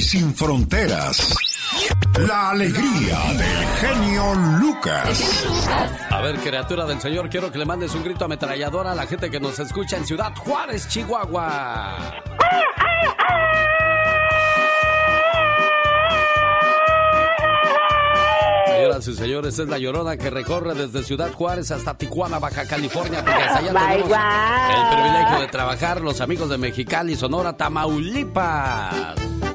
Y sin fronteras. La alegría del genio Lucas. A ver, criatura del Señor, quiero que le mandes un grito ametrallador a la gente que nos escucha en Ciudad Juárez, Chihuahua. Señoras y señores, es la llorona que recorre desde Ciudad Juárez hasta Tijuana, Baja California, porque hasta allá Bye, tenemos el privilegio de trabajar los amigos de Mexicali, Sonora, Tamaulipas.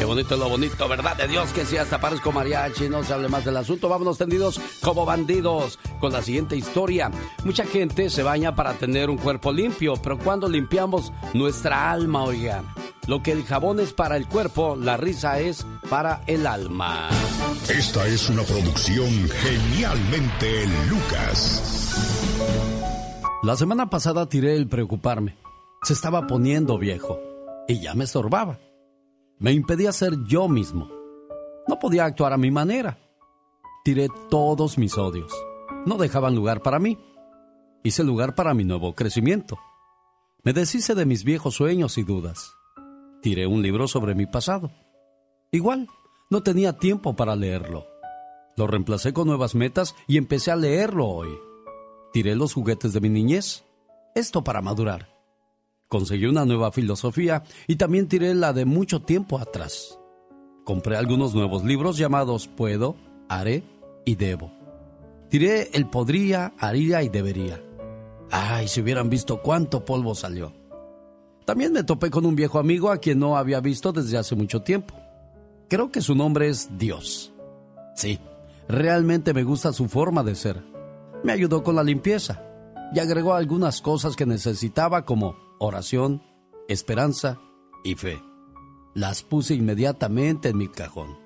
Qué bonito es lo bonito, ¿verdad? De Dios que sí, hasta parezco mariachi. No se hable más del asunto. Vámonos tendidos como bandidos con la siguiente historia. Mucha gente se baña para tener un cuerpo limpio, pero cuando limpiamos nuestra alma, oiga, lo que el jabón es para el cuerpo, la risa es para el alma. Esta es una producción genialmente Lucas. La semana pasada tiré el preocuparme. Se estaba poniendo viejo y ya me estorbaba. Me impedía ser yo mismo. No podía actuar a mi manera. Tiré todos mis odios. No dejaban lugar para mí. Hice lugar para mi nuevo crecimiento. Me deshice de mis viejos sueños y dudas. Tiré un libro sobre mi pasado. Igual, no tenía tiempo para leerlo. Lo reemplacé con nuevas metas y empecé a leerlo hoy. Tiré los juguetes de mi niñez. Esto para madurar. Conseguí una nueva filosofía y también tiré la de mucho tiempo atrás. Compré algunos nuevos libros llamados Puedo, Haré y Debo. Tiré el podría, haría y debería. Ay, si hubieran visto cuánto polvo salió. También me topé con un viejo amigo a quien no había visto desde hace mucho tiempo. Creo que su nombre es Dios. Sí, realmente me gusta su forma de ser. Me ayudó con la limpieza y agregó algunas cosas que necesitaba como oración, esperanza y fe. Las puse inmediatamente en mi cajón.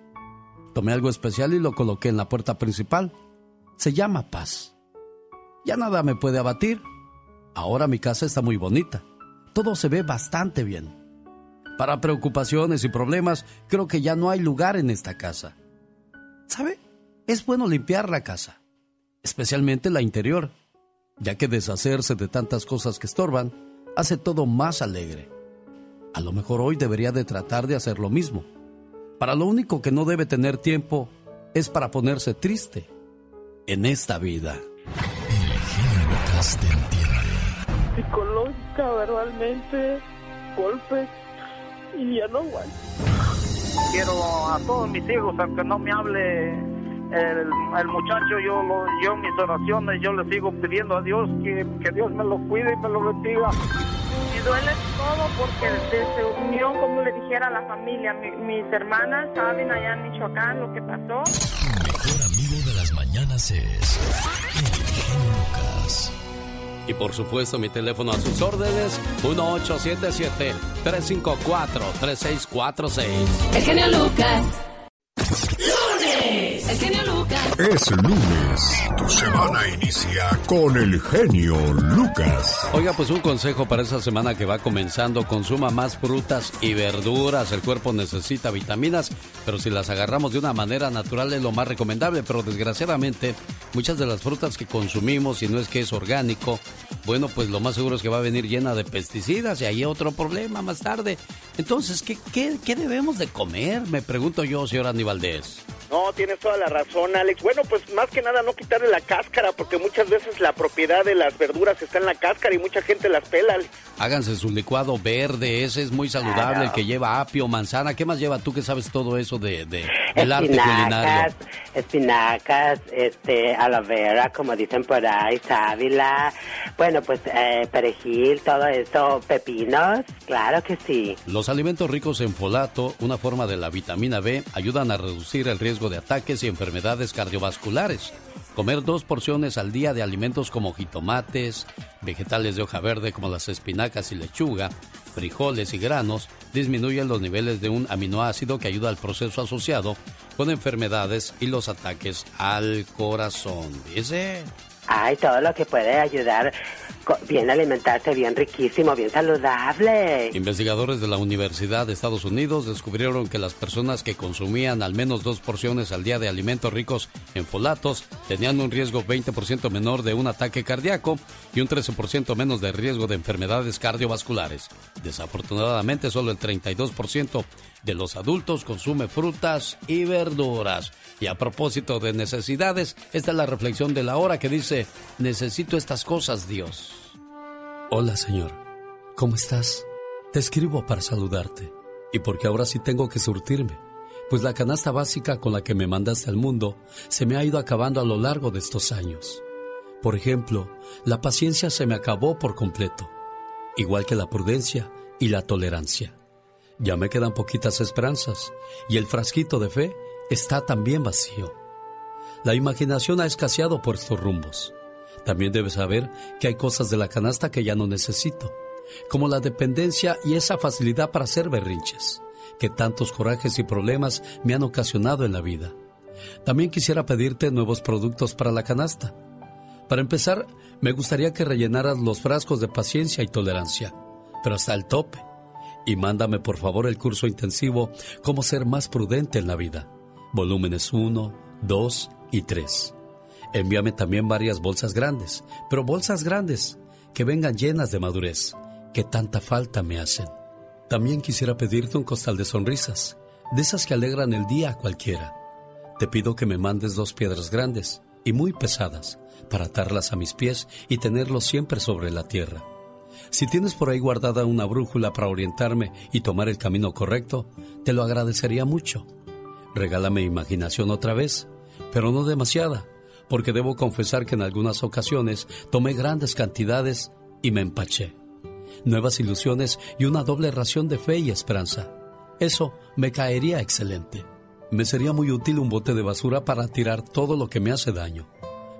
Tomé algo especial y lo coloqué en la puerta principal. Se llama paz. Ya nada me puede abatir. Ahora mi casa está muy bonita. Todo se ve bastante bien. Para preocupaciones y problemas, creo que ya no hay lugar en esta casa. ¿Sabe? Es bueno limpiar la casa, especialmente la interior, ya que deshacerse de tantas cosas que estorban hace todo más alegre. A lo mejor hoy debería de tratar de hacer lo mismo. Para lo único que no debe tener tiempo es para ponerse triste en esta vida. psicológica, verbalmente, golpes y ya no aguanto. Quiero a todos mis hijos, aunque no me hable el, el muchacho, yo, lo, yo mis oraciones, yo le sigo pidiendo a Dios que, que Dios me lo cuide y me lo bendiga. Me duele todo porque desde unión, como le dijera a la familia, mi- mis hermanas saben allá en Michoacán lo que pasó. mejor amigo de las mañanas es el Lucas. Y por supuesto, mi teléfono a sus órdenes, 1877-354-3646. El genio Lucas. El genio Lucas. Es lunes. Tu semana inicia con el genio Lucas. Oiga, pues un consejo para esa semana que va comenzando. Consuma más frutas y verduras. El cuerpo necesita vitaminas, pero si las agarramos de una manera natural es lo más recomendable. Pero desgraciadamente, muchas de las frutas que consumimos, si no es que es orgánico, bueno, pues lo más seguro es que va a venir llena de pesticidas y ahí otro problema más tarde. Entonces, ¿qué, qué, qué debemos de comer? Me pregunto yo, señor Aníbaldez. No, tienes toda la razón, Alex. Bueno, pues más que nada no quitarle la cáscara, porque muchas veces la propiedad de las verduras está en la cáscara y mucha gente las pela. Alex. Háganse su licuado verde, ese es muy saludable, el que lleva apio, manzana. ¿Qué más lleva tú que sabes todo eso de, de del arte culinario? Espinacas, este, aloe vera, como dicen por ahí, sábila, bueno, pues eh, perejil, todo eso, pepinos, claro que sí. Los alimentos ricos en folato, una forma de la vitamina B, ayudan a reducir el riesgo de ataques y enfermedades cardiovasculares. Comer dos porciones al día de alimentos como jitomates, vegetales de hoja verde como las espinacas y lechuga, frijoles y granos disminuyen los niveles de un aminoácido que ayuda al proceso asociado con enfermedades y los ataques al corazón. Dice. Ay, todo lo que puede ayudar bien alimentarse, bien riquísimo, bien saludable. Investigadores de la Universidad de Estados Unidos descubrieron que las personas que consumían al menos dos porciones al día de alimentos ricos en folatos tenían un riesgo 20% menor de un ataque cardíaco y un 13% menos de riesgo de enfermedades cardiovasculares. Desafortunadamente, solo el 32% de los adultos consume frutas y verduras. Y a propósito de necesidades, esta es la reflexión de la hora que dice, necesito estas cosas, Dios. Hola, Señor. ¿Cómo estás? Te escribo para saludarte. Y porque ahora sí tengo que surtirme, pues la canasta básica con la que me mandaste al mundo se me ha ido acabando a lo largo de estos años. Por ejemplo, la paciencia se me acabó por completo, igual que la prudencia y la tolerancia. Ya me quedan poquitas esperanzas y el frasquito de fe está también vacío. La imaginación ha escaseado por estos rumbos. También debes saber que hay cosas de la canasta que ya no necesito, como la dependencia y esa facilidad para hacer berrinches, que tantos corajes y problemas me han ocasionado en la vida. También quisiera pedirte nuevos productos para la canasta. Para empezar, me gustaría que rellenaras los frascos de paciencia y tolerancia, pero hasta el tope. Y mándame por favor el curso intensivo Cómo ser más prudente en la vida volúmenes 1, 2 y 3. Envíame también varias bolsas grandes, pero bolsas grandes que vengan llenas de madurez, que tanta falta me hacen. También quisiera pedirte un costal de sonrisas, de esas que alegran el día a cualquiera. Te pido que me mandes dos piedras grandes y muy pesadas para atarlas a mis pies y tenerlos siempre sobre la tierra. Si tienes por ahí guardada una brújula para orientarme y tomar el camino correcto, te lo agradecería mucho. Regálame imaginación otra vez, pero no demasiada, porque debo confesar que en algunas ocasiones tomé grandes cantidades y me empaché. Nuevas ilusiones y una doble ración de fe y esperanza. Eso me caería excelente. Me sería muy útil un bote de basura para tirar todo lo que me hace daño.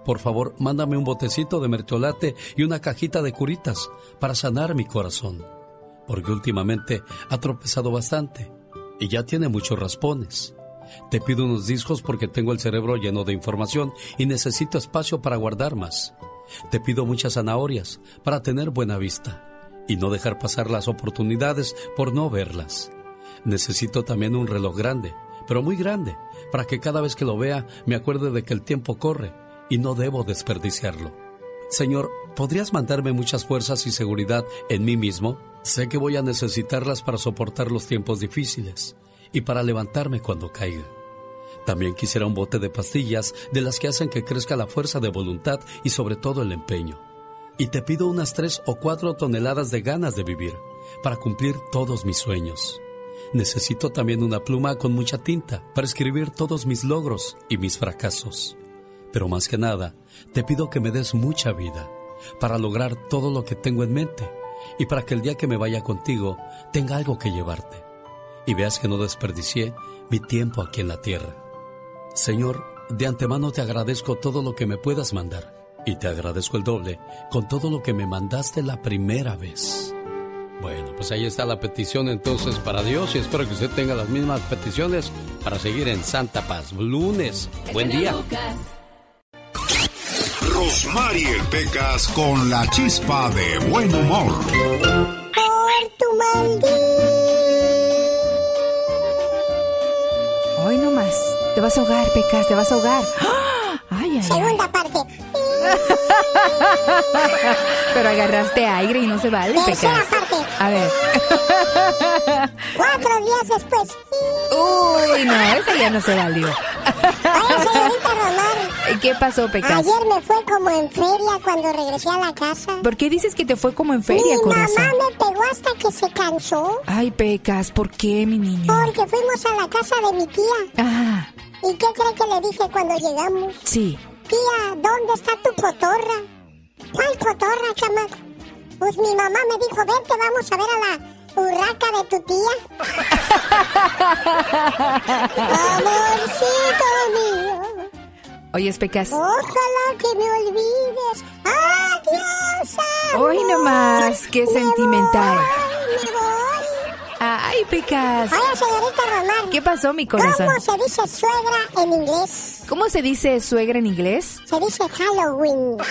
Por favor, mándame un botecito de mertiolate y una cajita de curitas para sanar mi corazón, porque últimamente ha tropezado bastante y ya tiene muchos raspones. Te pido unos discos porque tengo el cerebro lleno de información y necesito espacio para guardar más. Te pido muchas zanahorias para tener buena vista y no dejar pasar las oportunidades por no verlas. Necesito también un reloj grande, pero muy grande, para que cada vez que lo vea me acuerde de que el tiempo corre y no debo desperdiciarlo. Señor, ¿podrías mandarme muchas fuerzas y seguridad en mí mismo? Sé que voy a necesitarlas para soportar los tiempos difíciles y para levantarme cuando caiga. También quisiera un bote de pastillas de las que hacen que crezca la fuerza de voluntad y sobre todo el empeño. Y te pido unas tres o cuatro toneladas de ganas de vivir para cumplir todos mis sueños. Necesito también una pluma con mucha tinta para escribir todos mis logros y mis fracasos. Pero más que nada, te pido que me des mucha vida para lograr todo lo que tengo en mente y para que el día que me vaya contigo tenga algo que llevarte y veas que no desperdicié mi tiempo aquí en la tierra. Señor, de antemano te agradezco todo lo que me puedas mandar y te agradezco el doble con todo lo que me mandaste la primera vez. Bueno, pues ahí está la petición entonces para Dios y espero que usted tenga las mismas peticiones para seguir en Santa Paz. Lunes, buen día. Rosmarie Pecas con la chispa de buen humor. Por tu maldito Hoy nomás. Te vas a ahogar, Pecas, te vas a ahogar. Ay, ay, Segunda parte. Pero agarraste aire y no se vale, Tercera Pecas. parte. A ver. Cuatro días después. Uy, no, ese ya no se valió. Oye, señorita Romar. ¿Qué pasó, Pecas? Ayer me fue como en feria cuando regresé a la casa. ¿Por qué dices que te fue como en feria, Mi corazón? mamá me pegó hasta que se cansó. Ay, Pecas, ¿por qué, mi niño? Porque fuimos a la casa de mi tía. Ah, ¿Y qué cree que le dije cuando llegamos? sí. Tía, ¿dónde está tu cotorra? ¿Cuál cotorra, chamaco? Pues mi mamá me dijo, vente, vamos a ver a la urraca de tu tía. Amorcito mío, Oye, Pecas. ojalá que me olvides. Adiós, Hoy nomás, qué Me sentimental. voy, me voy. Ay, Pecas. Oye, señorita Román. ¿Qué pasó, mi corazón? ¿Cómo se dice suegra en inglés? ¿Cómo se dice suegra en inglés? Se dice Halloween.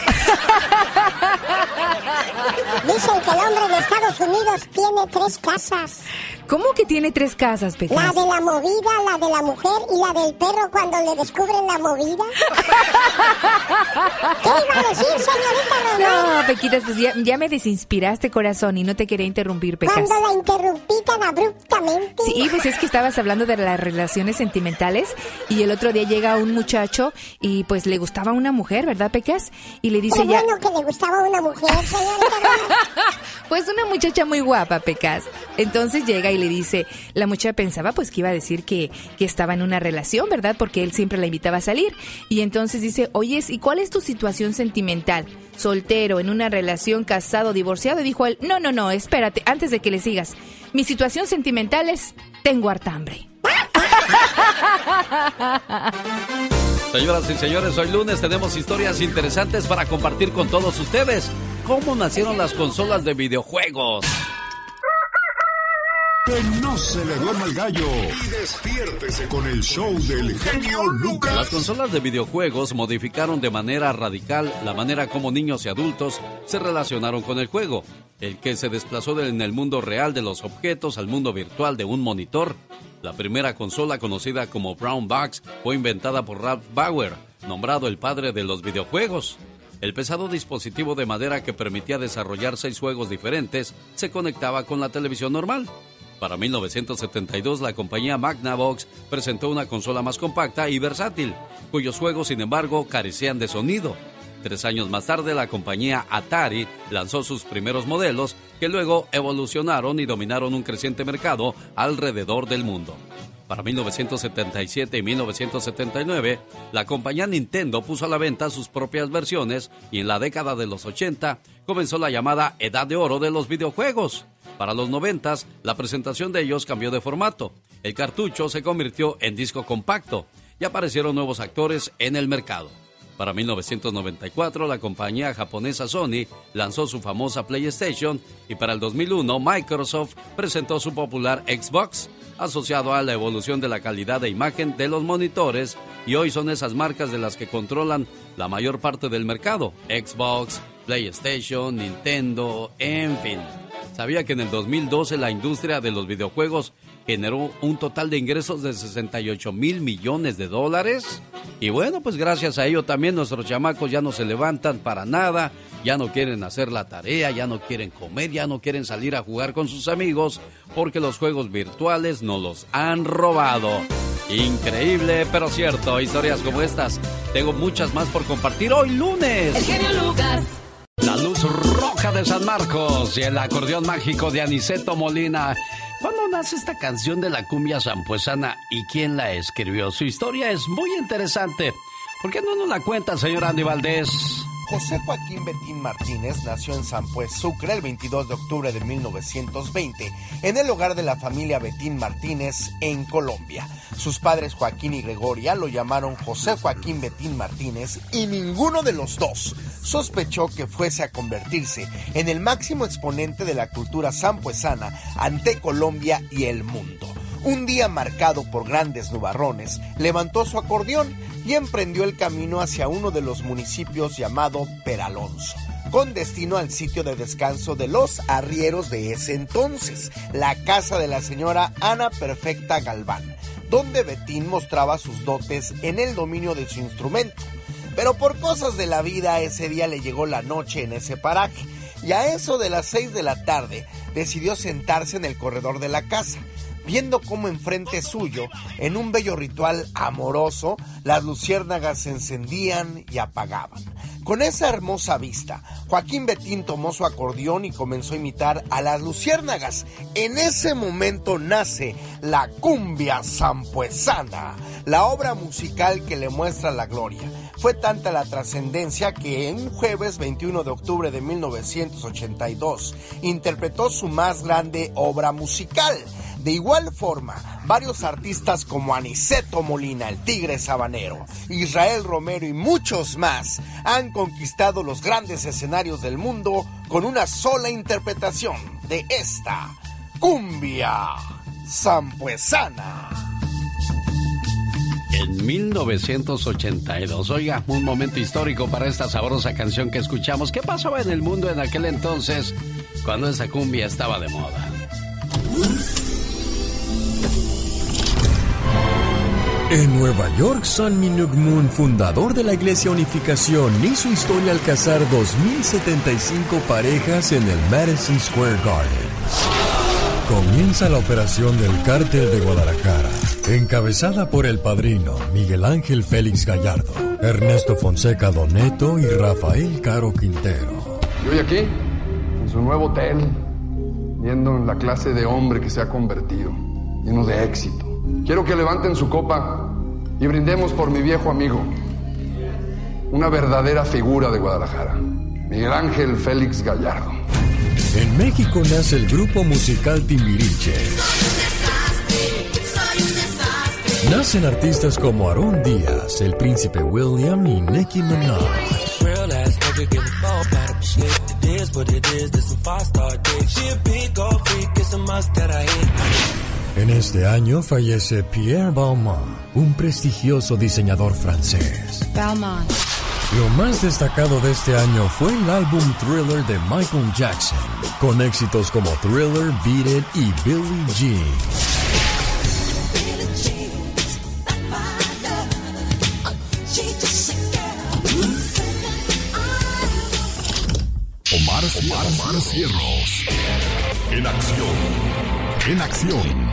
Dicen que el hombre de Estados Unidos tiene tres casas. ¿Cómo que tiene tres casas, La Pecas? de la movida, la de la mujer y la del perro cuando le descubren la movida. ¿Qué iba a decir, señorita Román? No, Pequitas, pues ya, ya me desinspiraste, corazón, y no te quería interrumpir, Pecas. Cuando la interrumpí tan abruptamente. Sí, pues es que estabas hablando de las relaciones sentimentales y el otro día llega un muchacho y pues le gustaba una mujer, ¿verdad, Pecas? Y le dice Qué ya... bueno que le gustaba una mujer, señorita Román. Pues una muchacha muy guapa, Pecas. Entonces llega y le dice, la muchacha pensaba pues que iba a decir que, que estaba en una relación, ¿verdad? Porque él siempre la invitaba a salir. Y entonces dice, oye, ¿y cuál es tu situación sentimental? Soltero, en una relación, casado, divorciado. Y dijo él, no, no, no, espérate, antes de que le sigas. Mi situación sentimental es, tengo hartambre. Señoras y señores, hoy lunes tenemos historias interesantes para compartir con todos ustedes. ¿Cómo nacieron las consolas de videojuegos? Que no se le duerma el gallo. Y despiértese con el show del genio Lucas. Las consolas de videojuegos modificaron de manera radical la manera como niños y adultos se relacionaron con el juego, el que se desplazó de- en el mundo real de los objetos al mundo virtual de un monitor. La primera consola conocida como Brown Box fue inventada por Ralph Bauer, nombrado el padre de los videojuegos. El pesado dispositivo de madera que permitía desarrollar seis juegos diferentes se conectaba con la televisión normal. Para 1972, la compañía Magnavox presentó una consola más compacta y versátil, cuyos juegos, sin embargo, carecían de sonido. Tres años más tarde, la compañía Atari lanzó sus primeros modelos, que luego evolucionaron y dominaron un creciente mercado alrededor del mundo. Para 1977 y 1979, la compañía Nintendo puso a la venta sus propias versiones y en la década de los 80 comenzó la llamada Edad de Oro de los videojuegos. Para los 90, la presentación de ellos cambió de formato. El cartucho se convirtió en disco compacto y aparecieron nuevos actores en el mercado. Para 1994, la compañía japonesa Sony lanzó su famosa PlayStation y para el 2001 Microsoft presentó su popular Xbox, asociado a la evolución de la calidad de imagen de los monitores y hoy son esas marcas de las que controlan la mayor parte del mercado, Xbox, PlayStation, Nintendo, en fin. ¿Sabía que en el 2012 la industria de los videojuegos generó un total de ingresos de 68 mil millones de dólares? Y bueno, pues gracias a ello también nuestros chamacos ya no se levantan para nada, ya no quieren hacer la tarea, ya no quieren comer, ya no quieren salir a jugar con sus amigos, porque los juegos virtuales nos los han robado. Increíble, pero cierto, historias como estas. Tengo muchas más por compartir hoy lunes. Lucas. La luz roja de San Marcos y el acordeón mágico de Aniceto Molina. ¿Cuándo nace esta canción de la cumbia zampuesana y quién la escribió? Su historia es muy interesante. ¿Por qué no nos la cuenta, señor Andy Valdés? José Joaquín Betín Martínez nació en San Pues Sucre el 22 de octubre de 1920 en el hogar de la familia Betín Martínez en Colombia. Sus padres Joaquín y Gregoria lo llamaron José Joaquín Betín Martínez y ninguno de los dos sospechó que fuese a convertirse en el máximo exponente de la cultura sampuesana ante Colombia y el mundo. Un día marcado por grandes nubarrones, levantó su acordeón y emprendió el camino hacia uno de los municipios llamado Peralonso, con destino al sitio de descanso de los arrieros de ese entonces, la casa de la señora Ana Perfecta Galván, donde Betín mostraba sus dotes en el dominio de su instrumento. Pero por cosas de la vida ese día le llegó la noche en ese paraje y a eso de las seis de la tarde decidió sentarse en el corredor de la casa viendo cómo enfrente suyo, en un bello ritual amoroso, las luciérnagas se encendían y apagaban. Con esa hermosa vista, Joaquín Betín tomó su acordeón y comenzó a imitar a las luciérnagas. En ese momento nace la cumbia zampuesana, la obra musical que le muestra la gloria. Fue tanta la trascendencia que en un jueves 21 de octubre de 1982 interpretó su más grande obra musical. De igual forma, varios artistas como Aniceto Molina, el Tigre Sabanero, Israel Romero y muchos más han conquistado los grandes escenarios del mundo con una sola interpretación de esta cumbia zampuesana. En 1982, oiga, un momento histórico para esta sabrosa canción que escuchamos. ¿Qué pasaba en el mundo en aquel entonces cuando esa cumbia estaba de moda? En Nueva York, San Minuk Moon, fundador de la Iglesia Unificación, hizo historia al casar 2.075 parejas en el Madison Square Garden. Comienza la operación del Cártel de Guadalajara, encabezada por el padrino Miguel Ángel Félix Gallardo, Ernesto Fonseca Doneto y Rafael Caro Quintero. Y hoy aquí, en su nuevo hotel, viendo la clase de hombre que se ha convertido, lleno de éxito. Quiero que levanten su copa y brindemos por mi viejo amigo, una verdadera figura de Guadalajara, Miguel Ángel Félix Gallardo. En México nace el grupo musical Timbiriche. Nacen artistas como Aarón Díaz, el príncipe William y Nicki Minaj. En este año fallece Pierre Balmain, un prestigioso diseñador francés. Balmain. Lo más destacado de este año fue el álbum Thriller de Michael Jackson, con éxitos como Thriller, Beat It y Billie Jean. Omar, Omar, Omar Cierros. En acción. En acción.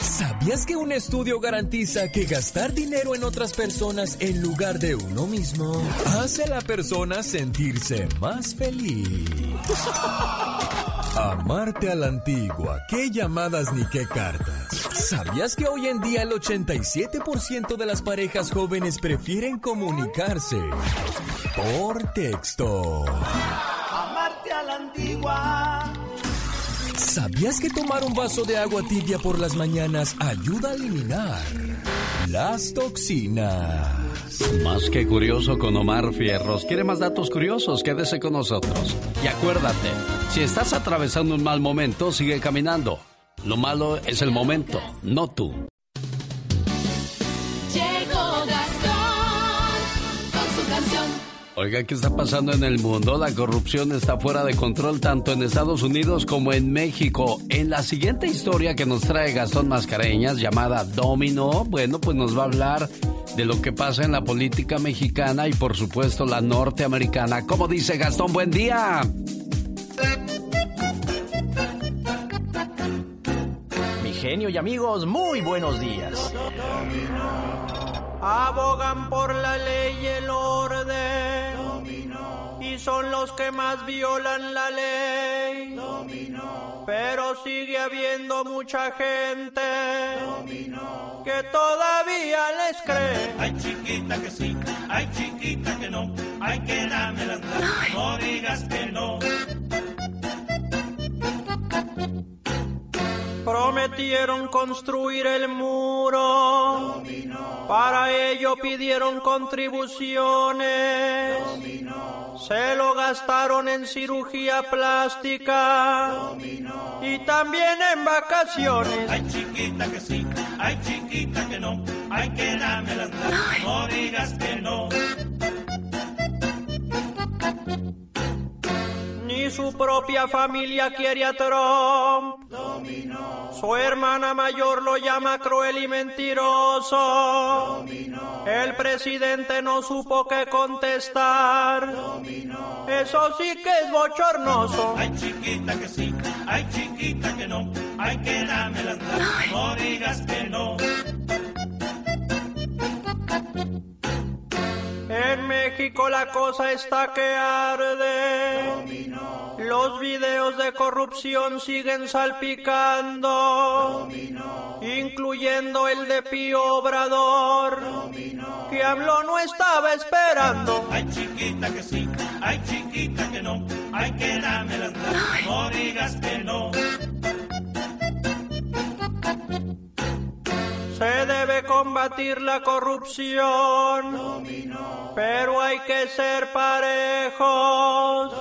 ¿Sabías que un estudio garantiza que gastar dinero en otras personas en lugar de uno mismo hace a la persona sentirse más feliz? Amarte a la antigua, qué llamadas ni qué cartas. ¿Sabías que hoy en día el 87% de las parejas jóvenes prefieren comunicarse por texto? Amarte a la antigua. ¿Sabías que tomar un vaso de agua tibia por las mañanas ayuda a eliminar las toxinas? Más que curioso con Omar Fierros. ¿Quiere más datos curiosos? Quédese con nosotros. Y acuérdate, si estás atravesando un mal momento, sigue caminando. Lo malo es el momento, no tú. Oiga, ¿qué está pasando en el mundo? La corrupción está fuera de control tanto en Estados Unidos como en México. En la siguiente historia que nos trae Gastón Mascareñas, llamada Domino, bueno, pues nos va a hablar de lo que pasa en la política mexicana y por supuesto la norteamericana. ¿Cómo dice Gastón? Buen día. Mi genio y amigos, muy buenos días. Abogan por la ley y el orden. Y son los que más violan la ley. Pero sigue habiendo mucha gente que todavía les cree. Ay, chiquita que sí, ay, chiquita que no. Ay, que dame las no digas que no. Prometieron construir el muro. Para ello pidieron contribuciones. Se lo gastaron en cirugía plástica. Y también en vacaciones. Ay, chiquita que sí, ay, chiquita que no. Ay, que dame las no digas que no. Ni su propia familia quiere a Trump. Su hermana mayor lo llama cruel y mentiroso. El presidente no supo qué contestar. Eso sí que es bochornoso. Ay, chiquita que sí, ay, chiquita que no. hay que dámela, no digas que no. En México la cosa está que arde. Los videos de corrupción siguen salpicando. Incluyendo el de Pío Obrador. Que habló no estaba esperando. Ay chiquita que sí, ay chiquita que no, hay que dámela, no digas que no. Se debe combatir la corrupción, pero hay que ser parejos.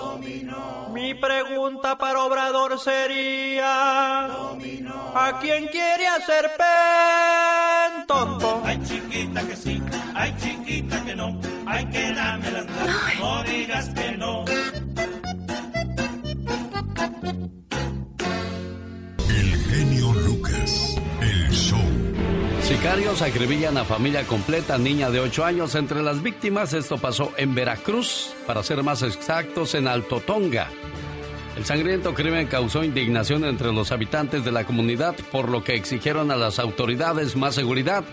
Mi pregunta para Obrador sería, ¿a quién quiere hacer pen tonto? Ay chiquita que sí, ay chiquita que no, hay que dámela, no digas que no. El genio Lucas, el show. Sicarios acribillan a familia completa, niña de 8 años entre las víctimas. Esto pasó en Veracruz, para ser más exactos, en Alto Tonga. El sangriento crimen causó indignación entre los habitantes de la comunidad, por lo que exigieron a las autoridades más seguridad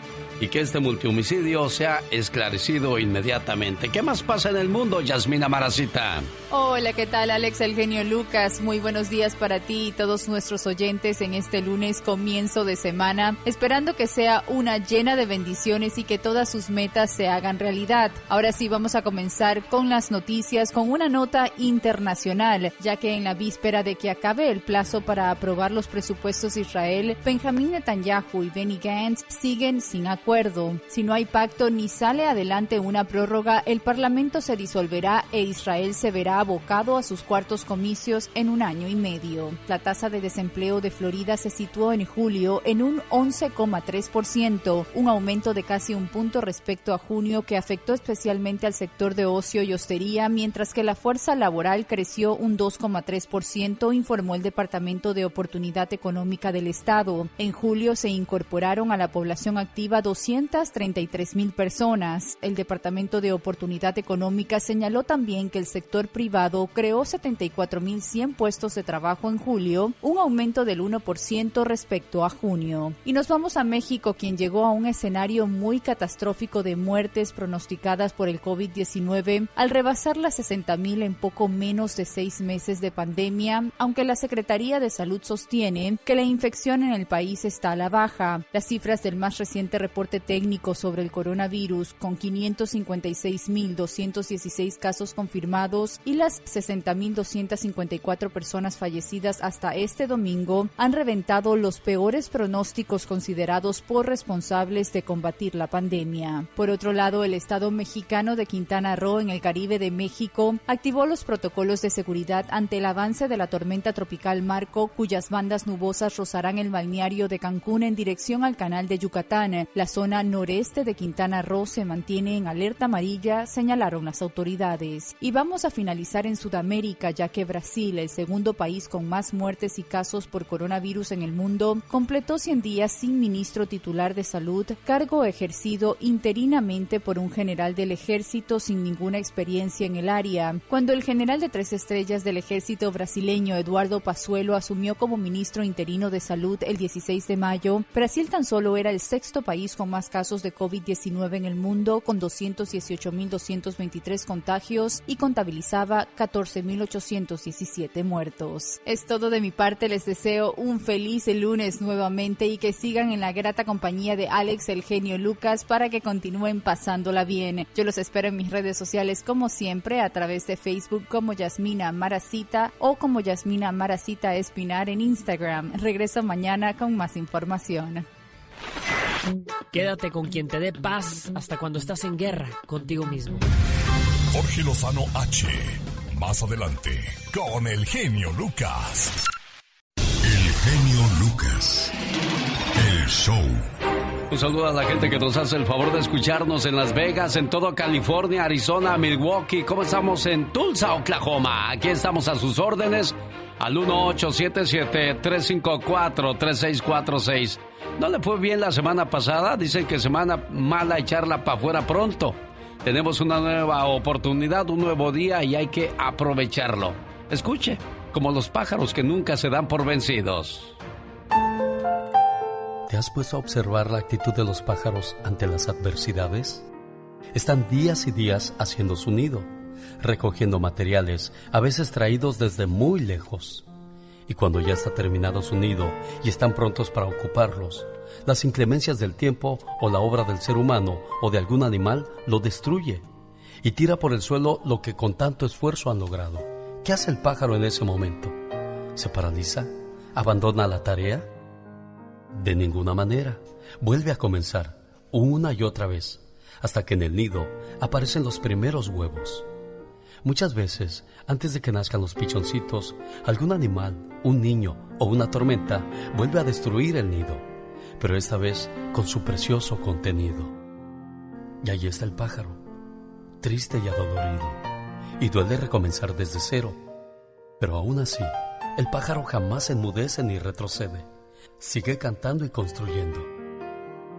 y que este multihomicidio sea esclarecido inmediatamente. ¿Qué más pasa en el mundo, Yasmina Maracita? Hola, ¿qué tal Alex, el genio Lucas? Muy buenos días para ti y todos nuestros oyentes en este lunes comienzo de semana, esperando que sea una llena de bendiciones y que todas sus metas se hagan realidad. Ahora sí, vamos a comenzar con las noticias, con una nota internacional, ya que en la víspera de que acabe el plazo para aprobar los presupuestos de Israel, Benjamín Netanyahu y Benny Gantz siguen sin acuerdo. Si no hay pacto ni sale adelante una prórroga, el Parlamento se disolverá e Israel se verá abocado a sus cuartos comicios en un año y medio. La tasa de desempleo de Florida se situó en julio en un 11,3%, un aumento de casi un punto respecto a junio que afectó especialmente al sector de ocio y hostería, mientras que la fuerza laboral creció un 2,3%, informó el Departamento de Oportunidad Económica del Estado. En julio se incorporaron a la población activa 233 mil personas. El Departamento de Oportunidad Económica señaló también que el sector privado creó 74 mil 100 puestos de trabajo en julio, un aumento del 1% respecto a junio. Y nos vamos a México, quien llegó a un escenario muy catastrófico de muertes pronosticadas por el COVID-19 al rebasar las 60 mil en poco menos de seis meses de pandemia, aunque la Secretaría de Salud sostiene que la infección en el país está a la baja. Las cifras del más reciente reporte técnico sobre el coronavirus con 556.216 casos confirmados y las 60.254 personas fallecidas hasta este domingo han reventado los peores pronósticos considerados por responsables de combatir la pandemia. Por otro lado, el Estado mexicano de Quintana Roo en el Caribe de México activó los protocolos de seguridad ante el avance de la tormenta tropical Marco, cuyas bandas nubosas rozarán el balneario de Cancún en dirección al canal de Yucatán. La zona noreste de Quintana Roo se mantiene en alerta amarilla, señalaron las autoridades. Y vamos a finalizar en Sudamérica, ya que Brasil, el segundo país con más muertes y casos por coronavirus en el mundo, completó 100 días sin ministro titular de salud, cargo ejercido interinamente por un general del ejército sin ninguna experiencia en el área. Cuando el general de tres estrellas del ejército brasileño Eduardo Pazuelo asumió como ministro interino de salud el 16 de mayo, Brasil tan solo era el sexto país con más casos de COVID-19 en el mundo, con 218.223 contagios y contabilizaba 14.817 muertos. Es todo de mi parte, les deseo un feliz lunes nuevamente y que sigan en la grata compañía de Alex el genio Lucas para que continúen pasándola bien. Yo los espero en mis redes sociales como siempre a través de Facebook como Yasmina Maracita o como Yasmina Maracita Espinar en Instagram. Regreso mañana con más información. Quédate con quien te dé paz hasta cuando estás en guerra contigo mismo. Jorge Lozano H. Más adelante, con el genio Lucas. El genio Lucas. El show. Un saludo a la gente que nos hace el favor de escucharnos en Las Vegas, en todo California, Arizona, Milwaukee. ¿Cómo estamos en Tulsa, Oklahoma? Aquí estamos a sus órdenes al 1877-354-3646. ¿No le fue bien la semana pasada? Dicen que semana mala echarla para afuera pronto. Tenemos una nueva oportunidad, un nuevo día y hay que aprovecharlo. Escuche, como los pájaros que nunca se dan por vencidos. ¿Te has puesto a observar la actitud de los pájaros ante las adversidades? Están días y días haciendo su nido, recogiendo materiales, a veces traídos desde muy lejos. Y cuando ya está terminado su nido y están prontos para ocuparlos, las inclemencias del tiempo o la obra del ser humano o de algún animal lo destruye y tira por el suelo lo que con tanto esfuerzo han logrado. ¿Qué hace el pájaro en ese momento? ¿Se paraliza? ¿Abandona la tarea? De ninguna manera. Vuelve a comenzar, una y otra vez, hasta que en el nido aparecen los primeros huevos. Muchas veces, antes de que nazcan los pichoncitos, algún animal, un niño o una tormenta vuelve a destruir el nido, pero esta vez con su precioso contenido. Y ahí está el pájaro, triste y adolorido, y duele recomenzar desde cero. Pero aún así, el pájaro jamás enmudece ni retrocede. Sigue cantando y construyendo.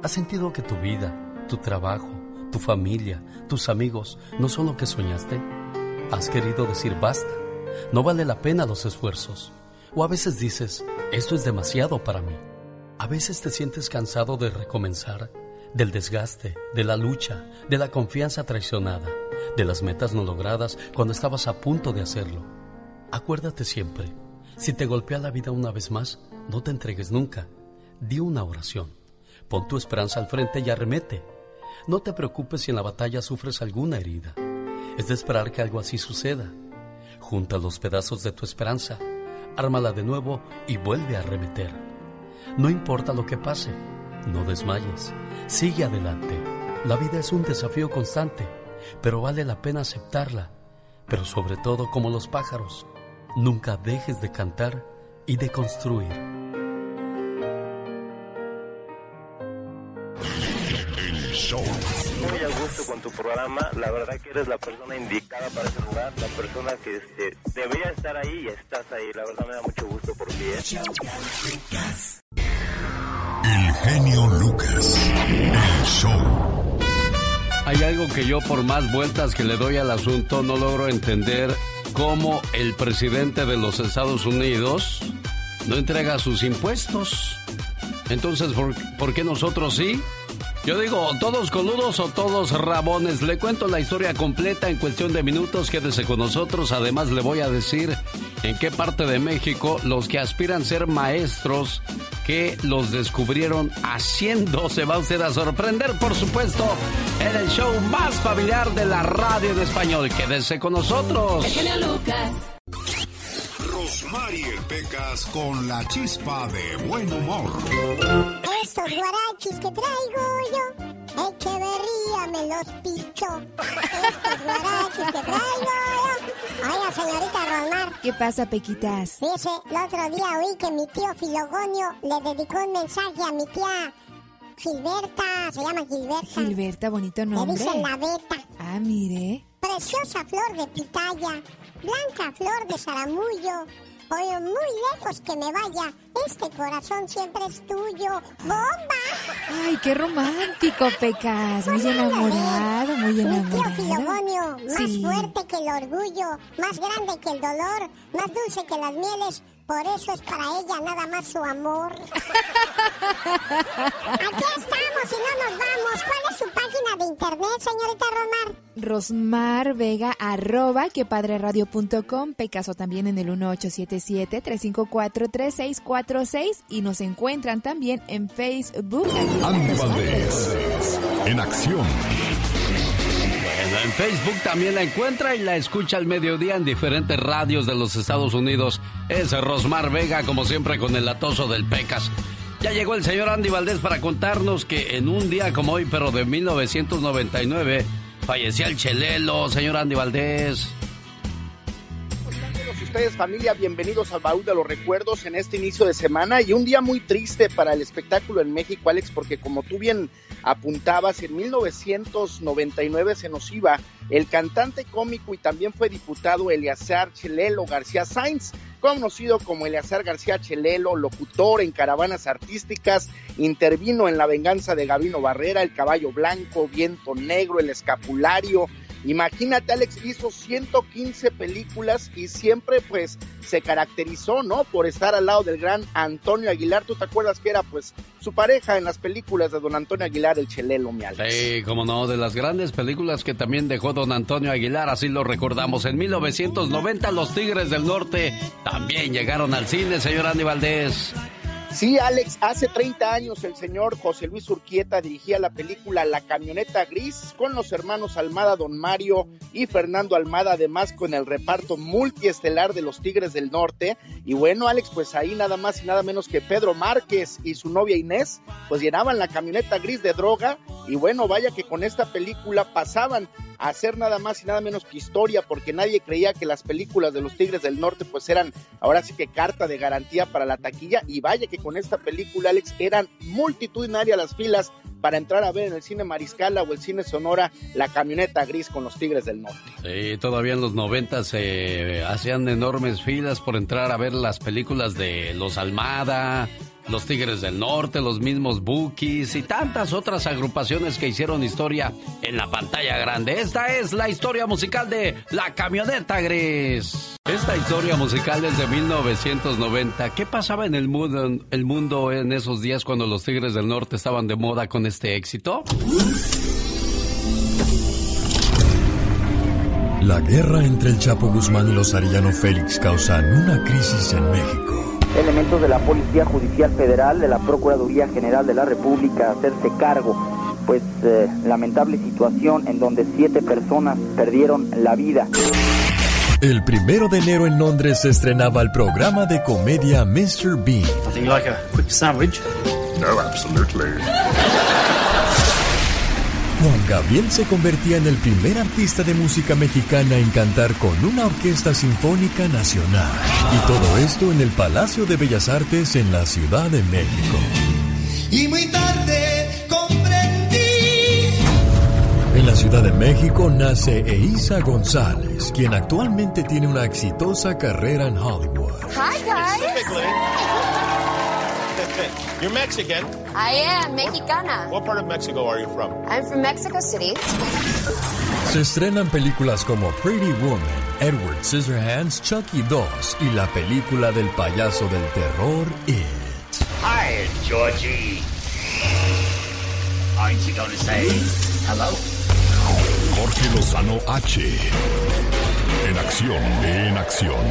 ¿Has sentido que tu vida, tu trabajo, tu familia, tus amigos no son lo que soñaste? ¿Has querido decir basta? No vale la pena los esfuerzos. O a veces dices, esto es demasiado para mí. A veces te sientes cansado de recomenzar, del desgaste, de la lucha, de la confianza traicionada, de las metas no logradas cuando estabas a punto de hacerlo. Acuérdate siempre, si te golpea la vida una vez más, no te entregues nunca. Di una oración. Pon tu esperanza al frente y arremete. No te preocupes si en la batalla sufres alguna herida. Es de esperar que algo así suceda. Junta los pedazos de tu esperanza, ármala de nuevo y vuelve a arremeter. No importa lo que pase, no desmayes. Sigue adelante. La vida es un desafío constante, pero vale la pena aceptarla. Pero sobre todo, como los pájaros, nunca dejes de cantar y de construir. Con tu programa. La verdad que eres la persona indicada para ese lugar, la persona que este, debería estar ahí y estás ahí. La verdad me da mucho gusto por ti. ¿eh? El genio Lucas. El show. Hay algo que yo por más vueltas que le doy al asunto no logro entender cómo el presidente de los Estados Unidos no entrega sus impuestos. Entonces, ¿por, ¿por qué nosotros sí? Yo digo, todos coludos o todos rabones. Le cuento la historia completa en cuestión de minutos. Quédese con nosotros. Además, le voy a decir en qué parte de México los que aspiran a ser maestros que los descubrieron haciendo. Se va usted a sorprender, por supuesto, en el show más familiar de la radio en español. Quédese con nosotros. El Lucas. Rosmarie Pecas con la chispa de buen humor. Estos guarachis que traigo yo, Echeverría me los pichó. Estos guarachis que traigo yo. Oiga, señorita Rosmar. ¿Qué pasa, Pequitas? Fíjese, el otro día oí que mi tío Filogonio le dedicó un mensaje a mi tía Gilberta. Se llama Gilberta. Gilberta, bonito Le nombre. dicen la beta. Ah, mire. Preciosa flor de pitaya, blanca flor de zaramullo. Oye, muy lejos que me vaya, este corazón siempre es tuyo. ¡Bomba! Ay, qué romántico, Pecas. Muy enamorado, muy Mi tío enamorado. Filogonio, más Sí. fuerte que el orgullo, más grande que el dolor, más dulce que las mieles. Por eso es para ella nada más su amor. Aquí estamos y no nos vamos. ¿Cuál es su página de internet, señorita Romar? Rosmar Vega, arroba quepadreradio.com, Pecaso también en el 1877-354-3646 y nos encuentran también en Facebook. Andy Valdés. En acción. En Facebook también la encuentra y la escucha al mediodía en diferentes radios de los Estados Unidos. Es Rosmar Vega, como siempre, con el atoso del Pecas. Ya llegó el señor Andy Valdés para contarnos que en un día como hoy, pero de 1999, fallecía el Chelelo, señor Andy Valdés. Familia, bienvenidos al baúl de los recuerdos en este inicio de semana y un día muy triste para el espectáculo en México, Alex, porque como tú bien apuntabas, en 1999 se nos iba el cantante cómico y también fue diputado Eleazar Chelelo García Sainz, conocido como Eleazar García Chelelo, locutor en caravanas artísticas, intervino en La venganza de Gabino Barrera, El caballo blanco, Viento negro, El escapulario, Imagínate, Alex hizo 115 películas y siempre pues se caracterizó, ¿no? Por estar al lado del gran Antonio Aguilar. ¿Tú te acuerdas que era pues su pareja en las películas de don Antonio Aguilar, el Chelelo, mi Alex? Sí, como no, de las grandes películas que también dejó don Antonio Aguilar, así lo recordamos. En 1990 los Tigres del Norte también llegaron al cine, señor Andy Valdés. Sí, Alex, hace 30 años el señor José Luis Urquieta dirigía la película La Camioneta Gris con los hermanos Almada, Don Mario y Fernando Almada, además con el reparto multiestelar de los Tigres del Norte. Y bueno, Alex, pues ahí nada más y nada menos que Pedro Márquez y su novia Inés, pues llenaban la camioneta gris de droga. Y bueno, vaya que con esta película pasaban a hacer nada más y nada menos que historia, porque nadie creía que las películas de los Tigres del Norte pues eran ahora sí que carta de garantía para la taquilla. Y vaya que con esta película, Alex, eran multitudinarias las filas para entrar a ver en el cine Mariscala o el cine Sonora la camioneta gris con los Tigres del Norte. Sí, todavía en los 90 se hacían enormes filas por entrar a ver las películas de Los Almada, los Tigres del Norte, los mismos Bookies y tantas otras agrupaciones que hicieron historia en la pantalla grande. Esta es la historia musical de La Camioneta Gris. Esta historia musical es de 1990. ¿Qué pasaba en el mundo, en esos días cuando los Tigres del Norte estaban de moda con este éxito? La guerra entre el Chapo Guzmán y los Arellano Félix causan una crisis en México elementos de la Policía Judicial Federal, de la Procuraduría General de la República, hacerse cargo, pues eh, lamentable situación en donde siete personas perdieron la vida. El primero de enero en Londres se estrenaba el programa de comedia Mr. Bean. Nothing like a quick sandwich. No, absolutely. Juan Gabriel se convertía en el primer artista de música mexicana en cantar con una orquesta sinfónica nacional. Y todo esto en el Palacio de Bellas Artes en la Ciudad de México. Y muy tarde comprendí. En la Ciudad de México nace Eiza González, quien actualmente tiene una exitosa carrera en Hollywood. Hi, guys. You're Mexican. I am mexicana. What part of Mexico are you from? I'm from Mexico City. Se estrenan películas como Pretty Woman, Edward Scissorhands, Chucky 2 y la película del payaso del terror It. Hi, Georgie. Aren't you going to say hello? Jorge Lozano H. En acción, en acción.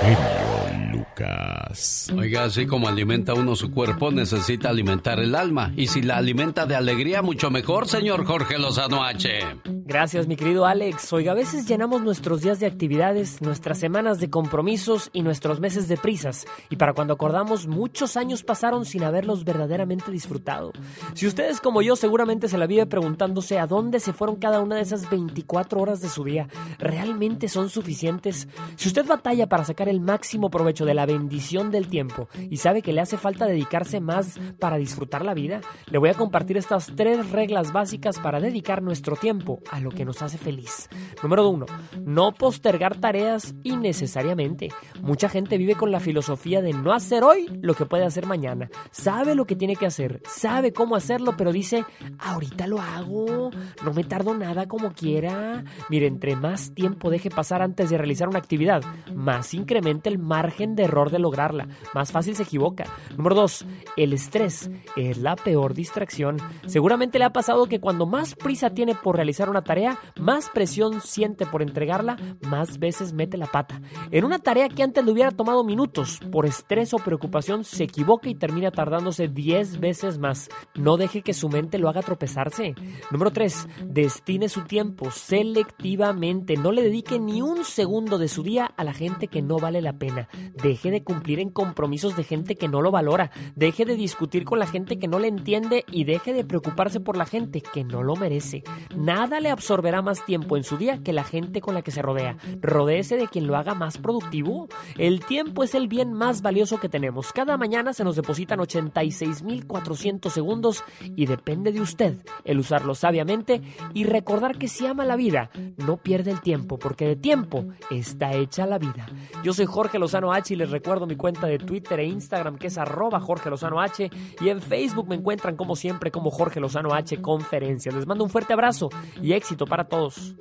Genio Lucas. Oiga, así como alimenta uno su cuerpo, necesita alimentar el alma. Y si la alimenta de alegría, mucho mejor, señor Jorge Lozano H. Gracias, mi querido Alex. Oiga, a veces llenamos nuestros días de actividades, nuestras semanas de compromisos y nuestros meses de prisas. Y para cuando acordamos, muchos años pasaron sin haberlos verdaderamente disfrutado. Si ustedes como yo seguramente se la vive preguntándose a dónde se fueron cada una de esas 24 horas de su día, ¿realmente son suficientes? Si usted batalla para sacar el máximo provecho de la bendición del tiempo y sabe que le hace falta dedicarse más para disfrutar la vida, le voy a compartir estas tres reglas básicas para dedicar nuestro tiempo a lo que nos hace feliz. Número uno, no postergar tareas innecesariamente. Mucha gente vive con la filosofía de no hacer hoy lo que puede hacer mañana. Sabe lo que tiene que hacer, sabe cómo hacerlo, pero dice, ahorita lo hago, no me tardo nada como quiera. Mire, entre más tiempo deje pasar antes de realizar una actividad, más incrementa el margen de error de lograrla, más fácil se equivoca. Número dos, el estrés es la peor distracción. Seguramente le ha pasado que cuando más prisa tiene por realizar una tarea, más presión siente por entregarla, más veces mete la pata. En una tarea que antes le hubiera tomado minutos, por estrés o preocupación se equivoca y termina tardándose 10 veces más. No deje que su mente lo haga tropezarse. Número 3. Destine su tiempo selectivamente. No le dedique ni un segundo de su día a la gente que no vale la pena. Deje de cumplir en compromisos de gente que no lo valora. Deje de discutir con la gente que no le entiende y deje de preocuparse por la gente que no lo merece. Nada le absorberá más tiempo en su día que la gente con la que se rodea. Rodéese de quien lo haga más productivo. El tiempo es el bien más valioso que tenemos. Cada mañana se nos depositan 86.400 segundos y depende de usted el usarlo sabiamente y recordar que si ama la vida, no pierde el tiempo, porque de tiempo está hecha la vida. Yo soy Jorge Lozano H y les recuerdo mi cuenta de Twitter e Instagram que es arroba Jorge Lozano H y en Facebook me encuentran como siempre como Jorge Lozano H Conferencia. Les mando un fuerte abrazo y éxito para todos.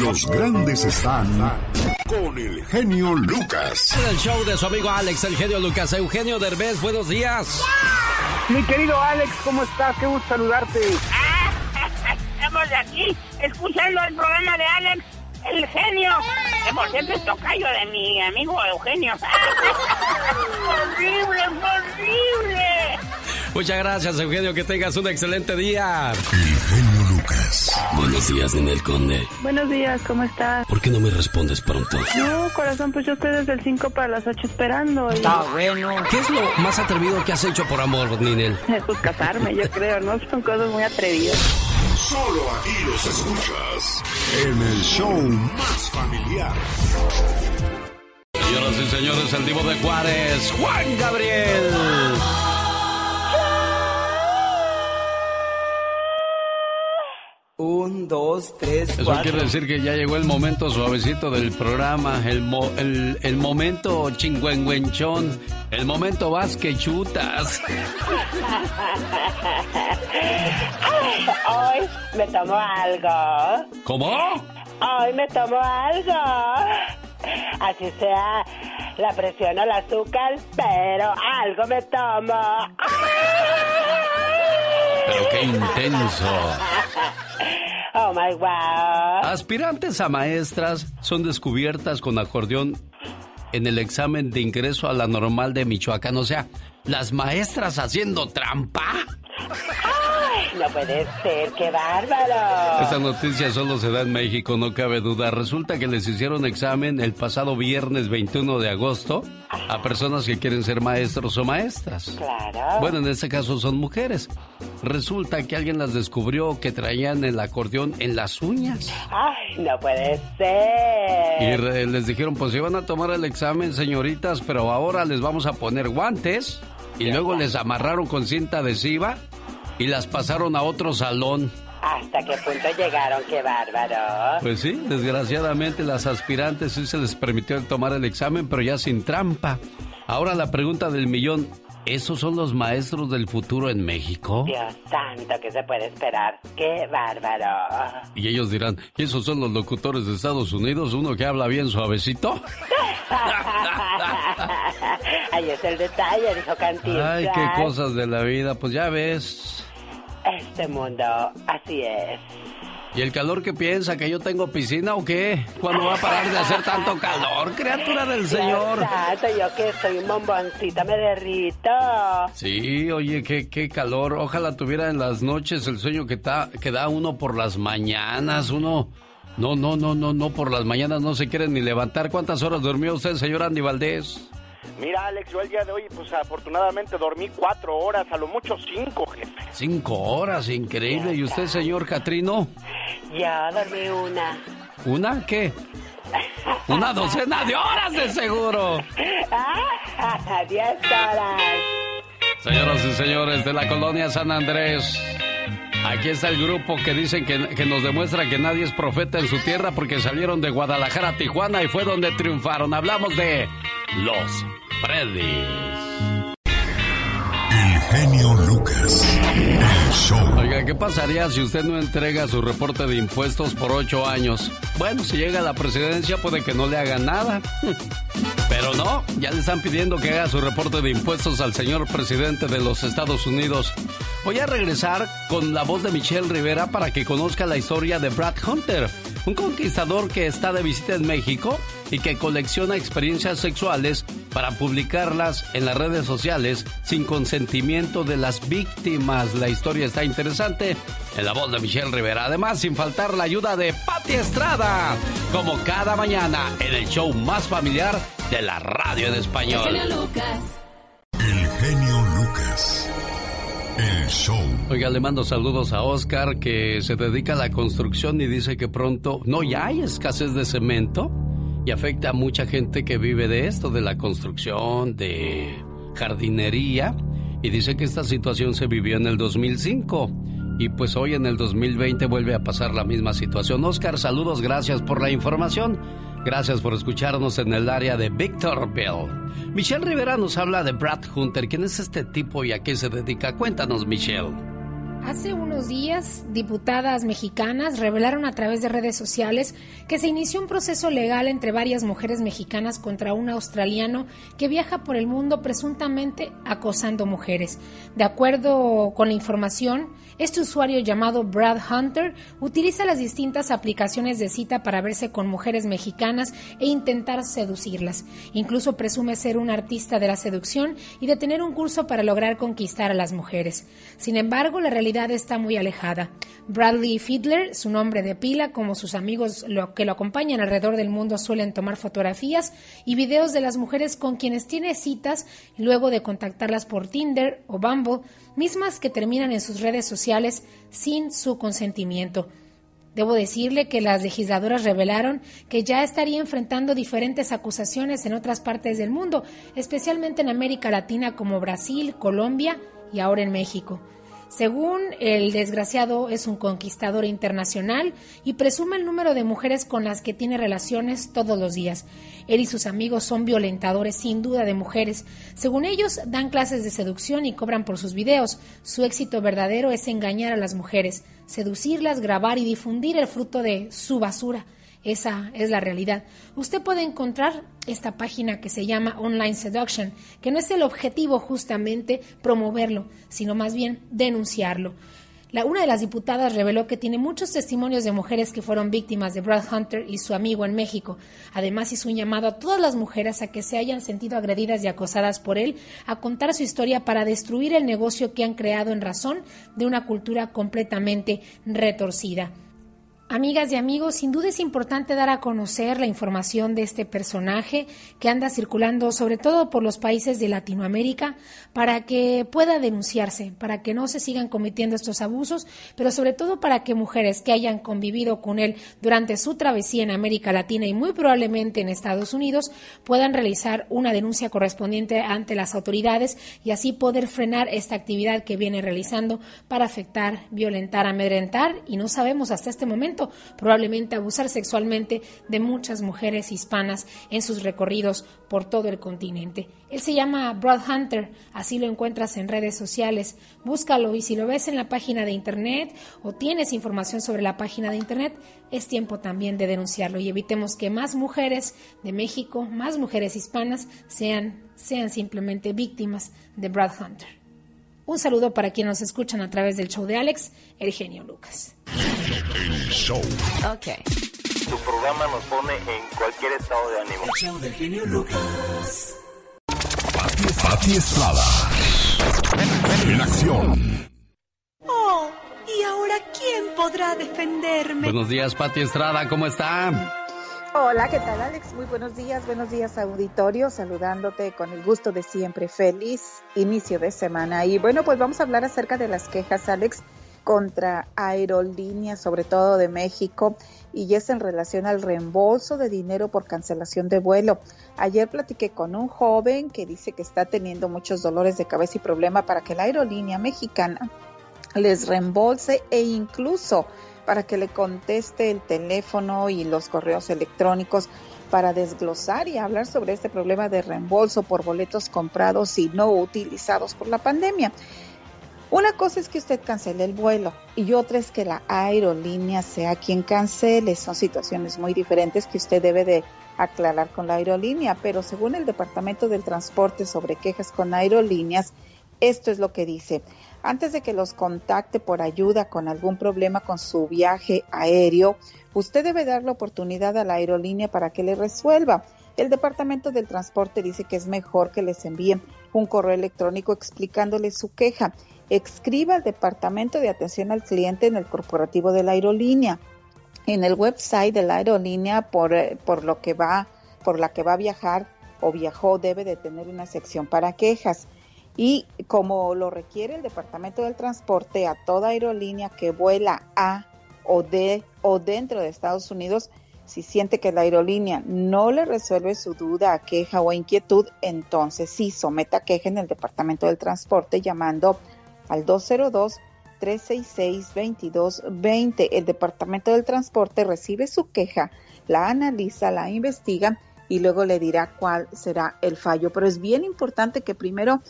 Los grandes están con el genio Lucas. En el show de su amigo Alex, el genio Lucas. Eugenio Derbez, buenos días. Mi querido Alex, ¿cómo estás? Qué gusto saludarte. Estamos aquí escuchando el programa de Alex, el genio. Que por cierto es tocayo de mi amigo Eugenio. ¡Horrible, horrible! Muchas gracias, Eugenio. Que tengas un excelente día. El genio Lucas. Buenos días, Ninel Conde. Buenos días, ¿cómo estás? ¿Por qué no me respondes pronto? No, corazón, pues yo estoy desde el 5 para las 8 esperando. Y... Está bueno. ¿Qué es lo más atrevido que has hecho por amor, Ninel? Pues casarme, yo creo, ¿no? Son cosas muy atrevidas. Solo aquí los escuchas en el show más familiar. Señoras y señores, el divo de Juárez, Juan Gabriel. Un, dos, tres, Eso cuatro. quiere decir que ya llegó el momento suavecito del programa, el, mo- el, el momento chingüengüenchón, el momento vas que chutas. Hoy me tomo algo. ¿Cómo? Hoy me tomo algo. Así sea la presión o el azúcar, pero algo me tomo. Pero qué intenso. Oh my wow. Aspirantes a maestras son descubiertas con acordeón en el examen de ingreso a la normal de Michoacán. O sea, las maestras haciendo trampa. Ay, no puede ser, qué bárbaro. Esta noticia solo se da en México, no cabe duda. Resulta que les hicieron examen el pasado viernes 21 de agosto a personas que quieren ser maestros o maestras. Claro. Bueno, en este caso son mujeres. Resulta que alguien las descubrió que traían el acordeón en las uñas. Ay, no puede ser. Y les dijeron, pues iban a tomar el examen, señoritas, pero ahora les vamos a poner guantes. Y luego les amarraron con cinta adhesiva y las pasaron a otro salón. ¿Hasta qué punto llegaron? Qué bárbaro. Pues sí, desgraciadamente las aspirantes sí se les permitió tomar el examen, pero ya sin trampa. Ahora la pregunta del millón, ¿esos son los maestros del futuro en México? Dios santo, ¿qué se puede esperar? Qué bárbaro. Y ellos dirán, ¿y esos son los locutores de Estados Unidos? ¿Uno que habla bien suavecito? Ahí es el detalle, dijo Cantinflas. Ay, qué cosas de la vida, pues ya ves. Este mundo, así es. ¿Y el calor que piensa? ¿Que yo tengo piscina o qué? ¿Cuándo va a parar de hacer tanto calor, criatura del Señor? Santo, yo que soy un bomboncito me derrito. Sí, oye, qué, qué calor. Ojalá tuviera en las noches el sueño que, ta- que da uno por las mañanas. Uno, no, no, no, no, no, por las mañanas no se quiere ni levantar. ¿Cuántas horas durmió usted, señor Andy Valdés? Mira, Alex, yo el día de hoy, pues afortunadamente dormí cuatro horas, a lo mucho cinco, jefe. Cinco horas, increíble. ¿Y usted, señor Catrino? Ya dormí una. ¿Una qué? Una docena de horas de seguro. Ah, diez horas. Señoras y señores de la colonia San Andrés, aquí está el grupo que dicen que, que nos demuestra que nadie es profeta en su tierra porque salieron de Guadalajara a Tijuana y fue donde triunfaron. Hablamos de los Freddy's. El genio Lucas. El show. Oiga, ¿qué pasaría si usted no entrega su reporte de impuestos por ocho años? Bueno, si llega a la presidencia puede que no le haga nada. Pero no, ya le están pidiendo que haga su reporte de impuestos al señor presidente de los Estados Unidos. Voy a regresar con la voz de Michelle Rivera para que conozca la historia de Brad Hunter, un conquistador que está de visita en México y que colecciona experiencias sexuales para publicarlas en las redes sociales sin consentimiento de las víctimas. La historia está interesante en la voz de Michelle Rivera. Además, sin faltar la ayuda de Patti Estrada, como cada mañana en el show más familiar de la radio en español. El genio Lucas. El show. Oiga, le mando saludos a Oscar que se dedica a la construcción y dice que pronto no ya hay escasez de cemento y afecta a mucha gente que vive de esto, de la construcción, de jardinería y dice que esta situación se vivió en el 2005 y pues hoy en el 2020 vuelve a pasar la misma situación. Oscar, saludos, gracias por la información. Gracias por escucharnos en el área de Victorville. Michelle Rivera nos habla de Brad Hunter. ¿Quién es este tipo y a qué se dedica? Cuéntanos, Michelle. Hace unos días, diputadas mexicanas revelaron a través de redes sociales que se inició un proceso legal entre varias mujeres mexicanas contra un australiano que viaja por el mundo presuntamente acosando mujeres. De acuerdo con la información, este usuario llamado Brad Hunter utiliza las distintas aplicaciones de cita para verse con mujeres mexicanas e intentar seducirlas. Incluso presume ser un artista de la seducción y de tener un curso para lograr conquistar a las mujeres. Sin embargo, la está muy alejada. Bradley Fiedler, su nombre de pila, como sus amigos lo, que lo acompañan alrededor del mundo suelen tomar fotografías y videos de las mujeres con quienes tiene citas luego de contactarlas por Tinder o Bumble, mismas que terminan en sus redes sociales sin su consentimiento. Debo decirle que las legisladoras revelaron que ya estaría enfrentando diferentes acusaciones en otras partes del mundo, especialmente en América Latina como Brasil, Colombia y ahora en México. Según el desgraciado es un conquistador internacional y presume el número de mujeres con las que tiene relaciones todos los días. Él y sus amigos son violentadores sin duda de mujeres. Según ellos, dan clases de seducción y cobran por sus videos. Su éxito verdadero es engañar a las mujeres, seducirlas, grabar y difundir el fruto de su basura. Esa es la realidad. Usted puede encontrar esta página que se llama Online Seduction, que no es el objetivo justamente promoverlo, sino más bien denunciarlo. Una de las diputadas reveló que tiene muchos testimonios de mujeres que fueron víctimas de Brad Hunter y su amigo en México. Además, hizo un llamado a todas las mujeres a que se hayan sentido agredidas y acosadas por él a contar su historia para destruir el negocio que han creado en razón de una cultura completamente retorcida. Amigas y amigos, sin duda es importante dar a conocer la información de este personaje que anda circulando sobre todo por los países de Latinoamérica para que pueda denunciarse, para que no se sigan cometiendo estos abusos, pero sobre todo para que mujeres que hayan convivido con él durante su travesía en América Latina y muy probablemente en Estados Unidos puedan realizar una denuncia correspondiente ante las autoridades y así poder frenar esta actividad que viene realizando para afectar, violentar, amedrentar y no sabemos hasta este momento probablemente abusar sexualmente de muchas mujeres hispanas en sus recorridos por todo el continente. Él se llama Broad Hunter, así lo encuentras en redes sociales. Búscalo y si lo ves en la página de internet o tienes información sobre la página de internet, es tiempo también de denunciarlo y evitemos que más mujeres de México, más mujeres hispanas sean, sean simplemente víctimas de Brad Hunter. Un saludo para quienes nos escuchan a través del show de Alex, el genio Lucas. El show. Ok. Tu programa nos pone en cualquier estado de ánimo. El show del genio Lucas. Pati, Pati Estrada. En acción. Oh, ¿y ahora quién podrá defenderme? Buenos días, Pati Estrada, ¿cómo está? Hola, ¿qué tal Alex? Muy buenos días, buenos días auditorio, saludándote con el gusto de siempre. Feliz inicio de semana. Y bueno, pues vamos a hablar acerca de las quejas, Alex, contra aerolíneas, sobre todo de México, y es en relación al reembolso de dinero por cancelación de vuelo. Ayer platiqué con un joven que dice que está teniendo muchos dolores de cabeza y problema para que la aerolínea mexicana les reembolse e incluso para que le conteste el teléfono y los correos electrónicos para desglosar y hablar sobre este problema de reembolso por boletos comprados y no utilizados por la pandemia. Una cosa es que usted cancele el vuelo y otra es que la aerolínea sea quien cancele. Son situaciones muy diferentes que usted debe de aclarar con la aerolínea, pero según el Departamento del Transporte sobre quejas con aerolíneas, esto es lo que dice. Antes de que los contacte por ayuda con algún problema con su viaje aéreo, usted debe dar la oportunidad a la aerolínea para que le resuelva. El Departamento del Transporte dice que es mejor que les envíen un correo electrónico explicándole su queja. Escriba al Departamento de Atención al Cliente en el corporativo de la aerolínea. En el website de la aerolínea por, eh, por lo que va, por la que va a viajar o viajó, debe de tener una sección para quejas y como lo requiere el Departamento del Transporte a toda aerolínea que vuela a o de o dentro de Estados Unidos, si siente que la aerolínea no le resuelve su duda, queja o inquietud, entonces sí someta queja en el Departamento del Transporte llamando al 202 366-2220. El Departamento del Transporte recibe su queja, la analiza, la investiga y luego le dirá cuál será el fallo. Pero es bien importante que primero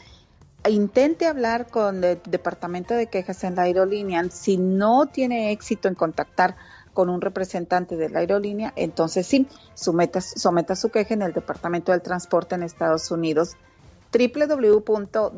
intente hablar con el departamento de quejas en la aerolínea. Si no tiene éxito en contactar con un representante de la aerolínea, entonces sí, someta, someta su queja en el Departamento del Transporte en Estados Unidos www.dot.gov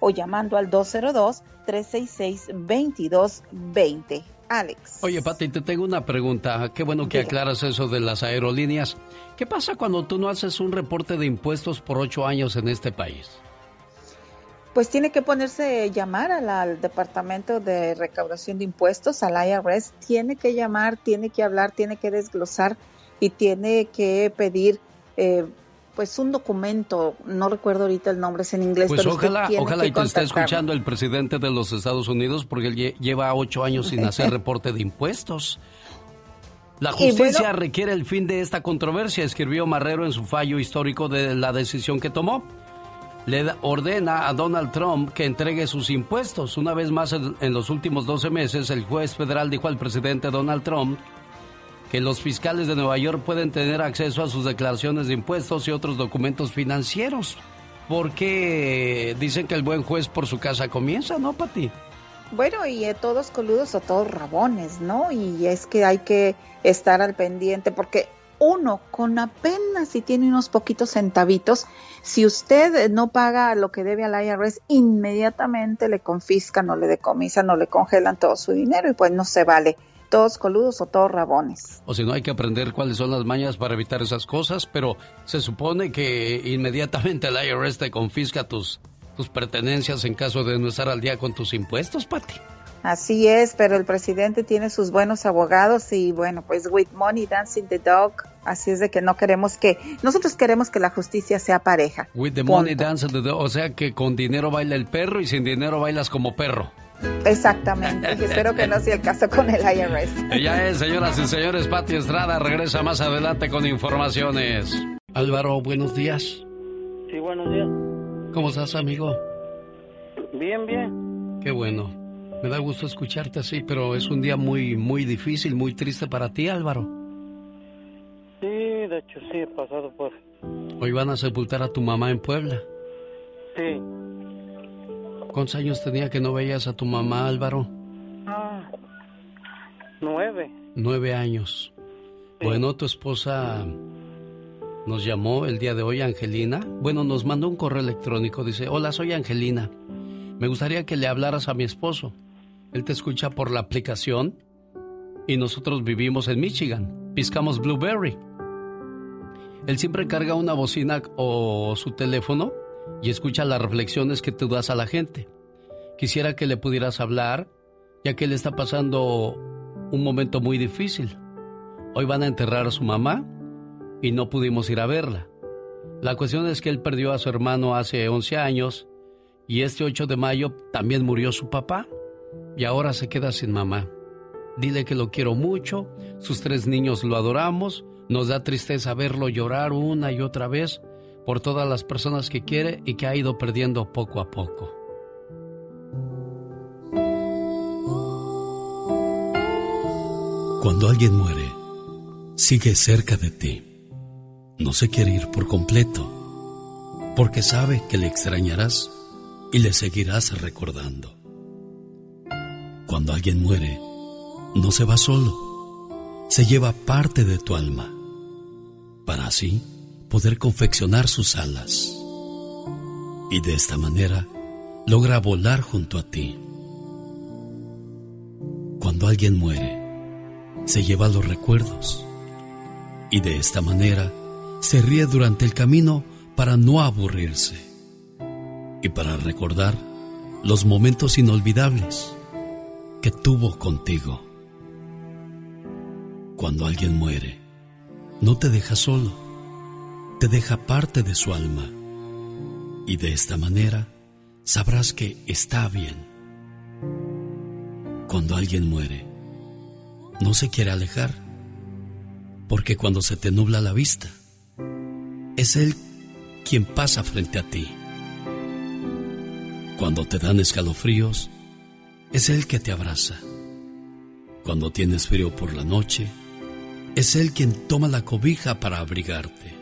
o llamando al 202-366-2220. Alex. Oye, Pati, te tengo una pregunta. Qué bueno que aclaras eso de las aerolíneas. ¿Qué pasa cuando tú no haces un reporte de impuestos por ocho años en este país? Pues tiene que ponerse, llamar al, al Departamento de Recaudación de Impuestos, al IRS, tiene que llamar, tiene que hablar, tiene que desglosar y tiene que pedir eh, pues un documento, no recuerdo ahorita el nombre, es en inglés. Pues ojalá, ojalá y te esté escuchando el presidente de los Estados Unidos porque él lleva ocho años sin hacer reporte de impuestos. La justicia requiere el fin de esta controversia, escribió Marrero en su fallo histórico de la decisión que tomó. Le ordena a Donald Trump que entregue sus impuestos. Una vez más, en los últimos 12 meses, el juez federal dijo al presidente Donald Trump que los fiscales de Nueva York pueden tener acceso a sus declaraciones de impuestos y otros documentos financieros. Porque dicen que el buen juez por su casa comienza, ¿no, Pati? Bueno, y eh, todos coludos o todos rabones, ¿no? Y es que hay que estar al pendiente porque uno con apenas si tiene unos poquitos centavitos, si usted no paga lo que debe al IRS, inmediatamente le confiscan o le decomisan o le congelan todo su dinero y pues no se vale todos coludos o todos rabones. O si no, hay que aprender cuáles son las mañas para evitar esas cosas, pero se supone que inmediatamente el IRS te confisca tus, tus pertenencias en caso de no estar al día con tus impuestos, Pati. Así es, pero el presidente tiene sus buenos abogados y bueno, pues with money dancing the dog, así es de que no queremos que, nosotros queremos que la justicia sea pareja. With the money dancing the dog, o sea que con dinero baila el perro y sin dinero bailas como perro. Exactamente, espero que no sea el caso con el IRS. Ella es, señoras y señores, Pati Estrada, regresa más adelante con informaciones. Álvaro, buenos días. Sí, buenos días. ¿Cómo estás, amigo? Bien, bien. Qué bueno. Me da gusto escucharte así, pero es un día muy, muy difícil, muy triste para ti, Álvaro. Sí, de hecho sí, he pasado por... Hoy van a sepultar a tu mamá en Puebla. Sí. ¿Cuántos años tenía que no veías a tu mamá, Álvaro? Ah, nueve. Nueve años. Bueno, tu esposa nos llamó el día de hoy, Angelina. Bueno, nos mandó un correo electrónico. Dice, hola, soy Angelina. Me gustaría que le hablaras a mi esposo. Él te escucha por la aplicación y nosotros vivimos en Michigan. Piscamos Blueberry. Él siempre carga una bocina o su teléfono y escucha las reflexiones que tú das a la gente. Quisiera que le pudieras hablar, ya que él está pasando un momento muy difícil. Hoy van a enterrar a su mamá y no pudimos ir a verla. La cuestión es que él perdió a su hermano hace 11 años y este 8 de mayo también murió su papá y ahora se queda sin mamá. Dile que lo quiero mucho, sus tres niños lo adoramos, nos da tristeza verlo llorar una y otra vez por todas las personas que quiere y que ha ido perdiendo poco a poco. Cuando alguien muere, sigue cerca de ti. No se quiere ir por completo, porque sabe que le extrañarás y le seguirás recordando. Cuando alguien muere, no se va solo, se lleva parte de tu alma, para así poder confeccionar sus alas. Y de esta manera logra volar junto a ti. Cuando alguien muere, se lleva los recuerdos. Y de esta manera se ríe durante el camino para no aburrirse. Y para recordar los momentos inolvidables que tuvo contigo. Cuando alguien muere, no te deja solo te deja parte de su alma y de esta manera sabrás que está bien. Cuando alguien muere, no se quiere alejar, porque cuando se te nubla la vista, es Él quien pasa frente a ti. Cuando te dan escalofríos, es Él que te abraza. Cuando tienes frío por la noche, es Él quien toma la cobija para abrigarte.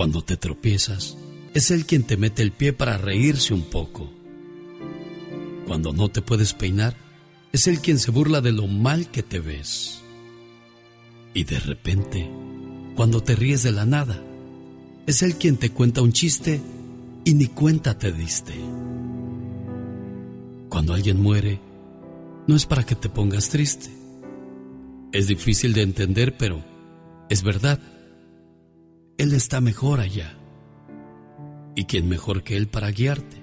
Cuando te tropiezas, es Él quien te mete el pie para reírse un poco. Cuando no te puedes peinar, es Él quien se burla de lo mal que te ves. Y de repente, cuando te ríes de la nada, es Él quien te cuenta un chiste y ni cuenta te diste. Cuando alguien muere, no es para que te pongas triste. Es difícil de entender, pero es verdad. Él está mejor allá. ¿Y quién mejor que Él para guiarte?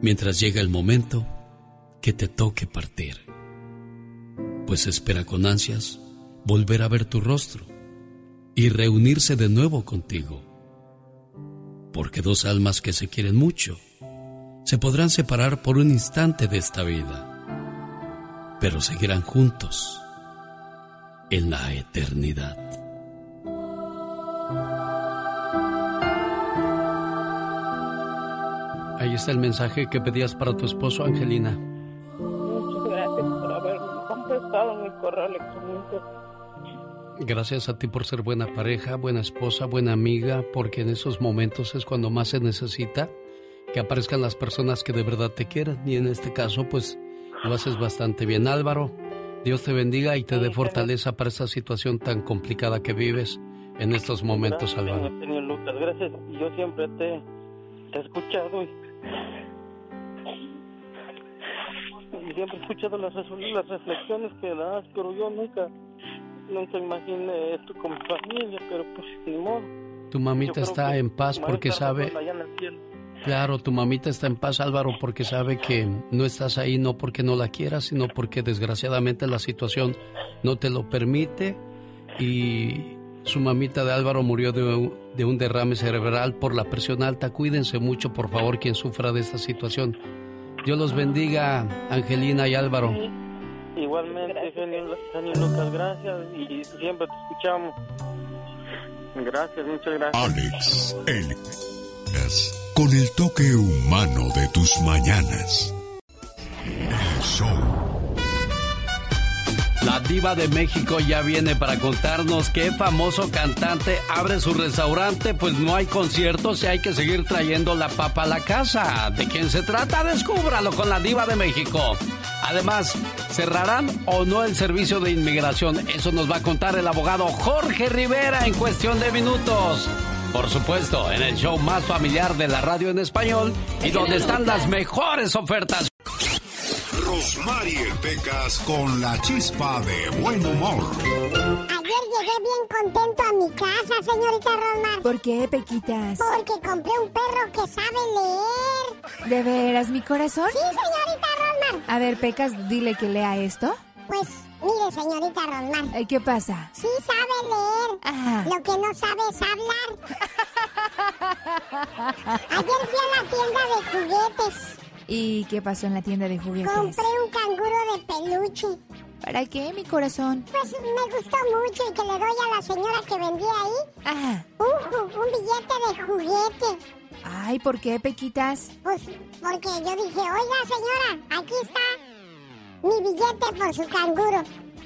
Mientras llega el momento que te toque partir. Pues espera con ansias volver a ver tu rostro y reunirse de nuevo contigo. Porque dos almas que se quieren mucho se podrán separar por un instante de esta vida, pero seguirán juntos en la eternidad. Está el mensaje que pedías para tu esposo, Angelina. Muchas gracias por haberme contestado mi correo electrónico. Gracias a ti por ser buena pareja, buena esposa, buena amiga, porque en esos momentos es cuando más se necesita que aparezcan las personas que de verdad te quieran. Y en este caso, pues lo haces bastante bien. Álvaro, Dios te bendiga y te dé fortaleza para esa situación tan complicada que vives en estos momentos, Gracias, Álvaro. señor Lucas, gracias. Yo siempre te, te he escuchado y, siempre he escuchado las, reflexiones que das, pero yo nunca, nunca imaginé esto con mi familia, pero pues ni modo. Tu mamita está en paz porque sabe, claro, tu mamita está en paz, Álvaro, porque sabe que no estás ahí no porque no la quieras, sino porque desgraciadamente la situación no te lo permite y su mamita de Álvaro murió de un, de un derrame cerebral por la presión alta. Cuídense mucho, por favor, quien sufra de esta situación. Dios los bendiga, Angelina y Álvaro. Igualmente, genio, Lucas, gracias y siempre te escuchamos. Gracias, muchas gracias. Alex, el con el toque humano de tus mañanas. El show. La diva de México ya viene para contarnos qué famoso cantante abre su restaurante, pues no hay conciertos y hay que seguir trayendo la papa a la casa. ¿De quién se trata? Descúbralo con la diva de México. Además, ¿cerrarán o no el servicio de inmigración? Eso nos va a contar el abogado Jorge Rivera en cuestión de minutos. Por supuesto, en el show más familiar de la radio en español y donde están las mejores ofertas. Rosmarie Pecas con la chispa de buen humor. Ayer llegué bien contento a mi casa, señorita Rosmar. ¿Por qué, Pequitas? Porque compré un perro que sabe leer. ¿De veras, mi corazón? Sí, señorita Rosmar. A ver, Pecas, dile que lea esto. Pues, mire, señorita Rosmar. Ay, ¿Qué pasa? Sí sabe leer. Lo que no sabe es hablar. Ayer fui a la tienda de juguetes. ¿Y qué pasó en la tienda de juguetes? Compré un canguro de peluche. ¿Para qué, mi corazón? Pues me gustó mucho y que le doy a la señora que vendía ahí Ah. un, un billete de juguete. Ay, ¿por qué, Pequitas? Pues porque yo dije, oiga señora, aquí está mi billete por su canguro.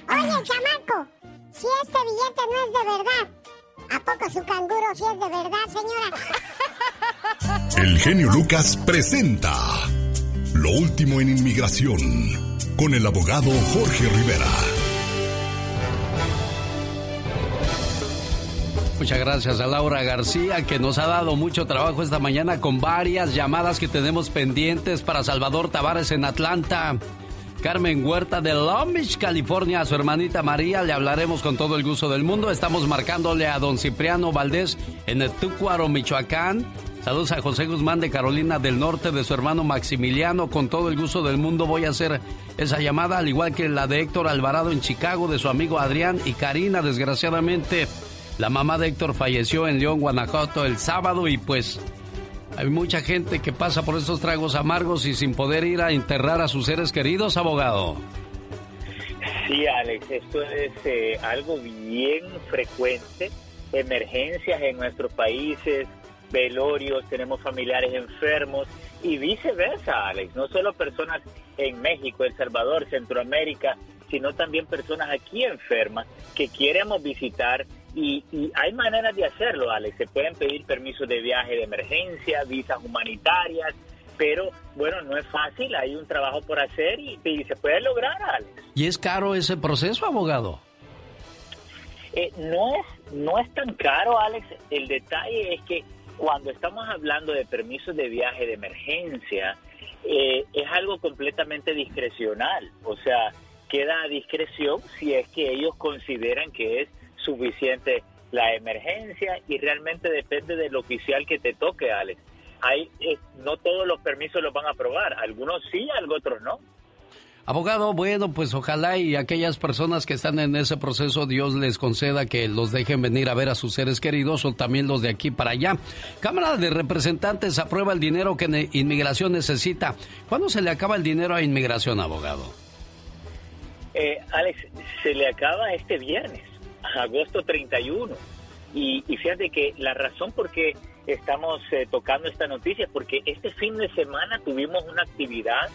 Oye, chamaco, si este billete no es de verdad, ¿a poco su canguro sí es de verdad, señora? El genio Lucas presenta Lo último en inmigración con el abogado Jorge Rivera. Muchas gracias a Laura García que nos ha dado mucho trabajo esta mañana con varias llamadas que tenemos pendientes para Salvador Tavares en Atlanta. Carmen Huerta de Long Beach, California, a su hermanita María, le hablaremos con todo el gusto del mundo. Estamos marcándole a don Cipriano Valdés en el Túcuaro, Michoacán. Saludos a José Guzmán de Carolina del Norte, de su hermano Maximiliano. Con todo el gusto del mundo voy a hacer esa llamada, al igual que la de Héctor Alvarado en Chicago, de su amigo Adrián y Karina, desgraciadamente. La mamá de Héctor falleció en León, Guanajuato, el sábado y pues hay mucha gente que pasa por estos tragos amargos y sin poder ir a enterrar a sus seres queridos, abogado. Sí, Alex, esto es eh, algo bien frecuente. Emergencias en nuestros países, velorios, tenemos familiares enfermos y viceversa, Alex. No solo personas en México, El Salvador, Centroamérica, sino también personas aquí enfermas que queremos visitar Y, y hay maneras de hacerlo, Alex. Se pueden pedir permisos de viaje de emergencia, visas humanitarias, pero bueno, no es fácil, hay un trabajo por hacer y, y se puede lograr, Alex. ¿Y es caro ese proceso, abogado? Eh, no, es, no es tan caro, Alex. El detalle es que cuando estamos hablando de permisos de viaje de emergencia, eh, es algo completamente discrecional. O sea, queda a discreción si es que ellos consideran que es suficiente la emergencia y realmente depende del oficial que te toque, Alex. Hay, eh, no todos los permisos los van a aprobar, algunos sí, algunos otros no. Abogado, bueno, pues ojalá y aquellas personas que están en ese proceso, Dios les conceda que los dejen venir a ver a sus seres queridos o también los de aquí para allá. Cámara de Representantes aprueba el dinero que Inmigración necesita. ¿Cuándo se le acaba el dinero a Inmigración, abogado? Eh, Alex, se le acaba este viernes, agosto 31. Y, y fíjate que la razón por qué estamos eh, tocando esta noticia es porque este fin de semana tuvimos una actividad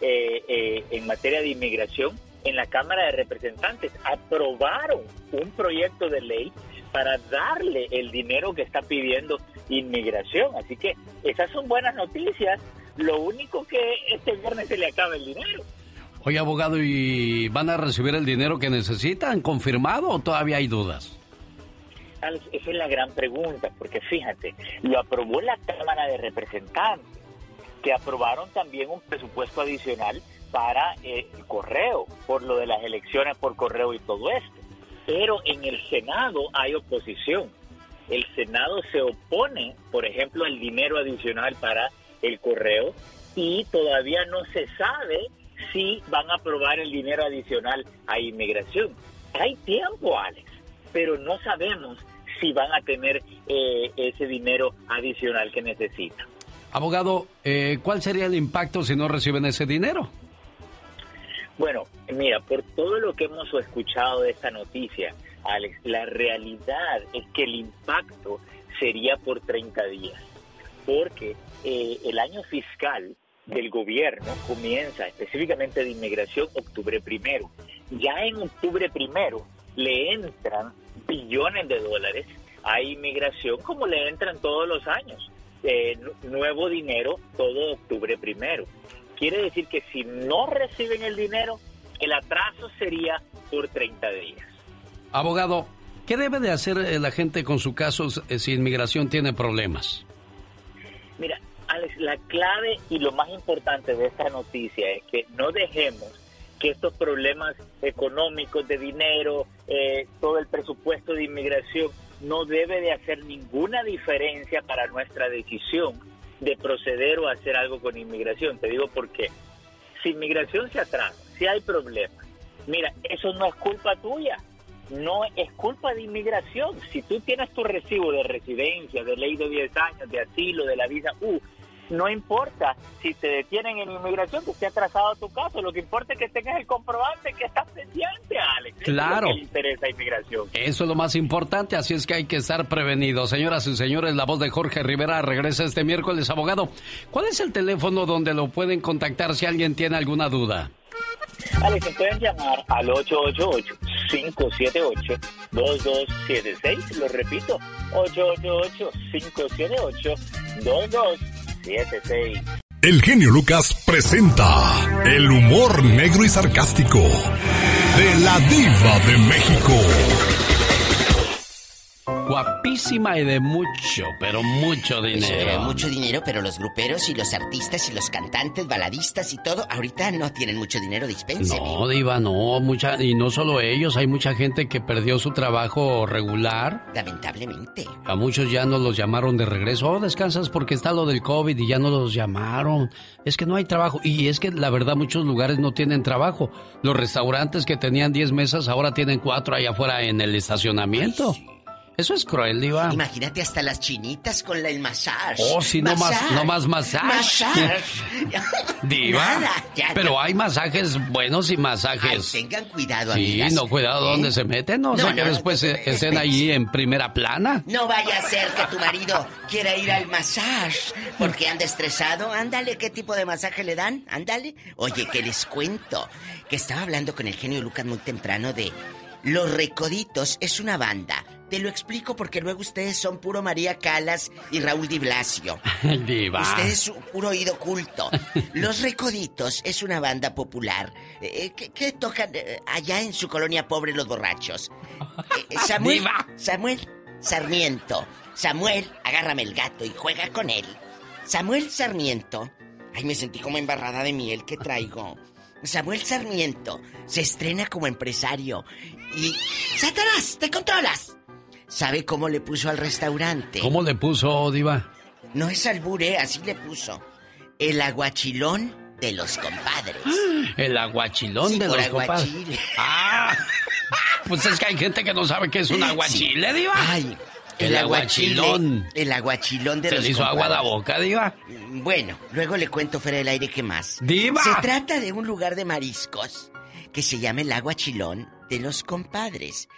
eh, eh, en materia de inmigración en la Cámara de Representantes. Aprobaron un proyecto de ley para darle el dinero que está pidiendo inmigración. Así que esas son buenas noticias. Lo único que este viernes se le acaba el dinero. Oye, abogado, ¿y van a recibir el dinero que necesitan? ¿Confirmado o todavía hay dudas? Esa es la gran pregunta, porque fíjate, lo aprobó la Cámara de Representantes que aprobaron también un presupuesto adicional para eh, el correo, por lo de las elecciones por correo y todo esto. Pero en el Senado hay oposición. El Senado se opone, por ejemplo, al dinero adicional para el correo y todavía no se sabe si van a aprobar el dinero adicional a inmigración. Hay tiempo, Alex, pero no sabemos si van a tener eh, ese dinero adicional que necesitan. Abogado, eh, ¿cuál sería el impacto si no reciben ese dinero? Bueno, mira, por todo lo que hemos escuchado de esta noticia, Alex, la realidad es que el impacto sería por 30 días, porque eh, el año fiscal del gobierno comienza específicamente de inmigración octubre primero. Ya en octubre primero le entran billones de dólares a inmigración como le entran todos los años. Eh, nuevo dinero todo octubre primero. Quiere decir que si no reciben el dinero, el atraso sería por 30 días. Abogado, ¿qué debe de hacer eh, la gente con su caso eh, si inmigración tiene problemas? Mira, Alex, la clave y lo más importante de esta noticia es que no dejemos que estos problemas económicos de dinero, todo el presupuesto de inmigración, no debe de hacer ninguna diferencia para nuestra decisión de proceder o hacer algo con inmigración. Te digo por qué. Si inmigración se atrasa, si hay problemas, mira, eso no es culpa tuya, no es culpa de inmigración. Si tú tienes tu recibo de residencia, de ley de 10 años, de asilo, de la visa U, no importa si te detienen en inmigración que esté atrasado tu caso, lo que importa es que tengas el comprobante que estás pendiente, Alex. Claro. Eso es lo que interesa inmigración. Eso es lo más importante, así es que hay que estar prevenidos. Señoras y señores, la voz de Jorge Rivera regresa este miércoles, abogado. ¿Cuál es el teléfono donde lo pueden contactar si alguien tiene alguna duda? Alex, pueden llamar al 888-578-2276. Lo repito, 888-578-2276. El genio Lucas presenta el humor negro y sarcástico de la diva de México. Guapísima y de mucho, pero mucho dinero. Sí, mucho dinero, pero los gruperos y los artistas y los cantantes, baladistas y todo, ahorita no tienen mucho dinero, dispense. No, Diva, no, mucha, y no solo ellos, hay mucha gente que perdió su trabajo regular. Lamentablemente. A muchos ya no los llamaron de regreso. Oh, descansas porque está lo del COVID y ya no los llamaron. Es que no hay trabajo. Y es que la verdad muchos lugares no tienen trabajo. Los restaurantes que tenían 10 mesas ahora tienen 4 allá afuera en el estacionamiento. Eso es cruel, Diva. Imagínate hasta las chinitas con la, el masaje. Oh, sí, no más, no más masaje. Masaje. Diva. Pero hay masajes buenos y masajes. Ay, tengan cuidado, Sí, amigas. no, cuidado ¿Eh? donde se meten. No, No, sé que no, después estén allí en primera plana. No vaya a ser que tu marido quiera ir al masaje porque anda estresado. Ándale, ¿qué tipo de masaje le dan? Ándale. Oye, que les cuento que estaba hablando con el genio Lucas muy temprano de Los Recoditos. Es una banda Te lo explico porque luego ustedes son puro María Calas y Raúl Di Blasio. Diva. Ustedes puro oído culto. Los Recoditos es una banda popular eh, que, que tocan eh, allá en su colonia pobre los borrachos. Eh, eh, Samuel, Diva. Samuel Sarmiento. Samuel, agárrame el gato y juega con él. Samuel Sarmiento. Ay, me sentí como embarrada de miel que traigo. Samuel Sarmiento se estrena como empresario y... ¡Satanás! ¡Te controlas! ¿Sabe cómo le puso al restaurante? ¿Cómo le puso, Diva? No es albure, así le puso. El aguachilón de los compadres. El aguachilón Sí, de por los compadres. aguachile. Ah, pues es que hay gente que no sabe qué es un aguachile, Diva. Ay, el, aguachilón. El aguachilón de Se los le hizo agua a la compadres. boca, Diva. Bueno, luego le cuento fuera del aire qué más. ¡Diva! Se trata de un lugar de mariscos que se llama el agua chilón de los compadres.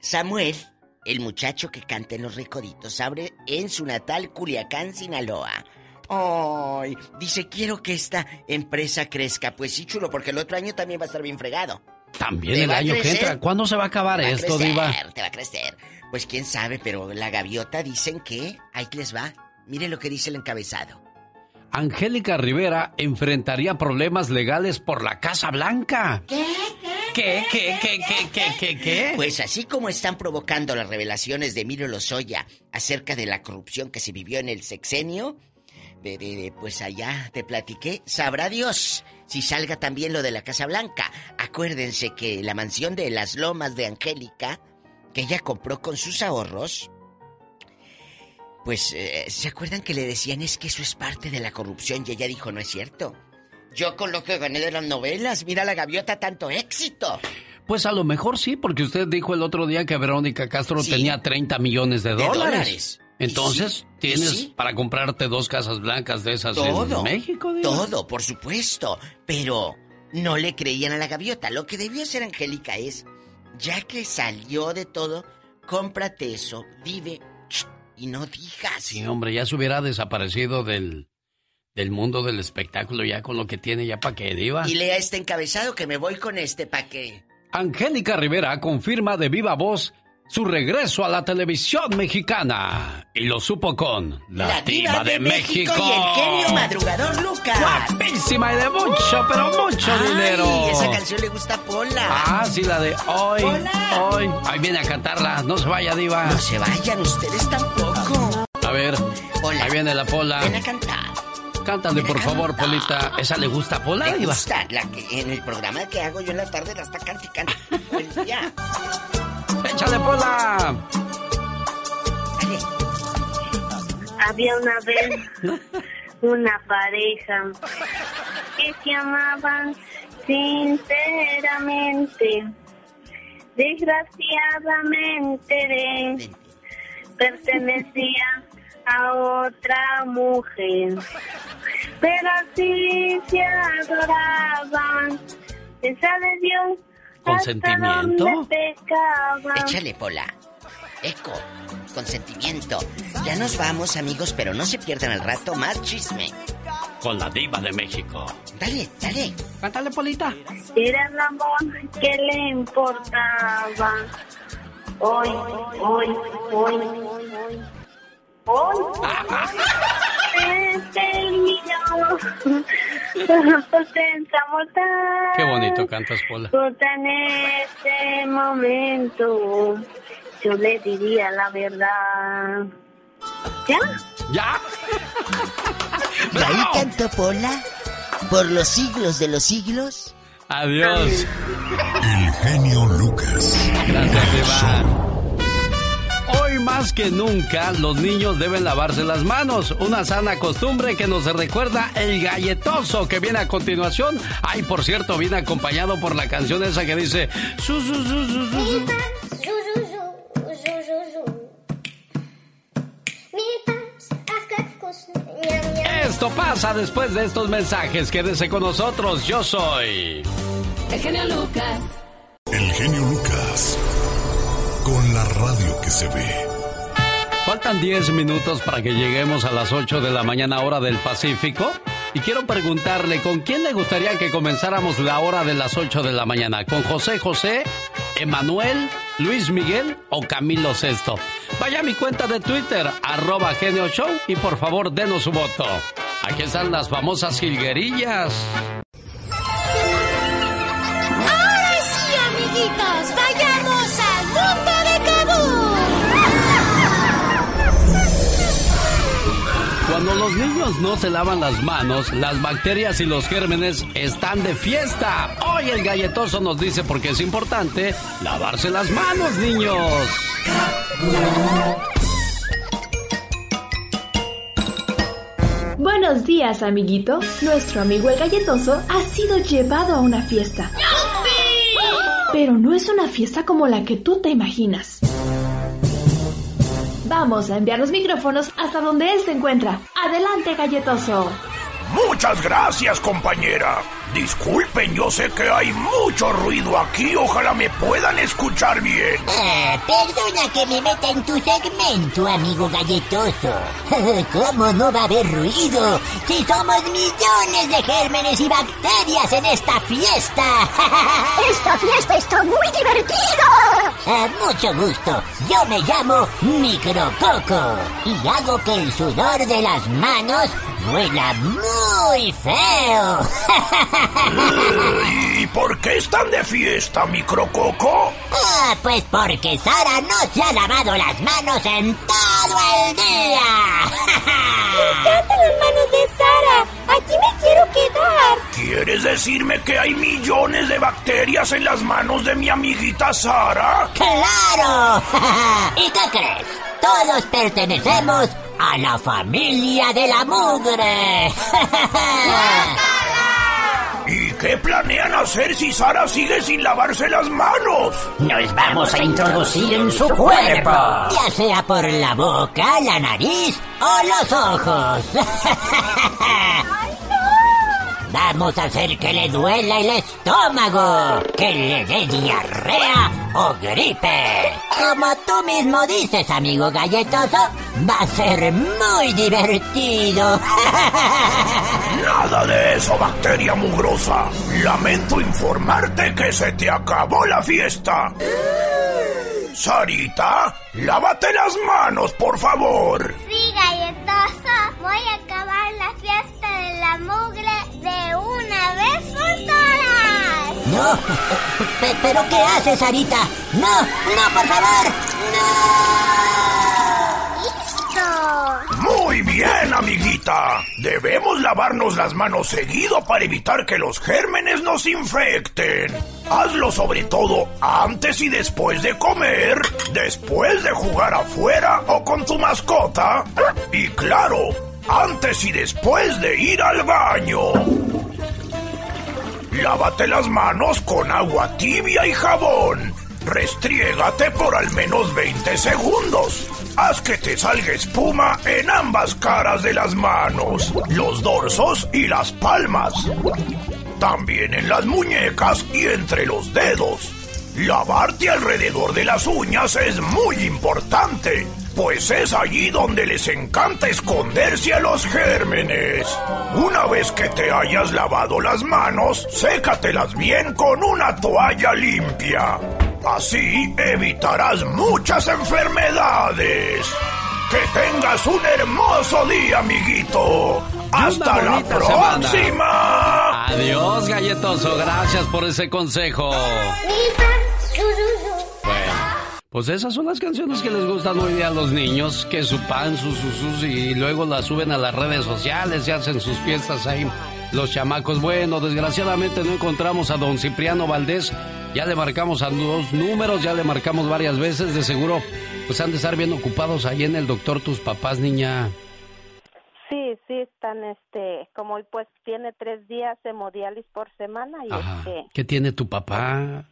Samuel, el muchacho que canta en los recoditos, abre en su natal Culiacán, Sinaloa. Ay, dice, quiero que esta empresa crezca. Pues sí, chulo, porque el otro año también va a estar bien fregado. También el va a año que crecer. entra. ¿Cuándo se va a acabar Te va a esto, crecer, Diva? Te va a crecer. Pues quién sabe, pero la gaviota dicen que ahí les va. Mire lo que dice el encabezado. Angélica Rivera enfrentaría problemas legales por la Casa Blanca. ¿Qué? ¿Qué? ¿Qué? ¿Qué? ¿Qué? ¿Qué? ¿Qué? ¿Qué? Pues así como están provocando las revelaciones de Emilio Lozoya acerca de la corrupción que se vivió en el sexenio, pues allá te platiqué, sabrá Dios si salga también lo de la Casa Blanca. Acuérdense que la mansión de las lomas de Angélica, que ella compró con sus ahorros, pues eh, se acuerdan que le decían es que eso es parte de la corrupción y ella dijo no es cierto. Yo con lo que gané de las novelas, mira la gaviota, tanto éxito. Pues a lo mejor sí, porque usted dijo el otro día que Verónica Castro Sí. tenía 30 millones de De dólares. dólares. Entonces, sí, tienes sí. para comprarte dos casas blancas de esas Todo. en México, Diva? Todo, por supuesto. Pero no le creían a la gaviota. Lo que debió hacer Angélica es, ya que salió de todo, cómprate eso, vive y no digas. Sí, hombre, ya se hubiera desaparecido del, del mundo del espectáculo ya con lo que tiene ya para qué, Diva. Y lea este encabezado que me voy con este pa' que. Angélica Rivera confirma de viva voz su regreso a la televisión mexicana. Y lo supo con La, Diva, de, México. y el genio madrugador Lucas. Guapísima y de mucho, pero mucho Ay, dinero. esa canción le gusta a Pola. Ah, sí, la de hoy, Hola. hoy. Ahí viene a cantarla. No se vaya, Diva. No se vayan ustedes tampoco. A ver, Hola. ahí viene la Pola. Ven a cantar. Cántale, por favor, Polita. ¿Esa le gusta a Pola, gusta la que en el programa que hago yo en la tarde la está canticando todo el día. ¡Échale, Pola! Había una vez una pareja que se amaban sinceramente. Desgraciadamente de- pertenecía a otra mujer. Pero así se adoraban. Esa de Dios. ¿Consentimiento? Échale, Pola. Eco, consentimiento. Ya nos vamos, amigos, pero no se pierdan al rato más chisme. Con la Diva de México. Dale, dale. Cántale, Polita. Era el amor que le importaba. Hoy, hoy, hoy, hoy. Hoy terminó. Pensamos tan Qué bonito cantas, Pola. en este momento. Yo le diría la verdad. ¿Ya? ¿Ya? ¿Y ahí cantó Pola? ¿Por los siglos de los siglos? Adiós. El genio Lucas. Gracias, Diva. Más que nunca, los niños deben lavarse las manos. Una sana costumbre que nos recuerda el galletoso que viene a continuación. Ay, por cierto, viene acompañado por la canción esa que dice. Su, su, su, su, su, su. Esto pasa después de estos mensajes. Quédese con nosotros. Yo soy. El genio Lucas. El genio Lucas. Faltan 10 minutos para que lleguemos a las 8 de la mañana hora del Pacífico. Y quiero preguntarle, ¿con quién le gustaría que comenzáramos la hora de las 8 de la mañana? ¿Con José José, Emanuel, Luis Miguel o Camilo Sesto. Vaya a mi cuenta de Twitter, arroba Genio Show, y por favor denos su voto. Aquí están las famosas jilguerillas. Cuando los niños no se lavan las manos, las bacterias y los gérmenes están de fiesta. Hoy el galletoso nos dice por qué es importante lavarse las manos, niños. Buenos días, amiguito. Nuestro amigo el galletoso ha sido llevado a una fiesta. Pero no es una fiesta como la que tú te imaginas. Vamos a enviar los micrófonos hasta donde él se encuentra. Adelante, galletoso. Muchas gracias, compañera. Disculpen, yo sé que hay mucho ruido aquí. Ojalá me puedan escuchar bien. Ah, perdona que me meta en tu segmento, amigo galletoso. ¿Cómo no va a haber ruido si somos millones de gérmenes y bacterias en esta fiesta? ¡Esta fiesta está muy divertida! Ah, mucho gusto. Yo me llamo Micrococo y hago que el sudor de las manos huela muy feo. ¿Y por qué están de fiesta, Micrococo? Ah, pues porque Sara no se ha lavado las manos en todo el día. ¡Me encantan las manos de Sara! ¡Aquí me quiero quedar! ¿Quieres decirme que hay millones de bacterias en las manos de mi amiguita Sara? ¡Claro! ¿Y qué crees? Todos pertenecemos a la familia de la mugre. ¿Y qué planean hacer si Sara sigue sin lavarse las manos? Nos vamos a introducir en su cuerpo. Ya sea por la boca, la nariz o los ojos. Vamos a hacer que le duela el estómago, que le dé diarrea o gripe. Como tú mismo dices, amigo galletoso, va a ser muy divertido. Nada de eso, bacteria mugrosa. Lamento informarte que se te acabó la fiesta. Sarita, lávate las manos, por favor. Sí, galletoso. Voy a acabar la fiesta de la mugre de una vez por todas. No, pe- pero ¿qué haces, Sarita? No, no, por favor. Muy bien, amiguita. Debemos lavarnos las manos seguido para evitar que los gérmenes nos infecten. Hazlo sobre todo antes y después de comer, después de jugar afuera o con tu mascota. Y claro, antes y después de ir al baño. Lávate las manos con agua tibia y jabón. Restriégate por al menos 20 segundos. Haz que te salga espuma en ambas caras de las manos, los dorsos y las palmas. También en las muñecas y entre los dedos. Lavarte alrededor de las uñas es muy importante, pues es allí donde les encanta esconderse a los gérmenes. Una vez que te hayas lavado las manos, sécatelas bien con una toalla limpia. Así evitarás muchas enfermedades. Que tengas un hermoso día, amiguito. Hasta la semana. próxima. Adiós, galletoso. Gracias por ese consejo. Bueno, pues esas son las canciones que les gustan hoy día a los niños, que su pan, sus sus y luego las suben a las redes sociales y hacen sus fiestas ahí. Los chamacos, bueno, desgraciadamente no encontramos a don Cipriano Valdés. Ya le marcamos a dos números, ya le marcamos varias veces. De seguro, pues han de estar bien ocupados ahí en el doctor tus papás, niña. Sí, sí, están, este, como él pues tiene tres días hemodiálisis por semana y Ajá. este, ¿Qué tiene tu papá?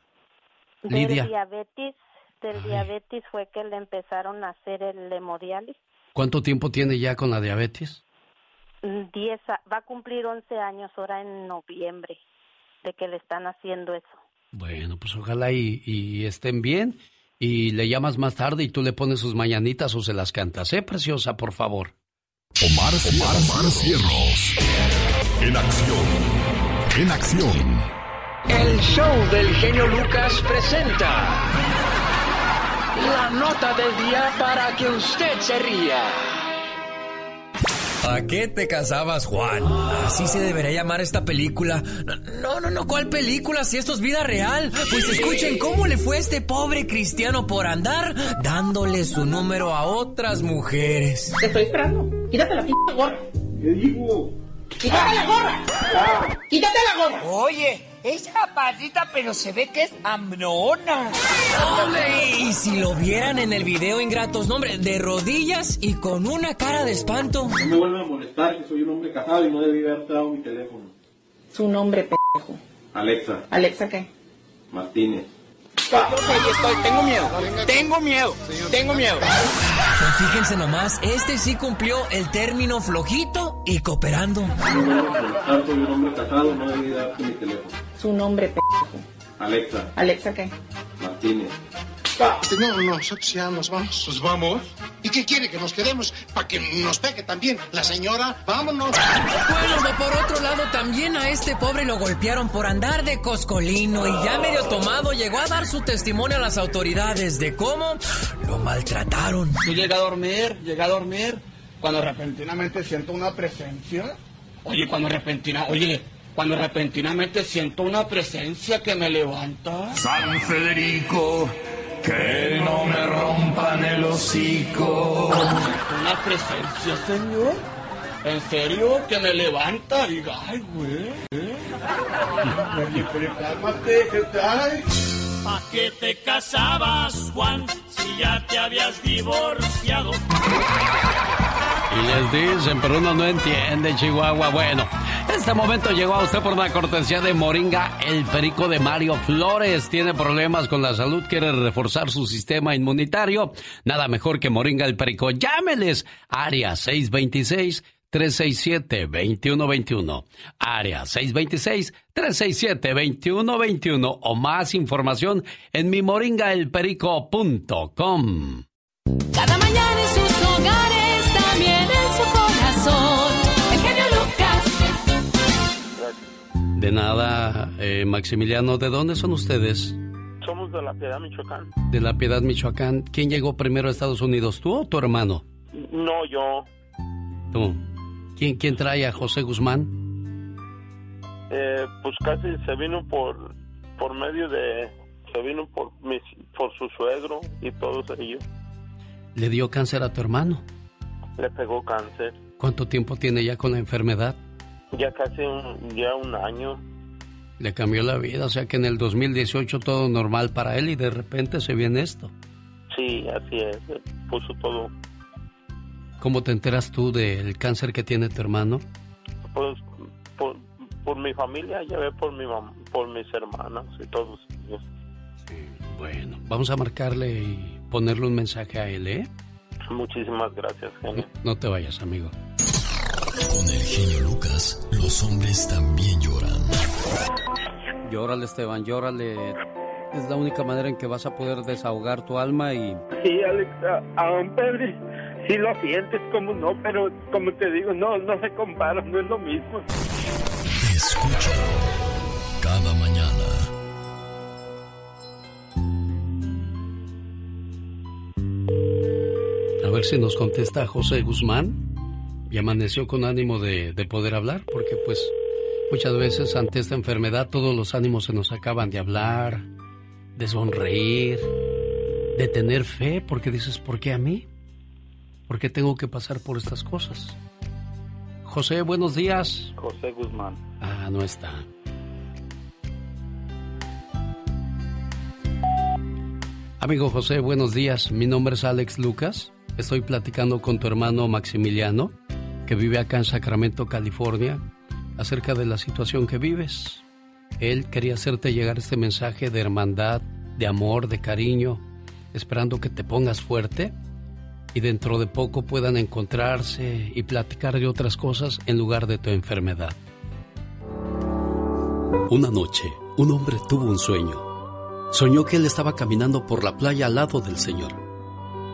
del Lidia. diabetes, del diabetes fue que le empezaron a hacer el hemodiálisis. ¿Cuánto tiempo tiene ya con la diabetes? Mm, Diez, va a cumplir 11 años ahora en noviembre de que le están haciendo eso. Bueno, pues ojalá y, y estén bien. Y le llamas más tarde y tú le pones sus mañanitas o se las cantas, ¿eh, preciosa? Por favor. Omar, Omar, Omar Cierros. En acción. En acción. El show del genio Lucas presenta la nota del día para que usted se ría. ¿A qué te casabas, Juan? Así se debería llamar esta película. No, no, no, ¿cuál película? Si esto es vida real. Pues escuchen cómo le fue a este pobre cristiano por andar dándole su número a otras mujeres. Te estoy esperando. Quítate la p gorra. ¿Qué digo? ¡Quítate la gorra! ¡Quítate la gorra! Oye, es capacita, pero se ve que es amnona. Hombre, y si lo vieran en el video, ingratos, no, hombre, de rodillas y con una cara de espanto. No me vuelvan a molestar, que soy un hombre casado y no debí haber dado mi teléfono. Su nombre, pendejo. Alexa ¿Alexa qué? Martínez. Ahí estoy, tengo miedo, tengo miedo, tengo miedo. Pues fíjense nomás, este sí cumplió el término flojito y cooperando. No a molestar, soy un hombre casado, no debí darte mi teléfono. Su nombre, pendejo. Alexa ¿Alexa qué? Martínez. No, nosotros ya nos vamos. ¿Nos vamos? ¿Y qué quiere? ¿Que nos quedemos? ¿Para que nos pegue también la señora? ¡Vámonos! Bueno, por otro lado, también a este pobre lo golpearon por andar de coscolino y ya medio tomado llegó a dar su testimonio a las autoridades de cómo lo maltrataron. Yo llegué a dormir, llegué a dormir, cuando repentinamente siento una presencia. Oye, cuando repentina, oye, cuando repentinamente siento una presencia que me levanta. San Federico, que no me rompan el hocico. Una presencia, señor. ¿En serio? Que me levanta. Diga, ay, güey. ¿eh? Oye, pero cálmate, ¿qué tal? ¿Pa' qué te casabas, Juan, si ya te habías divorciado? Les dicen, pero uno no entiende, Chihuahua. Bueno, este momento llegó a usted por una cortesía de Moringa, el perico de Mario Flores. Tiene problemas con la salud, quiere reforzar su sistema inmunitario. Nada mejor que Moringa, el perico. Llámeles, área 626. 367-2121. Área 626-367-2121. O más información en mimoringaelperico.com. Cada De nada, eh, Maximiliano, ¿de dónde son ustedes? Somos de La Piedad, Michoacán. De la Piedad, Michoacán. ¿Quién llegó primero a Estados Unidos, tú o tu hermano? No, yo. Tú. ¿Quién, quién trae a José Guzmán? Eh, pues casi se vino por por medio de se vino por mis, por su suegro y todos ellos ¿Le dio cáncer a tu hermano? le pegó cáncer ¿Cuánto tiempo tiene ya con la enfermedad? Ya casi un, ya un año Le cambió la vida, o sea que en el 2018 todo normal para él y de repente se viene esto. sí así es eh, puso todo ¿Cómo te enteras tú del cáncer que tiene tu hermano? pues por, por mi familia ya ve por mi por mis hermanas y todos ellos Bueno, vamos a marcarle y ponerle un mensaje a él, ¿eh? muchísimas gracias genio No te vayas, amigo. Con el genio Lucas, los hombres también lloran. Llórale, Esteban, llórale. Es la única manera en que vas a poder desahogar tu alma y... Sí, Alex, a- aún Pedro, sí lo sientes, como no, pero como te digo, no, no se compara, no es lo mismo. Escúchalo cada mañana. A ver si nos contesta José Guzmán. Y amaneció con ánimo de, de poder hablar, porque pues muchas veces ante esta enfermedad todos los ánimos se nos acaban de hablar, de sonreír, de tener fe, porque dices, ¿por qué a mí? ¿Por qué tengo que pasar por estas cosas? José, buenos días. José Guzmán. Ah, no está. Amigo José, buenos días. Mi nombre es Alex Lucas. Estoy platicando con tu hermano Maximiliano, que vive acá en Sacramento, California, acerca de la situación que vives. Él quería hacerte llegar este mensaje de hermandad, de amor, de cariño, esperando que te pongas fuerte y dentro de poco puedan encontrarse y platicar de otras cosas en lugar de tu enfermedad. Una noche, un hombre tuvo un sueño. Soñó que él estaba caminando por la playa al lado del Señor.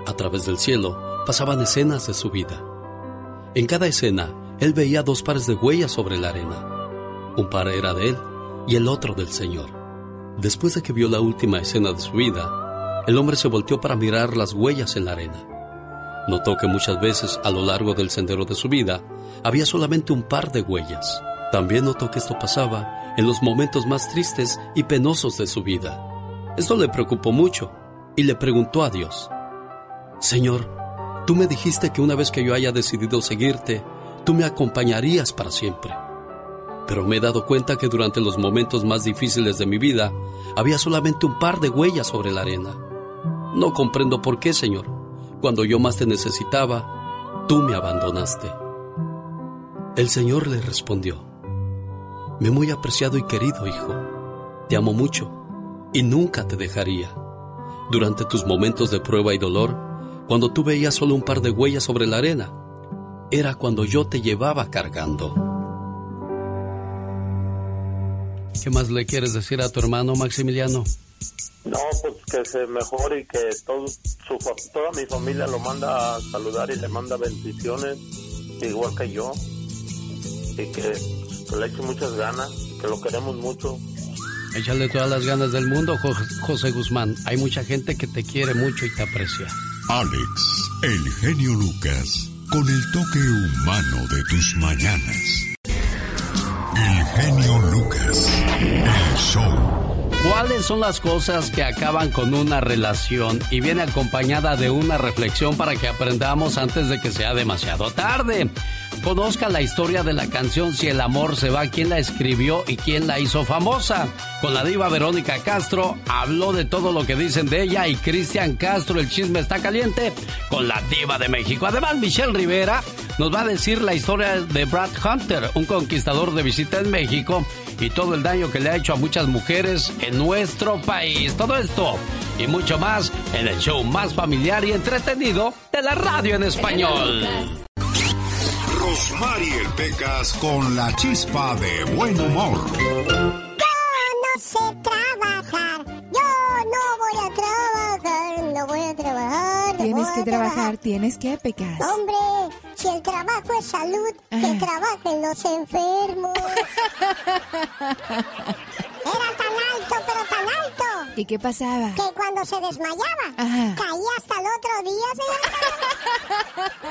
A través del cielo pasaban escenas de su vida. En cada escena, él veía dos pares de huellas sobre la arena. Un par era de él y el otro del Señor. Después de que vio la última escena de su vida, el hombre se volteó para mirar las huellas en la arena. Notó que muchas veces a lo largo del sendero de su vida había solamente un par de huellas. También notó que esto pasaba en los momentos más tristes y penosos de su vida. Esto le preocupó mucho y le preguntó a Dios, Señor, tú me dijiste que una vez que yo haya decidido seguirte, tú me acompañarías para siempre. Pero me he dado cuenta que durante los momentos más difíciles de mi vida había solamente un par de huellas sobre la arena. No comprendo por qué, Señor. Cuando yo más te necesitaba, tú me abandonaste. El Señor le respondió, Me muy apreciado y querido hijo, te amo mucho y nunca te dejaría. Durante tus momentos de prueba y dolor, cuando tú veías solo un par de huellas sobre la arena, era cuando yo te llevaba cargando. ¿Qué más le quieres decir a tu hermano Maximiliano? No, pues que se mejore y que todo su, toda mi familia lo manda a saludar y le manda bendiciones, igual que yo. Y que, que le eche muchas ganas, que lo queremos mucho. Échale todas las ganas del mundo, Jo- José Guzmán. Hay mucha gente que te quiere mucho y te aprecia. Alex, el genio Lucas, con el toque humano de tus mañanas. El genio Lucas, el show. ¿Cuáles son las cosas que acaban con una relación y viene acompañada de una reflexión para que aprendamos antes de que sea demasiado tarde? Conozca la historia de la canción Si el amor se va, quién la escribió y quién la hizo famosa. Con la diva Verónica Castro habló de todo lo que dicen de ella y Cristian Castro, el chisme está caliente con la diva de México. Además, Michelle Rivera nos va a decir la historia de Brad Hunter, un conquistador de visita en México y todo el daño que le ha hecho a muchas mujeres en nuestro país. Todo esto y mucho más en el show más familiar y entretenido de la radio en español. Rosmarie Pecas con la chispa de buen humor. Tienes que trabajar, tienes que pecar. Hombre, si el trabajo es salud, que Ajá. trabajen los enfermos. Era tan alto, pero tan alto, ¿Y qué pasaba? que cuando se desmayaba, Ajá. caía hasta el otro día.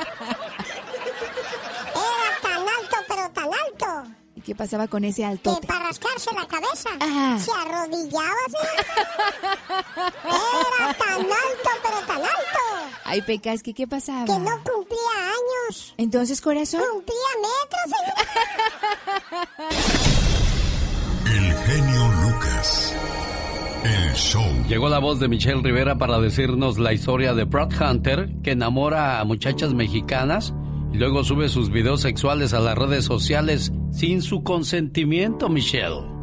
Era tan alto, pero tan alto, ¿Y qué pasaba con ese que altote? para rascarse la cabeza Ajá. se arrodillaba. Era tan alto, pero tan alto, Ay, pecas, ¿qué, qué pasaba? que no cumplía años. Entonces, corazón. Cumplía metros, señor. El genio Lucas. El show. Llegó la voz de Michelle Rivera para decirnos la historia de Brad Hunter, que enamora a muchachas mexicanas luego sube sus videos sexuales a las redes sociales sin su consentimiento, Michelle.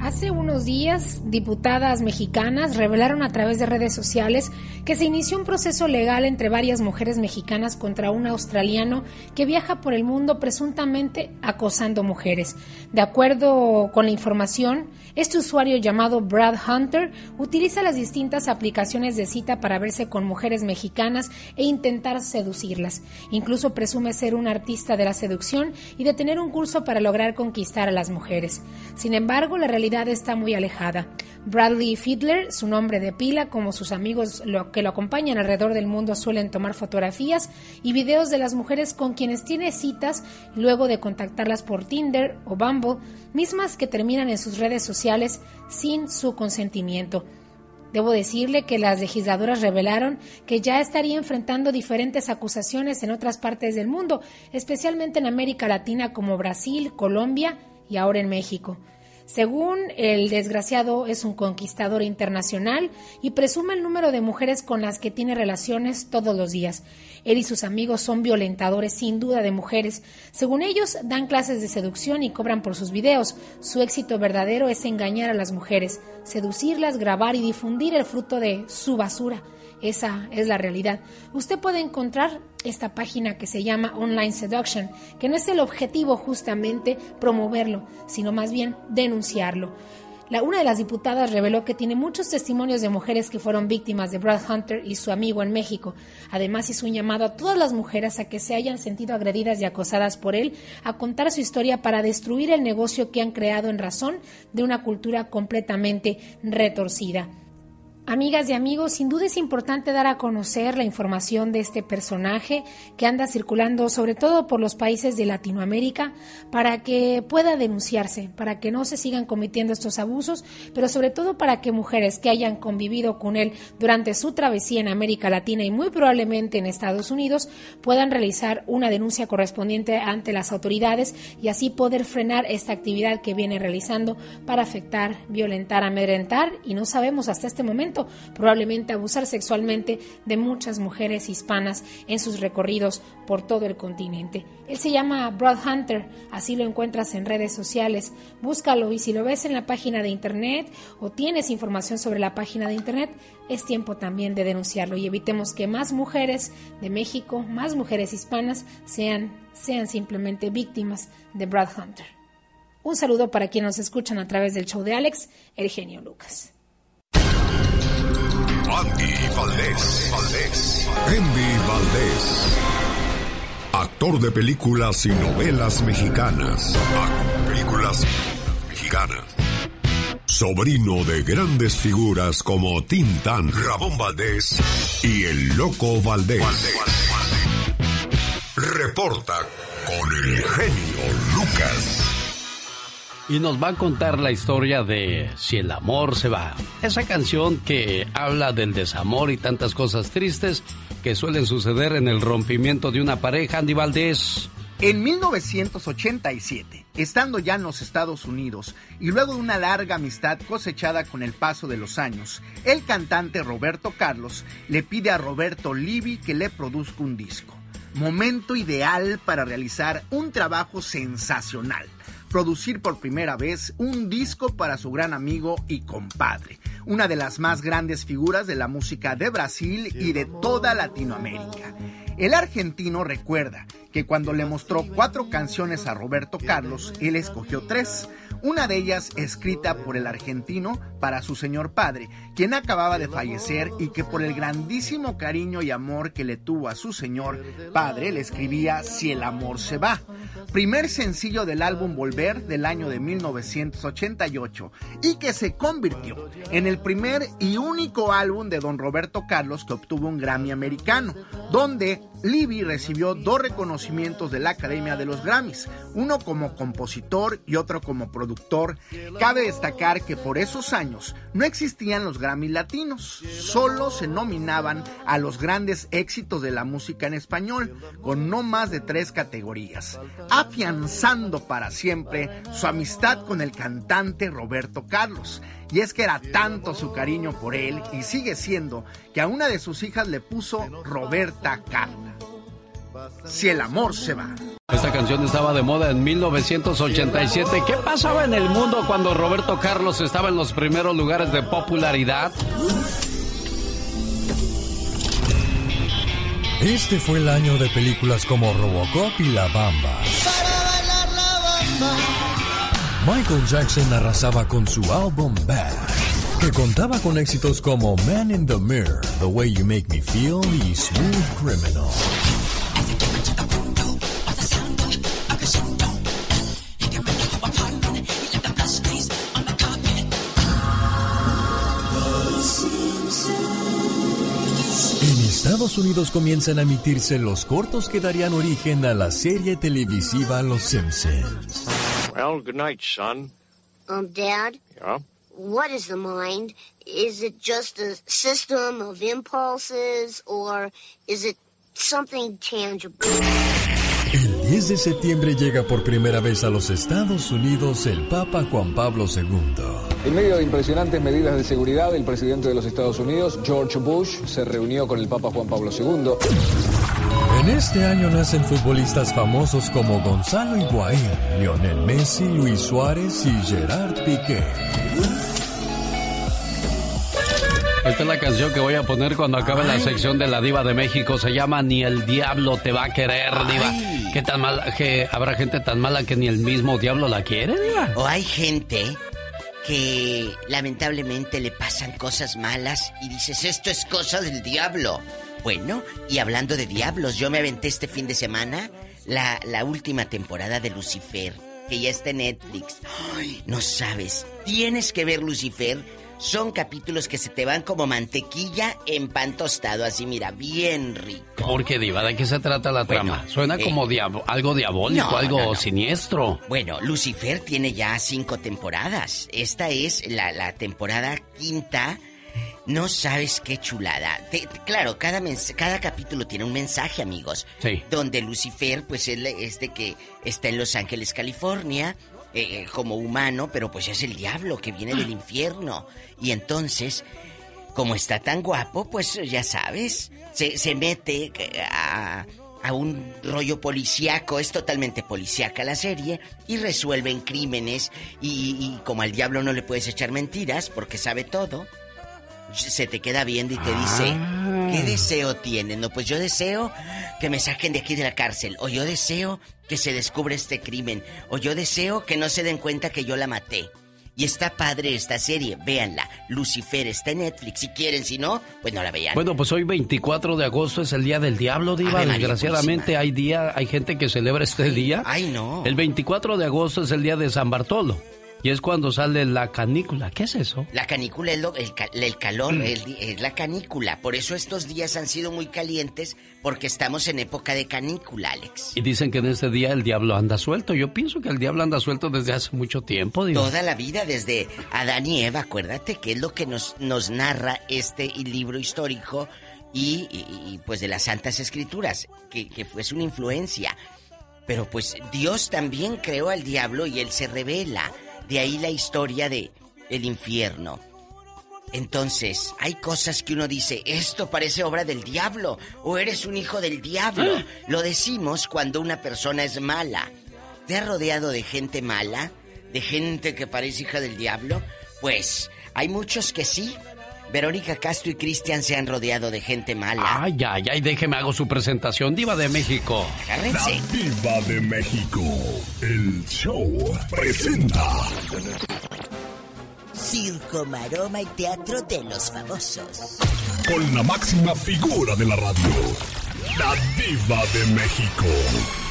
Hace unos días, diputadas mexicanas revelaron a través de redes sociales que se inició un proceso legal entre varias mujeres mexicanas contra un australiano que viaja por el mundo presuntamente acosando mujeres. De acuerdo con la información, este usuario llamado Brad Hunter utiliza las distintas aplicaciones de cita para verse con mujeres mexicanas e intentar seducirlas. Incluso presume ser un artista de la seducción y de tener un curso para lograr conquistar a las mujeres. Sin embargo, la realidad está muy alejada. Bradley Fiedler, su nombre de pila, como sus amigos lo- que lo acompañan alrededor del mundo suelen tomar fotografías y videos de las mujeres con quienes tiene citas luego de contactarlas por Tinder o Bumble, mismas que terminan en sus redes sociales sin su consentimiento. Debo decirle que las legisladoras revelaron que ya estaría enfrentando diferentes acusaciones en otras partes del mundo, especialmente en América Latina como Brasil, Colombia y ahora en México. Según el desgraciado es un conquistador internacional y presume el número de mujeres con las que tiene relaciones todos los días. Él y sus amigos son violentadores sin duda de mujeres. Según ellos, dan clases de seducción y cobran por sus videos. Su éxito verdadero es engañar a las mujeres, seducirlas, grabar y difundir el fruto de su basura. Esa es la realidad. Usted puede encontrar esta página que se llama Online Seduction, que no es el objetivo justamente promoverlo, sino más bien denunciarlo. Una de las diputadas reveló que tiene muchos testimonios de mujeres que fueron víctimas de Brad Hunter y su amigo en México. Además hizo un llamado a todas las mujeres a que se hayan sentido agredidas y acosadas por él a contar su historia para destruir el negocio que han creado en razón de una cultura completamente retorcida. Amigas y amigos, sin duda es importante dar a conocer la información de este personaje que anda circulando sobre todo por los países de Latinoamérica para que pueda denunciarse, para que no se sigan cometiendo estos abusos, pero sobre todo para que mujeres que hayan convivido con él durante su travesía en América Latina y muy probablemente en Estados Unidos puedan realizar una denuncia correspondiente ante las autoridades y así poder frenar esta actividad que viene realizando para afectar, violentar, amedrentar y no sabemos hasta este momento probablemente abusar sexualmente de muchas mujeres hispanas en sus recorridos por todo el continente. Él se llama Broad Hunter, así lo encuentras en redes sociales. Búscalo y si lo ves en la página de internet o tienes información sobre la página de internet, es tiempo también de denunciarlo y evitemos que más mujeres de México, más mujeres hispanas sean, sean simplemente víctimas de Brad Hunter. Un saludo para quienes nos escuchan a través del show de Alex, el genio Lucas. Andy Valdés. Valdés. Andy Valdés. Actor de películas y novelas mexicanas. Películas mexicanas. Sobrino de grandes figuras como Tintán, Ramón Valdés y el Loco Valdés. Reporta con el genio Lucas. Y nos va a contar la historia de Si el amor se va. Esa canción que habla del desamor y tantas cosas tristes que suelen suceder en el rompimiento de una pareja, Andy Valdés. En 1987, estando ya en los Estados Unidos y luego de una larga amistad cosechada con el paso de los años, el cantante Roberto Carlos le pide a Roberto Livi que le produzca un disco. Momento ideal para realizar un trabajo sensacional. Producir por primera vez un disco para su gran amigo y compadre, una de las más grandes figuras de la música de Brasil y de toda Latinoamérica. El argentino recuerda que cuando le mostró cuatro canciones a Roberto Carlos, él escogió tres. Una de ellas escrita por el argentino para su señor padre, quien acababa de fallecer y que por el grandísimo cariño y amor que le tuvo a su señor padre le escribía Si el amor se va. Primer sencillo del álbum Volver del año de 1988 y que se convirtió en el primer y único álbum de don Roberto Carlos que obtuvo un Grammy americano, donde Libby recibió dos reconocimientos de la Academia de los Grammys, uno como compositor y otro como productor. Cabe destacar que por esos años no existían los Grammys latinos, solo se nominaban a los grandes éxitos de la música en español, con no más de tres categorías, afianzando para siempre su amistad con el cantante Roberto Carlos. Y es que era tanto su cariño por él, y sigue siendo, que a una de sus hijas le puso Roberta Carla. Si el amor se va. Esta canción estaba de moda en 1987. ¿Qué pasaba en el mundo cuando Roberto Carlos estaba en los primeros lugares de popularidad? Este fue el año de películas como Robocop y La Bamba. Michael Jackson arrasaba con su álbum Bad, que contaba con éxitos como Man in the Mirror, The Way You Make Me Feel y Smooth Criminal. Estados Unidos comienzan a emitirse los cortos que darían origen a la serie televisiva Los Simpsons. Well, good night, son. Um, Dad, Yeah? what is the mind? Is it just a system of impulses or is it something tangible? El 10 de septiembre llega por primera vez a los Estados Unidos el Papa Juan Pablo II. En medio de impresionantes medidas de seguridad, el presidente de los Estados Unidos, George Bush, se reunió con el Papa Juan Pablo II. En este año nacen futbolistas famosos como Gonzalo Higuaín, Lionel Messi, Luis Suárez y Gerard Piqué. Esta es la canción que voy a poner cuando acabe la sección de la Diva de México. Se llama Ni el Diablo te va a querer, Diva. ¿Qué tan mala? que ¿Habrá gente tan mala que ni el mismo diablo la quiere, Diva? O hay gente que lamentablemente le pasan cosas malas y dices, esto es cosa del diablo. Bueno, y hablando de diablos, yo me aventé este fin de semana la, la última temporada de Lucifer, que ya está en Netflix. No sabes, tienes que ver Lucifer. Son capítulos que se te van como mantequilla en pan tostado, así mira, bien rico. ¿Por qué, Diva? ¿De qué se trata la Bueno, trama? Suena eh, como diabo- algo diabólico, no, algo no, no. siniestro. Bueno, Lucifer tiene ya cinco temporadas. Esta es la, la temporada quinta. No sabes qué chulada. Te- claro, cada, cada capítulo tiene un mensaje, amigos. Sí. Donde Lucifer, pues él es de que está en Los Ángeles, California, eh, eh, como humano, pero pues es el diablo que viene del infierno. Y entonces, como está tan guapo, pues ya sabes, se, se mete eh, a, a un rollo policíaco, es totalmente policíaca la serie, y resuelven crímenes, y, y como al diablo no le puedes echar mentiras, porque sabe todo, se te queda viendo y te dice, ¿qué deseo tienen? No, pues yo deseo que me saquen de aquí de la cárcel, o yo deseo que se descubra este crimen, o yo deseo que no se den cuenta que yo la maté. Y está padre esta serie, véanla. Lucifer está en Netflix, si quieren, si no, pues no la vean. Bueno, pues hoy 24 de agosto es el día del diablo, Diva. Desgraciadamente hay día, hay gente que celebra este día. Ay, no. El 24 de agosto es el día de San Bartolo. Y es cuando sale la canícula. ¿Qué es eso? La canícula es lo- el, el calor, Mm. el di- es la canícula. Por eso estos días han sido muy calientes, porque estamos en época de canícula, Alex. Y dicen que en este día el diablo anda suelto. Yo pienso que el diablo anda suelto desde hace mucho tiempo, Diva. Toda la vida, desde Adán y Eva, acuérdate que es lo que nos, nos narra este libro histórico y, y- y, pues de las Santas Escrituras, que, que fue una influencia. Pero pues Dios también creó al diablo y él se revela. De ahí la historia de el infierno. Entonces, hay cosas que uno dice, esto parece obra del diablo o eres un hijo del diablo. Lo decimos cuando una persona es mala. ¿Te has rodeado de gente mala? ¿De gente que parece hija del diablo? Pues, hay muchos que sí. Verónica Castro y Cristian se han rodeado de gente mala. Ay, ay, ay, déjeme hago su presentación, Diva de México. Agárrense. La Diva de México. El show presenta. Circo, maroma y teatro de los famosos. Con la máxima figura de la radio. La Diva de México.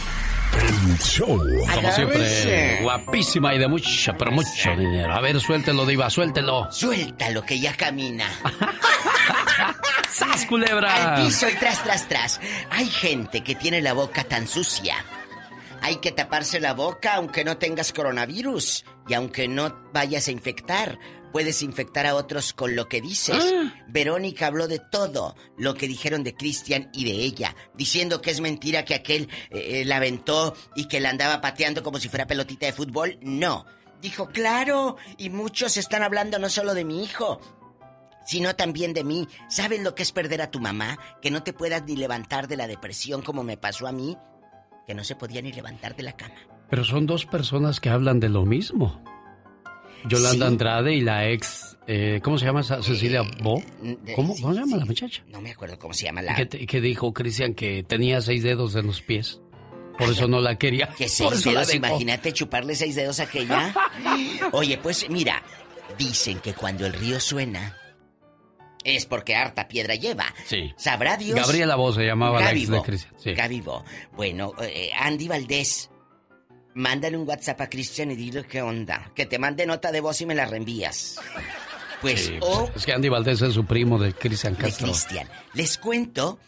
El show. Como siempre, guapísima y de mucho, pero mucho dinero. A ver, suéltelo, Diva, suéltelo. Suéltalo que ya camina. ¡Sas, culebra! Al piso y tras, tras, tras. Hay gente que tiene la boca tan sucia. Hay que taparse la boca aunque no tengas coronavirus. Y aunque no vayas a infectar, puedes infectar a otros con lo que dices. Verónica habló de todo lo que dijeron de Cristian y de ella, diciendo que es mentira que aquel eh, la aventó y que la andaba pateando como si fuera pelotita de fútbol. No. Dijo, claro, y muchos están hablando no solo de mi hijo, sino también de mí. ¿Sabes lo que es perder a tu mamá? Que no te puedas ni levantar de la depresión como me pasó a mí, que no se podía ni levantar de la cama. Pero son dos personas que hablan de lo mismo. Yolanda Sí. Andrade y la ex, eh, ¿cómo se llama esa? Cecilia Bo. de- ¿Cómo, cómo se llama sí. la muchacha? No me acuerdo cómo se llama la... Que, dijo Cristian que tenía seis dedos en los pies. Por eso no la quería. Que seis la dedos, imagínate chuparle seis dedos a aquella. Oye, pues mira, dicen que cuando el río suena es porque harta piedra lleva. Sí. Sabrá Dios. Gabriela Bo se llamaba la ex de Bo. Cristian. Sí. Bo. Bueno, eh, Andy Valdés, mándale un WhatsApp a Cristian y dile qué onda. Que te mande nota de voz y me la reenvías. Pues, Sí, o Es que Andy Valdés es su primo de Cristian de Castro. Cristian. Les cuento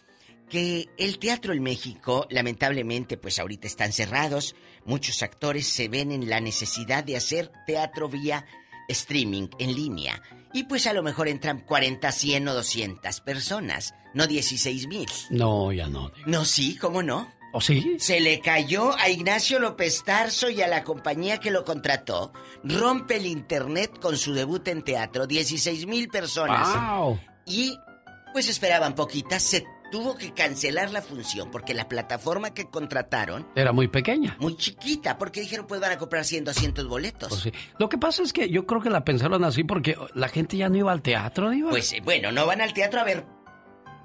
que el teatro en México, lamentablemente, pues ahorita están cerrados. Muchos actores se ven en la necesidad de hacer teatro vía streaming, en línea. Y pues a lo mejor entran 40, 100 o 200 personas, no 16 mil. No, ya no. No, sí, ¿cómo no? ¿O sí? Se le cayó a Ignacio López Tarso y a la compañía que lo contrató. Rompe el internet con su debut en teatro. 16 mil personas. ¡Wow! Y pues esperaban poquitas. Se tuvo que cancelar la función porque la plataforma que contrataron, Era muy pequeña. muy chiquita, porque dijeron pues van a comprar 100, 200 boletos. Pues sí. Lo que pasa es que yo creo que la pensaron así porque la gente ya no iba al teatro, Diva. Pues eh, bueno, no van al teatro a ver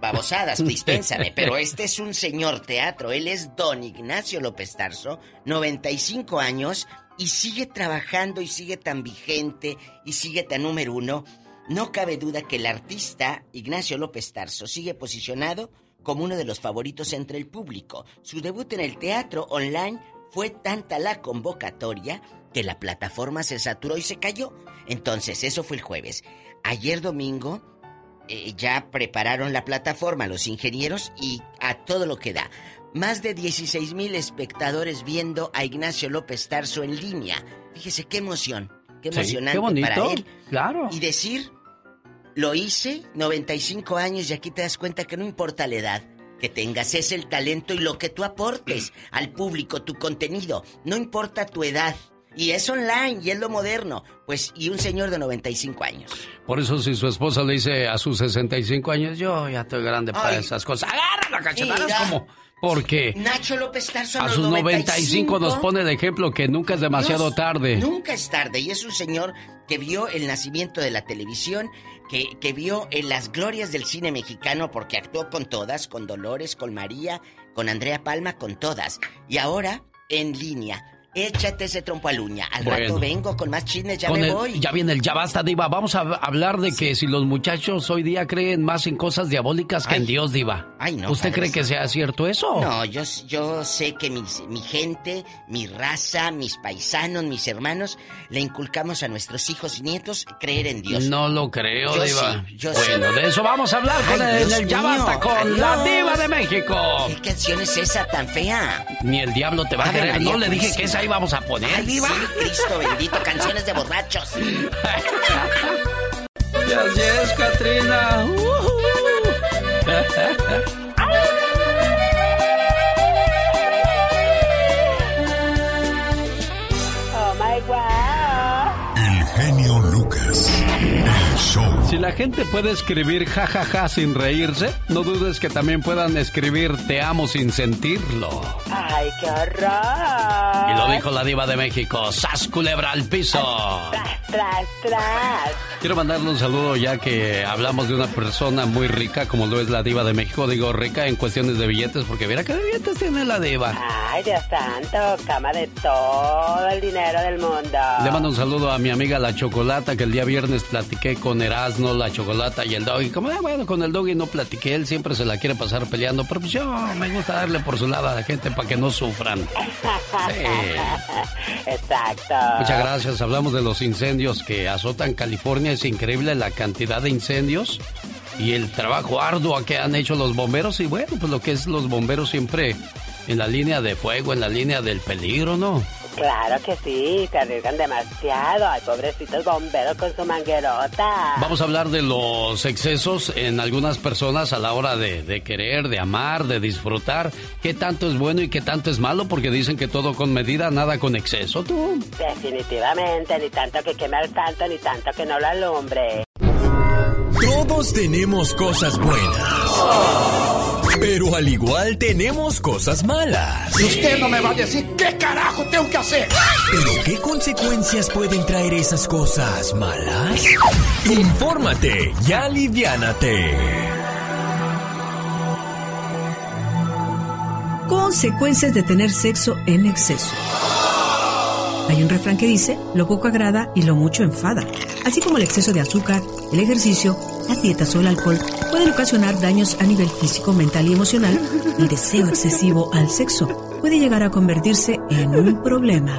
babosadas, dispénsame, pero este es un señor teatro. Él es don Ignacio López Tarso, 95 años, y sigue trabajando y sigue tan vigente y sigue tan número uno, no cabe duda que el artista Ignacio López Tarso sigue posicionado como uno de los favoritos entre el público. Su debut en el teatro online fue tanta la convocatoria que la plataforma se saturó y se cayó. Entonces, eso fue el jueves. Ayer domingo eh, ya prepararon la plataforma los ingenieros y a todo lo que da. Más de 16 mil espectadores viendo a Ignacio López Tarso en línea. Fíjese qué emoción, qué Sí, emocionante qué bonito, para él. claro. Y decir, lo hice, 95 años, y aquí te das cuenta que no importa la edad que tengas, es el talento y lo que tú aportes al público, tu contenido. No importa tu edad. Y es online y es lo moderno. Pues, y un señor de 95 años. Por eso si su esposa le dice a sus 65 años, yo ya estoy grande para esas cosas. Agarra la cachetada, Mira. como... Porque Nacho López Tarso a los sus 95 nos pone de ejemplo que nunca es demasiado Dios, tarde. Nunca es tarde. Y es un señor que vio el nacimiento de la televisión, que, que vio en las glorias del cine mexicano, porque actuó con todas, con Dolores, con María, con Andrea Palma, con todas. Y ahora, en línea. Échate ese trompo al uña. Al Bueno. rato vengo con más chismes, ya me el- voy. ya viene el ya basta, Diva. Vamos a hablar de que si los muchachos hoy día creen más en cosas diabólicas que en Dios, Diva. Ay, no, ¿Usted padre cree que sea cierto eso? No, yo, yo sé que mis- mi gente, mi raza, mis paisanos, mis hermanos, le inculcamos a nuestros hijos y nietos creer en Dios. No lo creo, Yo Diva. sí, yo bueno, sí. de eso vamos a hablar con Ay, el, el Ya mío, Basta, con la. Diva de México. ¿Qué canción es esa tan fea? Ni el diablo te va a querer. María No le dije Purísima. que esa íbamos a poner, Ay, sí, Cristo bendito, canciones de borrachos. Así es, Katrina. Oh Si la gente puede escribir jajaja sin reírse, no dudes que también puedan escribir te amo sin sentirlo. Ay, qué horror. Y lo dijo la diva de México, sas culebra al piso. Tras, tras, tras. Quiero mandarle un saludo ya que hablamos de una persona muy rica como lo es la diva de México. Digo rica en cuestiones de billetes porque mira qué billetes tiene la diva. Ay, Dios santo, cama de todo el dinero del mundo. Le mando un saludo a mi amiga La Chocolata, que el día viernes platiqué con Erasmo, La Chocolata y el Doggy. Como, ah, bueno, con el Doggy no platiqué, él siempre se la quiere pasar peleando, pero pues yo me gusta darle por su lado a la gente para que no sufran. Exacto. Muchas gracias. Hablamos de los incendios que azotan California. Es increíble la cantidad de incendios y el trabajo arduo que han hecho los bomberos. Y bueno, pues lo que es los bomberos siempre en la línea de fuego, en la línea del peligro, ¿no? Claro que sí, se arriesgan demasiado. Ay, pobrecitos bomberos con su manguerota. Vamos a hablar de los excesos en algunas personas a la hora de, de querer, de amar, de disfrutar. ¿Qué tanto es bueno y qué tanto es malo? Porque dicen que todo con medida, nada con exceso, tú. Definitivamente, ni tanto que queme al santo, ni tanto que no lo alumbre. Todos tenemos cosas buenas. Pero al igual tenemos cosas malas. Y usted no me va a decir qué carajo tengo que hacer. ¿Pero qué consecuencias pueden traer esas cosas malas? Infórmate y aliviánate. Consecuencias de tener sexo en exceso. Hay un refrán que dice, lo poco agrada y lo mucho enfada. Así como el exceso de azúcar, el ejercicio, las dietas o el alcohol pueden ocasionar daños a nivel físico, mental y emocional, el deseo excesivo al sexo puede llegar a convertirse en un problema.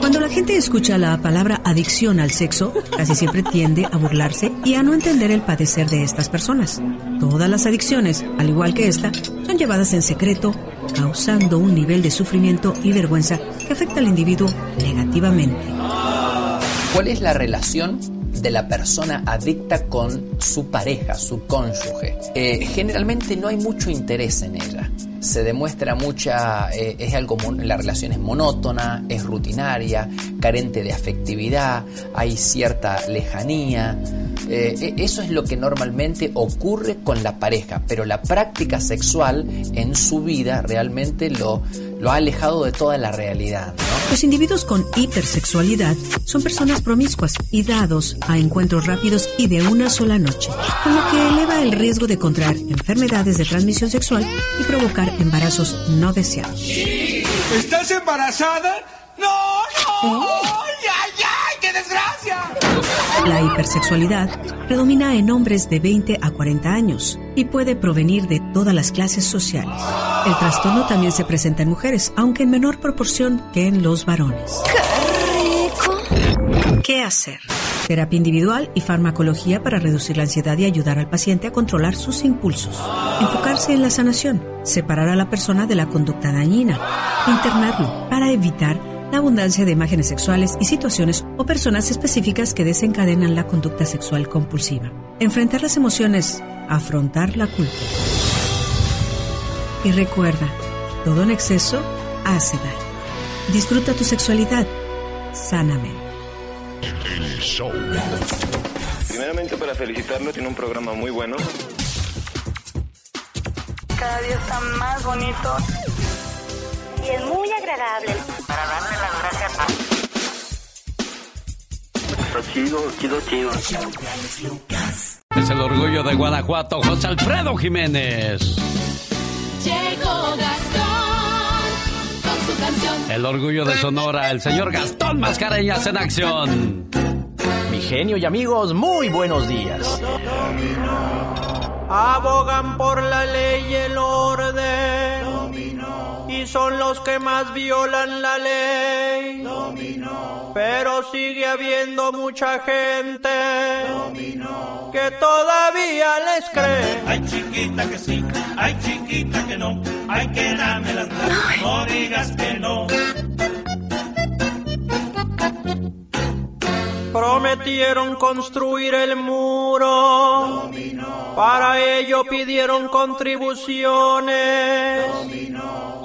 Cuando la gente escucha la palabra adicción al sexo, casi siempre tiende a burlarse y a no entender el padecer de estas personas. Todas las adicciones, al igual que esta, son llevadas en secreto, causando un nivel de sufrimiento y vergüenza que afecta al individuo negativamente. ¿Cuál es la relación de la persona adicta con su pareja, su cónyuge? Eh, generalmente no hay mucho interés en ella. Se demuestra mucha, eh, es algo, la relación es monótona, es rutinaria, carente de afectividad, hay cierta lejanía. Eh, e- eso es lo que normalmente ocurre con la pareja, pero la práctica sexual en su vida realmente lo, lo ha alejado de toda la realidad. ¿no? Los individuos con hipersexualidad son personas promiscuas y dados a encuentros rápidos y de una sola noche, con lo que eleva el riesgo de contraer enfermedades de transmisión sexual y provocar embarazos no deseados. ¿Estás embarazada? ¡No, no! ¡Ay, ay, qué desgracia! La hipersexualidad predomina en hombres de 20 a 40 años y puede provenir de todas las clases sociales. El trastorno también se presenta en mujeres, aunque en menor proporción que en los varones. ¿Qué hacer? Terapia individual y farmacología para reducir la ansiedad y ayudar al paciente a controlar sus impulsos. Enfocarse en la sanación. Separar a la persona de la conducta dañina. Internarlo para evitar la abundancia de imágenes sexuales y situaciones o personas específicas que desencadenan la conducta sexual compulsiva. Enfrentar las emociones. Afrontar la culpa. Y recuerda, todo en exceso hace daño. Disfruta tu sexualidad. Sáname. El show. Primeramente para felicitarlo, tiene un programa muy bueno. Cada día está más bonito. Y es muy agradable. Para darle las gracias Está chido, chido, chido. Es el orgullo de Guanajuato, José Alfredo Jiménez. Llegó Gastón con su canción. El orgullo de Sonora, el señor Gastón Mascareñas en acción. Mi genio y amigos, muy buenos días. Abogan por la ley y el orden. Y son los que más violan la ley. Pero sigue habiendo mucha gente que todavía les cree. Ay, chiquita que sí, ay, chiquita que no, ay, que dame las no digas que no. Prometieron construir el muro. Para ello pidieron contribuciones.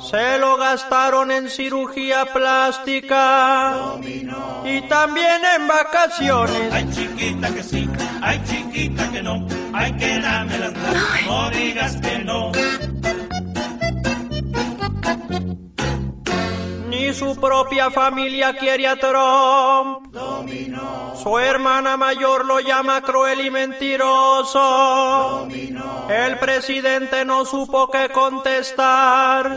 Se lo gastaron en cirugía plástica. Y también en vacaciones. Ay, chiquita que sí, ay, chiquita que no, ay, que dame las gracias, no digas que no. Ni su propia familia quiere a Trump. Su hermana mayor lo llama cruel y mentiroso. El presidente no supo qué contestar.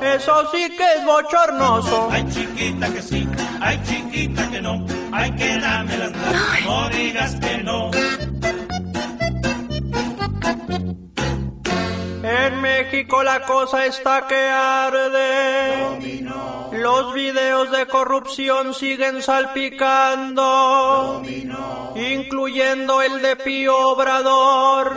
Eso sí que es bochornoso. Ay, chiquita que sí, ay, chiquita que no, ay, que dame las no digas que no. En México la cosa está que arde. Los videos de corrupción siguen salpicando. Incluyendo el de Pío Obrador.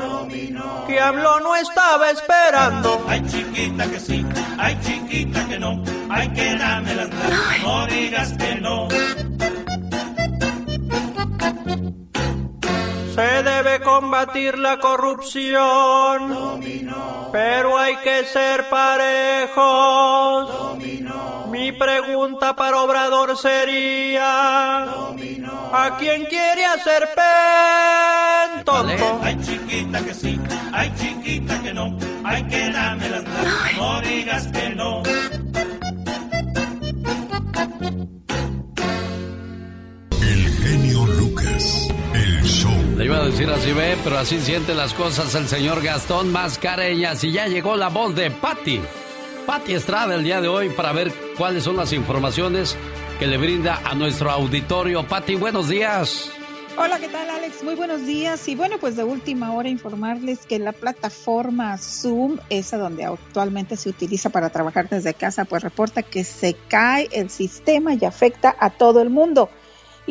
Que habló no estaba esperando. Ay, chiquita que sí, ay, chiquita que no, ay, que dame las no digas que combatir la corrupción, pero hay que ser parejos. Mi pregunta para Obrador sería, ¿a quién quiere hacer pen tonto? Ay, chiquita que sí, ay, chiquita que no, ay, que dame las no digas que Le iba a decir así ve, pero así siente las cosas el señor Gastón Mascareñas. Y ya llegó la voz de Patti. Patti Estrada el día de hoy para ver cuáles son las informaciones que le brinda a nuestro auditorio. Patti, buenos días. Hola, ¿qué tal Alex? Muy buenos días. Y bueno, pues de última hora informarles que la plataforma Zoom, esa donde actualmente se utiliza para trabajar desde casa, pues reporta que se cae el sistema y afecta a todo el mundo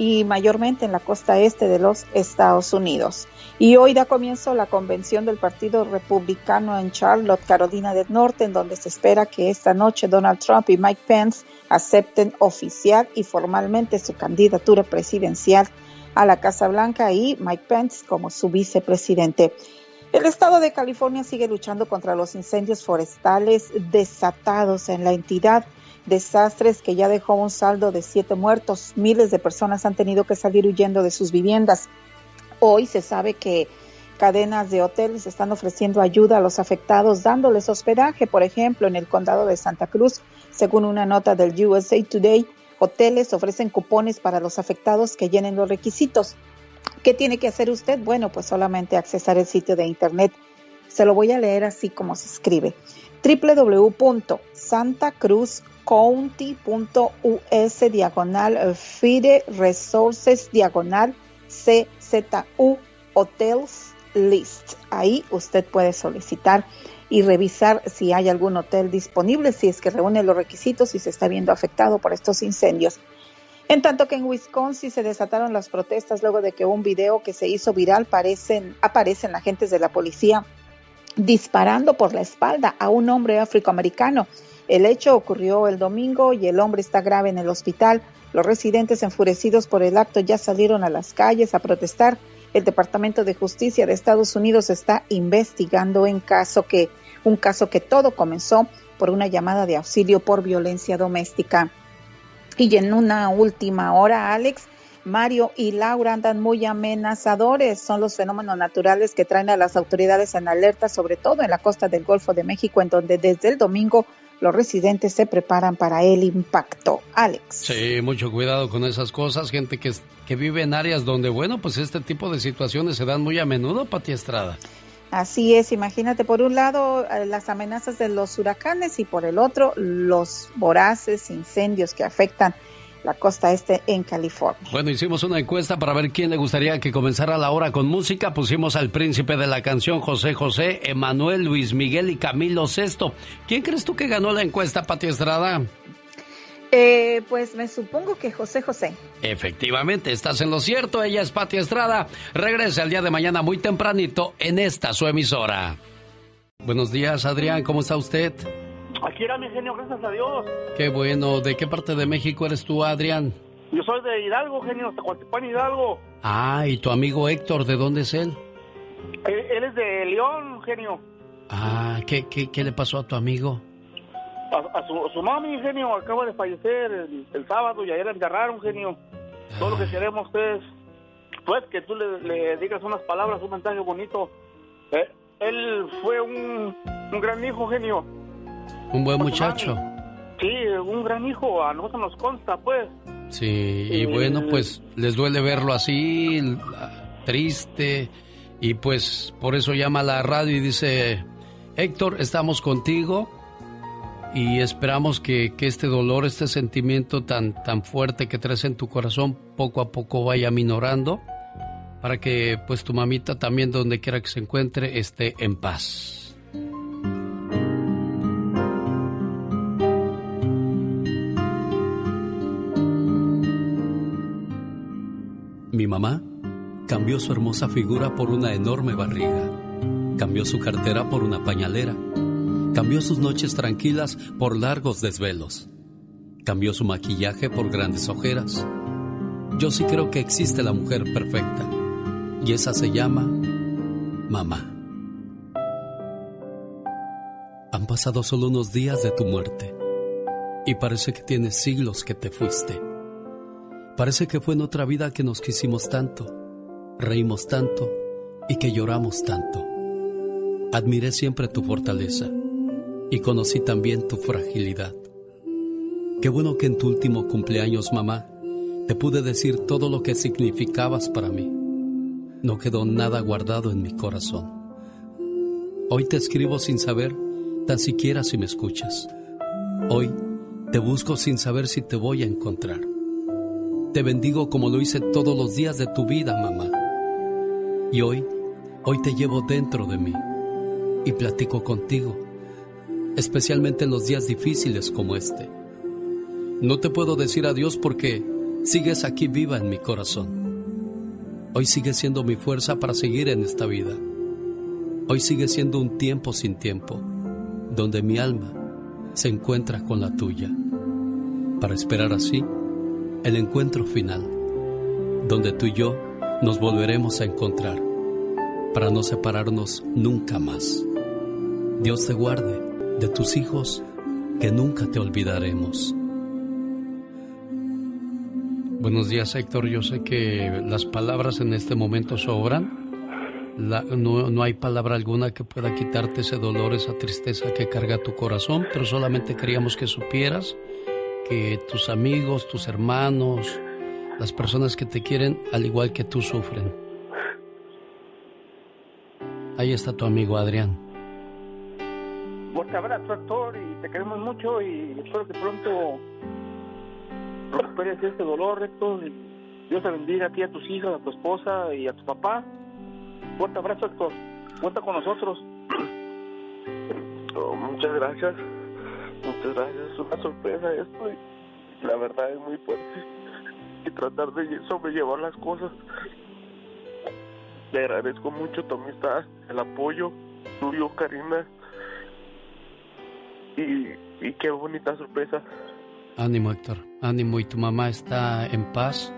y mayormente en la costa este de los Estados Unidos. Y hoy da comienzo la convención del Partido Republicano en Charlotte, Carolina del Norte, en donde se espera que esta noche Donald Trump y Mike Pence acepten oficial y formalmente su candidatura presidencial a la Casa Blanca y Mike Pence como su vicepresidente. El estado de California sigue luchando contra los incendios forestales desatados en la entidad desastres que ya dejó un saldo de siete muertos. Miles de personas han tenido que salir huyendo de sus viviendas. Hoy se sabe que cadenas de hoteles están ofreciendo ayuda a los afectados, dándoles hospedaje, por ejemplo, en el condado de Santa Cruz. Según una nota del USA Today, hoteles ofrecen cupones para los afectados que llenen los requisitos. ¿Qué tiene que hacer usted? Bueno, pues solamente accesar el sitio de internet. Se lo voy a leer así como se escribe. www.santacruz county.us diagonal FIDE Resources diagonal CZU Hotels List. Ahí usted puede solicitar y revisar si hay algún hotel disponible, si es que reúne los requisitos y se está viendo afectado por estos incendios. En tanto que en Wisconsin se desataron las protestas luego de que un video que se hizo viral parecen, aparecen agentes de la policía disparando por la espalda a un hombre afroamericano. El hecho ocurrió el domingo y el hombre está grave en el hospital. Los residentes enfurecidos por el acto ya salieron a las calles a protestar. El Departamento de Justicia de Estados Unidos está investigando en caso que un caso que todo comenzó por una llamada de auxilio por violencia doméstica. Y en una última hora, Alex, Mario y Laura andan muy amenazadores. Son los fenómenos naturales que traen a las autoridades en alerta, sobre todo en la costa del Golfo de México, en donde desde el domingo los residentes se preparan para el impacto. Alex. Sí, mucho cuidado con esas cosas. Gente que, que vive en áreas donde, bueno, pues este tipo de situaciones se dan muy a menudo, Pati Estrada. Así es, imagínate por un lado eh, las amenazas de los huracanes y por el otro los voraces incendios que afectan la costa este en California. Bueno, hicimos una encuesta para ver quién le gustaría que comenzara la hora con música. Pusimos al príncipe de la canción José José, Emanuel, Luis Miguel y Camilo Sesto. ¿Quién crees tú que ganó la encuesta, Pati Estrada? Eh, pues me supongo que José José. Efectivamente, estás en lo cierto. Ella es Pati Estrada. Regresa el día de mañana muy tempranito en esta su emisora. Buenos días, Adrián. ¿Cómo está usted? Aquí era mi genio, gracias a Dios. Qué bueno. ¿De qué parte de México eres tú, Adrián? Yo soy de Hidalgo, genio, Tecuantepán, Hidalgo. Ah, ¿y tu amigo Héctor, de dónde es él? Él, es de León, genio. Ah, ¿qué, qué, qué le pasó a tu amigo? A, su, su, mami, genio, acaba de fallecer el, sábado y ayer la enterraron, genio. Todo lo que queremos es, pues, que tú le, digas unas palabras, un mensaje bonito. Eh, él fue un, un gran hijo, genio. Un buen muchacho. Sí, un gran hijo, a nosotros nos consta, pues. Sí, y bueno, pues les duele verlo así, triste, y pues por eso llama a la radio y dice, Héctor, estamos contigo y esperamos que, que, este dolor, este sentimiento tan, tan fuerte que traes en tu corazón, poco a poco vaya minorando, para que pues tu mamita también, donde quiera que se encuentre, esté en paz. Mamá cambió su hermosa figura por una enorme barriga. Cambió su cartera por una pañalera. Cambió sus noches tranquilas por largos desvelos. Cambió su maquillaje por grandes ojeras. Yo sí creo que existe la mujer perfecta. Y esa se llama mamá. Han pasado solo unos días de tu muerte. Y parece que tienes siglos que te fuiste. Parece que fue en otra vida que nos quisimos tanto, reímos tanto y que lloramos tanto. Admiré siempre tu fortaleza y conocí también tu fragilidad. Qué bueno que en tu último cumpleaños, mamá, te pude decir todo lo que significabas para mí. No quedó nada guardado en mi corazón. Hoy te escribo sin saber tan siquiera si me escuchas. Hoy te busco sin saber si te voy a encontrar. Te bendigo como lo hice todos los días de tu vida, mamá. Y hoy, hoy te llevo dentro de mí y platico contigo, especialmente en los días difíciles como este. No te puedo decir adiós porque sigues aquí viva en mi corazón. Hoy sigue siendo mi fuerza para seguir en esta vida. Hoy sigue siendo un tiempo sin tiempo, donde mi alma se encuentra con la tuya, para esperar así el encuentro final, donde tú y yo nos volveremos a encontrar para no separarnos nunca más. Dios te guarde de tus hijos que nunca te olvidaremos. Buenos días Héctor, yo sé que las palabras en este momento sobran. no, no hay palabra alguna que pueda quitarte ese dolor, esa tristeza que carga tu corazón, pero solamente queríamos que supieras que tus amigos, tus hermanos, las personas que te quieren, al igual que tú, sufren. Ahí está tu amigo Adrián. Fuerte abrazo, actor, y te queremos mucho y espero que pronto recuperes este dolor, Héctor. Dios te bendiga a ti, a tus hijas, a tu esposa y a tu papá. Fuerte abrazo, Héctor. Cuenta con nosotros. Oh, muchas gracias. Muchas gracias. Es una sorpresa esto y la verdad es muy fuerte. Y tratar de sobrellevar las cosas. Le agradezco mucho tu amistad, el apoyo tuyo, Karina. Y, y qué bonita sorpresa. Ánimo, Héctor. Ánimo. Y tu mamá está en paz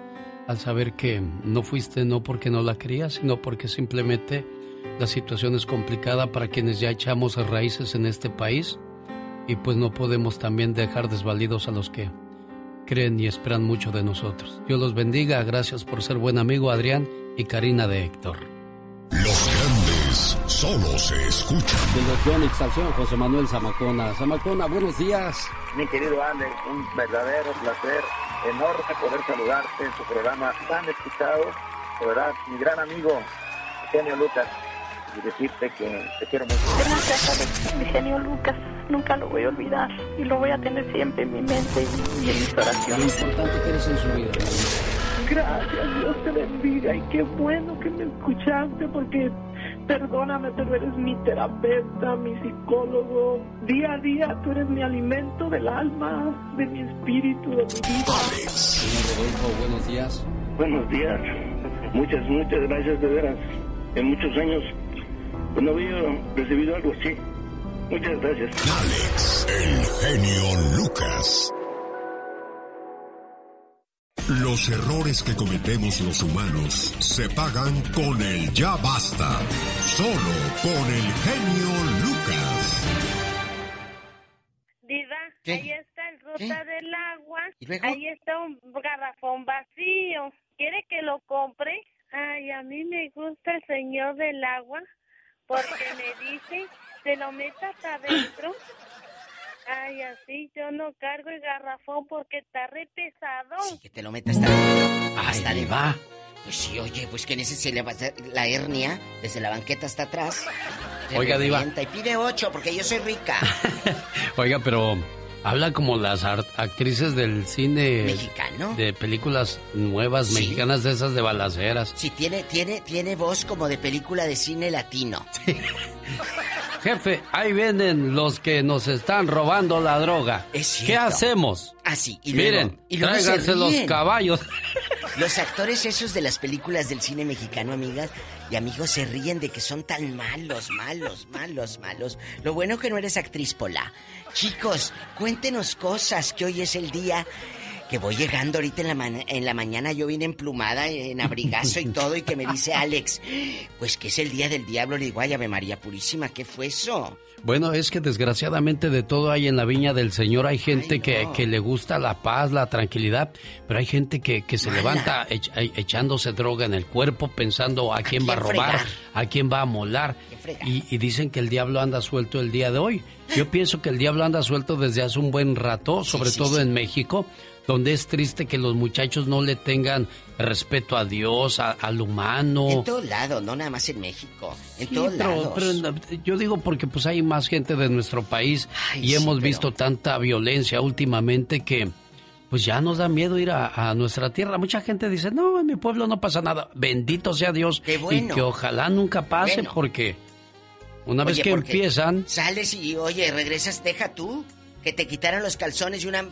al saber que no fuiste no porque no la querías, sino porque simplemente la situación es complicada para quienes ya echamos raíces en este país y pues no podemos también dejar desvalidos a los que creen y esperan mucho de nosotros. Dios los bendiga, gracias por ser buen amigo Adrián y Karina de Héctor. Los grandes solo se escuchan. De los Yonix Salción, José Manuel Zamacona. Zamacona, buenos días. Mi querido Alex, un verdadero placer, enorme poder saludarte en tu programa tan escuchado. De verdad, mi gran amigo, Eugenio Lucas, y decirte que te quiero mucho. Gracias, Alex. Mi genio Lucas. Nunca lo voy a olvidar. Y lo voy a tener siempre en mi mente y en mis Lo oraciones. importante que eres en su vida. Gracias, Dios te bendiga. Y qué bueno que me escuchaste porque perdóname, pero eres mi terapeuta, mi psicólogo. Día a día tú eres mi alimento del alma, de mi espíritu, de mi vida. Señor Rodolfo, buenos días. Buenos días. Muchas, muchas gracias de veras. En muchos años pues, no había recibido algo así. Muchas gracias. Alex, el genio Lucas. Los errores que cometemos los humanos se pagan con el ya basta. Solo con el genio Lucas. Diva, ¿Qué? ahí está el ruta del agua. ¿Y luego? Ahí está un garrafón vacío. ¿Quiere que lo compre? Ay, a mí me gusta el señor del agua porque me dice, se lo meta hasta adentro. Ay, así yo no cargo el garrafón porque está re pesado. Que te lo metas hasta, hasta de va. Pues sí, oye, pues que en ese se le va a hacer la hernia desde la banqueta hasta atrás. Se Oiga, Diva. Y pide ocho porque yo soy rica. Oiga, pero habla como las actrices del cine ¿Mexicano? de películas nuevas Sí. mexicanas de esas de balaceras. Sí, tiene, tiene, tiene voz como de película de cine latino. Jefe, ahí vienen los que nos están robando la droga. Es ¿Qué hacemos? Así, y luego- Miren, y luego tráiganse los caballos. Los actores esos de las películas del cine mexicano, amigas y amigos, se ríen de que son tan malos, malos, malos, malos. Lo bueno que no eres actriz, Pola. Chicos, cuéntenos cosas, que hoy es el día que voy llegando ahorita en la, ma- en la mañana, yo vine emplumada, en abrigazo y todo, y que me dice Alex, pues que es el día del diablo. Le digo, ay, Ave María Purísima, ¿qué fue eso? Bueno, es que desgraciadamente de todo hay en la viña del Señor. Hay gente que, que le gusta la paz, la tranquilidad, pero hay gente que, que se Mala. levanta ech- echándose droga en el cuerpo pensando a quién va a robar, fregar? a quién va a molar. Y, y dicen que el diablo anda suelto el día de hoy. Yo pienso que el diablo anda suelto desde hace un buen rato, sobre sí, todo sí. en México, donde es triste que los muchachos no le tengan respeto a Dios, a- al humano. En todo lado, no nada más en México. En Sí, todos pero, lados. pero yo digo porque pues hay más gente de nuestro país Ay, y sí, hemos pero- visto tanta violencia últimamente que pues ya nos da miedo ir a, a nuestra tierra. Mucha gente dice, no, en mi pueblo no pasa nada. Bendito sea Dios. Qué bueno. Y que ojalá nunca pase Bueno. porque una vez que empiezan... Sales y, oye, regresas, deja tú. Que te quitaran los calzones y una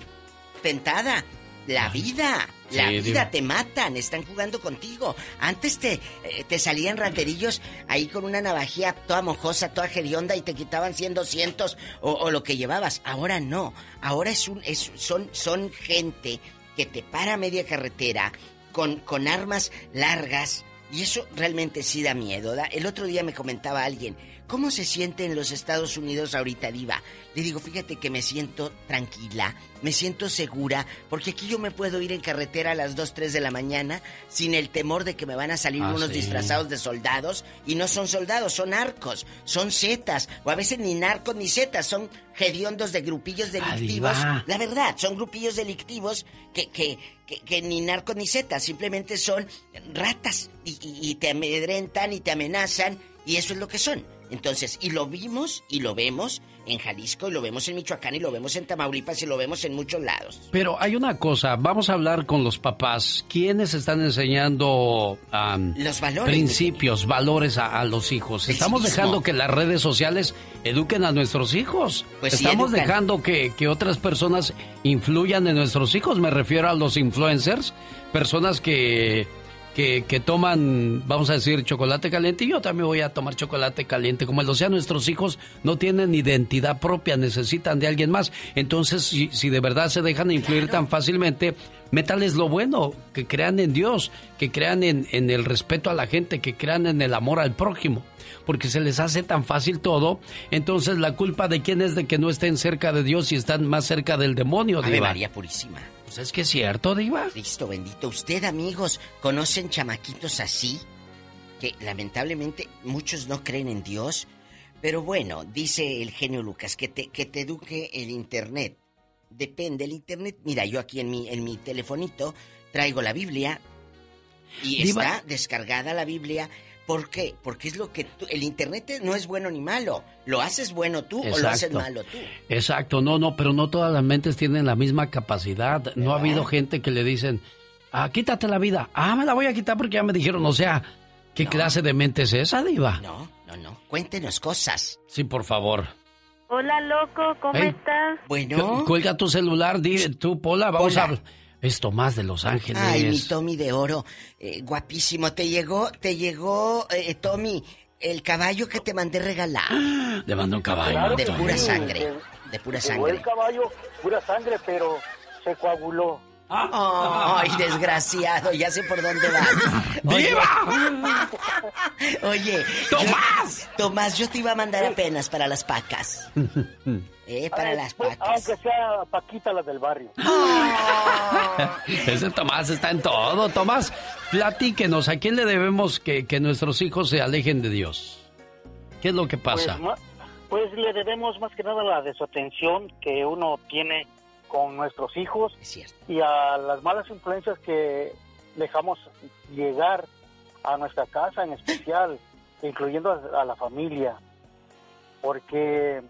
tentada. La vida, la Sí, vida te matan, están jugando contigo. Antes te, eh, te salían raterillos ahí con una navajía toda mojosa, toda hedionda y te quitaban 100, 200 o, o lo que llevabas. Ahora no, ahora es un, es, son, son gente que te para a media carretera con, con armas largas y eso realmente sí da miedo. da- El otro día me comentaba alguien, ¿cómo se siente en los Estados Unidos ahorita, Diva? Le digo, fíjate que me siento tranquila, me siento segura, porque aquí yo me puedo ir en carretera a las 2, 3 de la mañana sin el temor de que me van a salir Ah, unos sí. disfrazados de soldados y no son soldados, son narcos, son zetas, o a veces ni narcos ni zetas, son hediondos de grupillos delictivos. Diva. La verdad, son grupillos delictivos que, que, que, que ni narcos ni zetas, simplemente son ratas y, y- y te amedrentan y te amenazan y eso es lo que son. Entonces, y lo vimos y lo vemos en Jalisco y lo vemos en Michoacán y lo vemos en Tamaulipas y lo vemos en muchos lados. Pero hay una cosa, vamos a hablar con los papás. ¿Quiénes están enseñando Los valores. principios, valores a, a los hijos? Estamos civismo. dejando que las redes sociales eduquen a nuestros hijos. Pues Estamos dejando que, que otras personas influyan en nuestros hijos. Me refiero a los influencers, personas que, que, que toman, vamos a decir, chocolate caliente. Y yo también voy a tomar chocolate caliente. Como lo sea, nuestros hijos no tienen identidad propia, necesitan de alguien más. Entonces, si, si de verdad se dejan influir tan fácilmente, métales lo bueno, que crean en Dios, que crean en, en el respeto a la gente, que crean en el amor al prójimo. Porque se les hace tan fácil todo, entonces la culpa de quién es de que no estén cerca de Dios y están más cerca del demonio, Ave. María Purísima. Pues es que es cierto, Diva. Cristo bendito. Usted, amigos, ¿conocen chamaquitos así? Que lamentablemente muchos no creen en Dios. Pero bueno, dice el genio Lucas, que te, que te eduque el Internet. Depende, el Internet. Mira, yo aquí en mi, en mi telefonito traigo la Biblia y Diva. está descargada la Biblia. ¿Por qué? Porque es lo que tú... El Internet no es bueno ni malo. ¿Lo haces bueno tú o lo haces malo tú? Exacto, no, no, pero no todas las mentes tienen la misma capacidad. No ha habido gente que le dicen, ah, quítate la vida. Ah, me la voy a quitar porque ya me dijeron, o sea, ¿qué clase de mente es esa, Diva? No, no, no. Cuéntenos cosas. Sí, por favor. Hola, loco, ¿cómo estás? Bueno. Cu- Cuelga tu celular, di, tú, Pola, vamos Pola. a hablar. Es Tomás de Los Ángeles. Ay, mi Tommy de oro. Eh, guapísimo. Te llegó, te llegó, eh, Tommy, el caballo que te mandé regalar. Le mando un caballo. Claro de pura sangre. De pura Llegó el sangre. caballo, pura sangre, pero se coaguló. Ay, desgraciado, ya sé por dónde vas. Oye, Oye, Tomás. Tomás, yo te iba a mandar apenas para las pacas. Eh, para Ay, las pues, pacas. Aunque sea Paquita la del barrio. Ese Tomás está en todo. Tomás, platíquenos, ¿a quién le debemos que, que nuestros hijos se alejen de Dios? ¿Qué es lo que pasa? Pues, pues le debemos más que nada la desatención que uno tiene con nuestros hijos y a las malas influencias que dejamos llegar a nuestra casa en especial, incluyendo a, a la familia, porque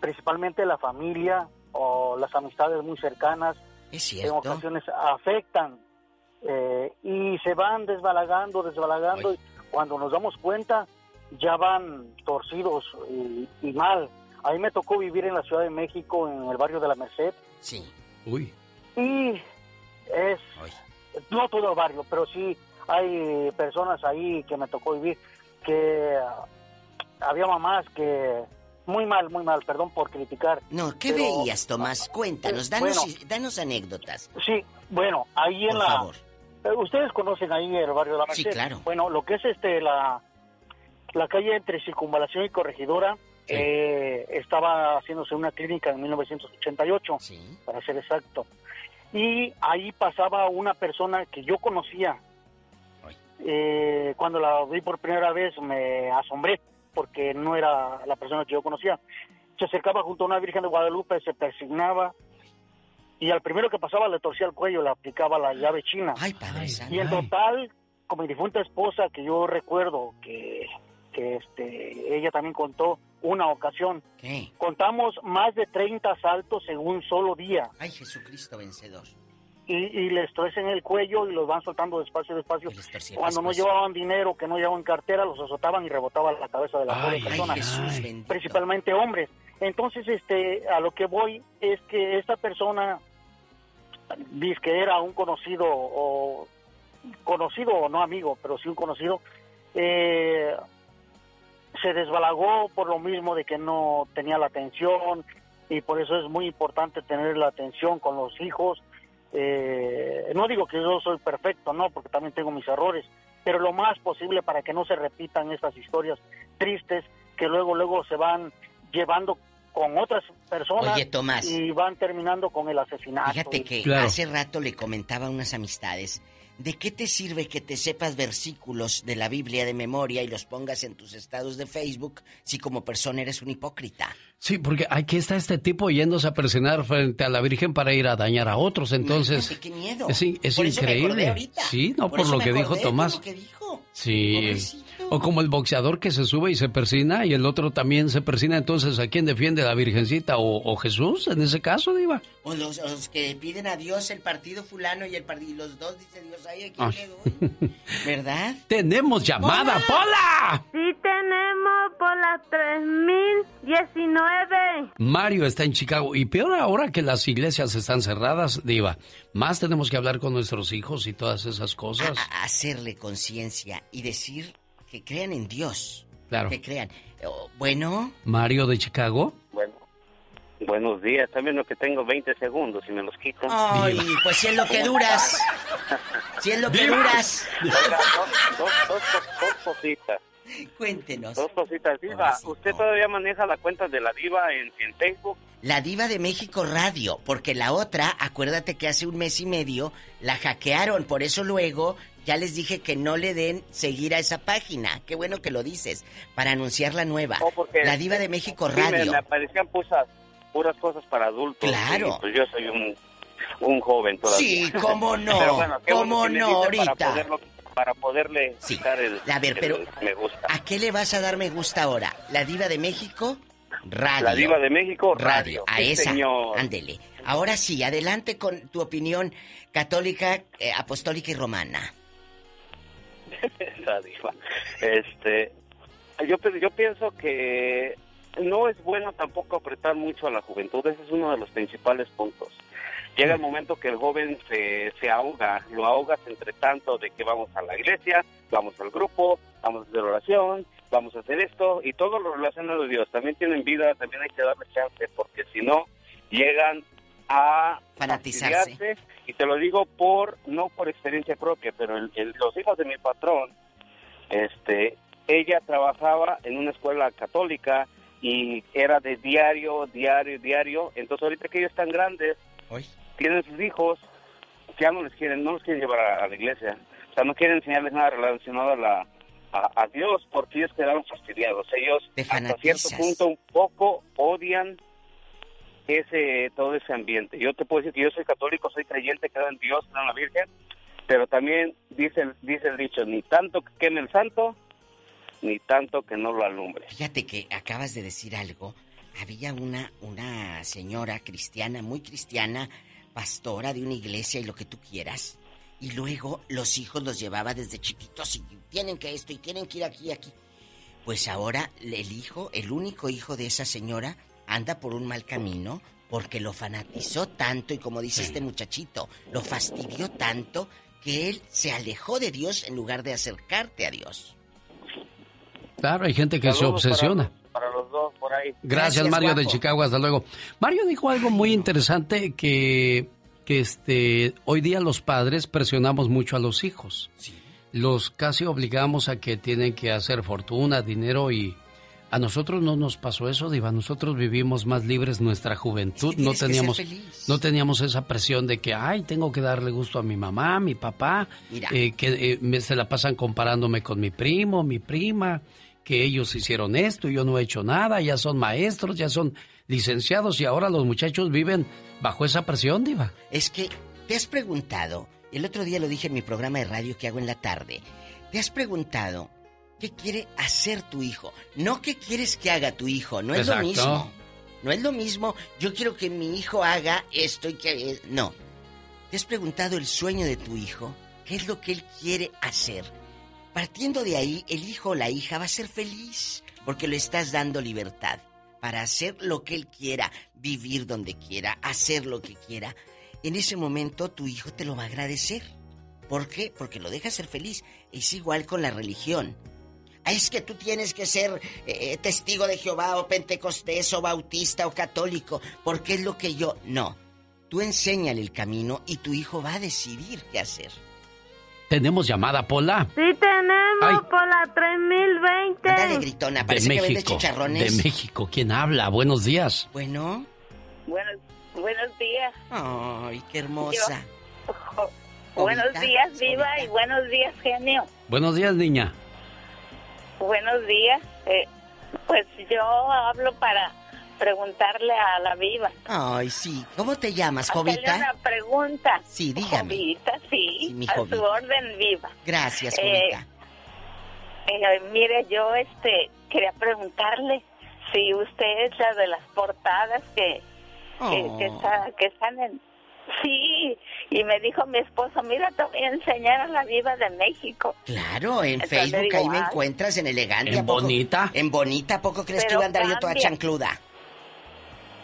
principalmente la familia o las amistades muy cercanas en ocasiones afectan eh, y se van desbalagando, desbalagando y cuando nos damos cuenta ya van torcidos y, y mal. A mí me tocó vivir en la Ciudad de México, en el barrio de la Merced, Sí. Uy. y es, no todo el barrio, pero sí hay personas ahí que me tocó vivir que ah, había mamás que muy mal, muy mal, perdón por criticar. No, ¿qué pero- veías, Tomás? Cuéntanos, danos, bueno. danos anécdotas. Sí, bueno, ahí en Por la... favor. Eh, Ustedes conocen ahí el barrio de la Sí, Merced. claro. Bueno, lo que es este la, la calle entre Circunvalación y Corregidora eh, estaba haciéndose una clínica en 1988, para ser exacto. Y ahí pasaba una persona que yo conocía. Eh, cuando la vi por primera vez me asombré porque no era la persona que yo conocía. Se acercaba junto a una Virgen de Guadalupe, se persignaba y al primero que pasaba le torcía el cuello, le aplicaba la llave china. Ay, padre santo. Y en total, con mi difunta esposa, que yo recuerdo que, que este, ella también contó una ocasión, ¿Qué? contamos más de 30 asaltos en un solo día. Ay, Jesucristo vencedor. Y, y les torcen el cuello y los van soltando despacio, despacio. Cuando no llevaban dinero, que no llevaban cartera, los azotaban y rebotaban la cabeza de la pobre Ay, persona. Jesús bendito. Principalmente hombres. Entonces, este, a lo que voy es que esta persona dice que era un conocido o conocido o no amigo, pero sí un conocido, eh, se desbalagó por lo mismo de que no tenía la atención y por eso es muy importante tener la atención con los hijos. Eh, no digo que yo soy perfecto, no, porque también tengo mis errores, pero lo más posible para que no se repitan estas historias tristes que luego luego se van llevando con otras personas Oye, Tomás. y van terminando con el asesinato. Fíjate que Claro. hace rato le comentaba a unas amistades, ¿de qué te sirve que te sepas versículos de la Biblia de memoria y los pongas en tus estados de Facebook si como persona eres un hipócrita? Sí, porque aquí está este tipo yéndose a presionar frente a la Virgen para ir a dañar a otros, entonces... Qué miedo. Es, in- es Por eso me acordé increíble. ahorita. Sí, no Por lo que dijo Tomás. lo que dijo. Sí. Pobrecito. O como el boxeador que se sube y se persina y el otro también se persina, entonces ¿a quién defiende la Virgencita o, o Jesús en ese caso, Diva? O los, los que piden a Dios el partido fulano y el partido, y los dos dice Dios, ay, ¿a quién Ay. le doy? ¿Verdad? Tenemos llamada, Pola. Sí tenemos por las 3019. Mario está en Chicago y peor ahora que las iglesias están cerradas, Diva. Más tenemos que hablar con nuestros hijos y todas esas cosas. A- hacerle conciencia y decir que crean en Dios. Claro. Que crean. Oh, bueno, Mario de Chicago. Bueno, buenos días. Están viendo que tengo 20 segundos y me los quitan. Ay, pues si es lo que duras. Si es lo que Diva. duras. Oiga, dos, dos, dos, cos- dos cositas. Cuéntenos. Dos cositas. Diva, ¿usted todavía maneja la cuenta de la Diva en, en Facebook? La Diva de México Radio, porque la otra, acuérdate que hace un mes y medio la hackearon, por eso luego ya les dije que no le den seguir a esa página. Qué bueno que lo dices, para anunciar la nueva. Porque- la Diva de México Sí, me, Radio. me aparecían puras, puras cosas para adultos. Claro. y, pues yo soy un, un joven todavía. Sí, cómo no, Pero bueno, qué bueno cómo que no, ahorita. Para, poderlo- para poderle quitar el, A ver, el pero- me gusta. ¿A qué le vas a dar me gusta ahora? ¿La Diva de México? Radio. La Diva de México, radio. A Sí, esa. señor. Ándele. Ahora sí, adelante con tu opinión católica, eh, apostólica y romana. Esa diva. Este, yo, yo pienso que no es bueno tampoco apretar mucho a la juventud. Ese es uno de los principales puntos. Llega el momento que el joven se, se ahoga, lo ahogas entre tanto de que vamos a la iglesia, vamos al grupo, vamos a hacer oración, vamos a hacer esto y todo lo relacionado a Dios. También tienen vida, también hay que darle chance porque si no llegan a Fanatizarse. y te lo digo por no por experiencia propia, pero el- el- los hijos de mi patrón, este, ella trabajaba en una escuela católica y era de diario, diario, diario. Entonces ahorita que ellos están grandes, tienen sus hijos, ya no les quieren, no los quieren llevar a, a la iglesia. O sea, no quieren enseñarles nada relacionado a la a, a Dios porque ellos quedaron fastidiados. Ellos hasta cierto punto un poco odian ese todo ese ambiente. Yo te puedo decir que yo soy católico, soy creyente, creo en Dios, creo en la Virgen, pero también dice dice el dicho, ni tanto que queme el santo, ni tanto que no lo alumbre. Fíjate que acabas de decir algo. Había una, una señora cristiana, muy cristiana, pastora de una iglesia y lo que tú quieras. Y luego los hijos los llevaba desde chiquitos y tienen que esto y tienen que ir aquí y aquí. Pues ahora el hijo, el único hijo de esa señora, anda por un mal camino porque lo fanatizó tanto y como dice este muchachito, lo fastidió tanto que él se alejó de Dios en lugar de acercarte a Dios. Claro, hay gente que se obsesiona. Para, para los dos por ahí. Gracias, Mario de. Chicago, hasta luego. Mario dijo algo muy interesante que, que este, hoy día los padres presionamos mucho a los hijos. Los casi obligamos a que tienen que hacer fortuna, dinero y a nosotros no nos pasó eso, Diva. Nosotros vivimos más libres nuestra juventud. no teníamos no teníamos esa presión de que, ay, tengo que darle gusto a mi mamá, a mi papá, Mira. eh, que eh, me- se la pasan comparándome con mi primo, mi prima, que ellos hicieron esto, y yo no he hecho nada, ya son maestros, ya son licenciados y ahora los muchachos viven bajo esa presión, Diva. Es que te has preguntado, el otro día lo dije en mi programa de radio que hago en la tarde, te has preguntado qué quiere hacer tu hijo, no qué quieres que haga tu hijo, no es lo mismo. No es lo mismo, yo quiero que mi hijo haga esto y que... eh, No. ¿Te has preguntado el sueño de tu hijo? ¿Qué es lo que él quiere hacer? Partiendo de ahí, el hijo o la hija va a ser feliz porque le estás dando libertad para hacer lo que él quiera, vivir donde quiera, hacer lo que quiera. En ese momento tu hijo te lo va a agradecer. ¿Por qué? Porque lo deja ser feliz. Es igual con la religión. Es que tú tienes que ser eh, testigo de Jehová o pentecostés o bautista o católico, porque es lo que yo... No, tú enséñale el camino y tu hijo va a decidir qué hacer. Tenemos llamada, Pola. Sí tenemos Ay. por la 3020. Dale, gritona, De parece que vende México. chicharrones. De México. ¿Quién habla? Buenos días. Bueno. Buenos, buenos días. Ay, qué hermosa. Buenos días, Viva, y buenos días, genio. Buenos días, niña. Buenos días. Eh, pues yo hablo para preguntarle a la Viva. Ay, sí. ¿Cómo te llamas, Hacerle Jovita? una pregunta. Sí, dígame. Jovita, sí. Sí, mi a Jovita. su orden, Viva. Gracias, Eh, Jovita. Eh, mire, yo este quería preguntarle si usted es la de las portadas que, que, que Oh. está- que están en... Sí, y me dijo mi esposo, mira, te voy a enseñar a la diva de México. Claro, en Entonces Facebook digo, ahí me ay. encuentras en Elegante. ¿En. Bonita? En Bonita, ¿a poco crees que iba a andar yo toda chancluda?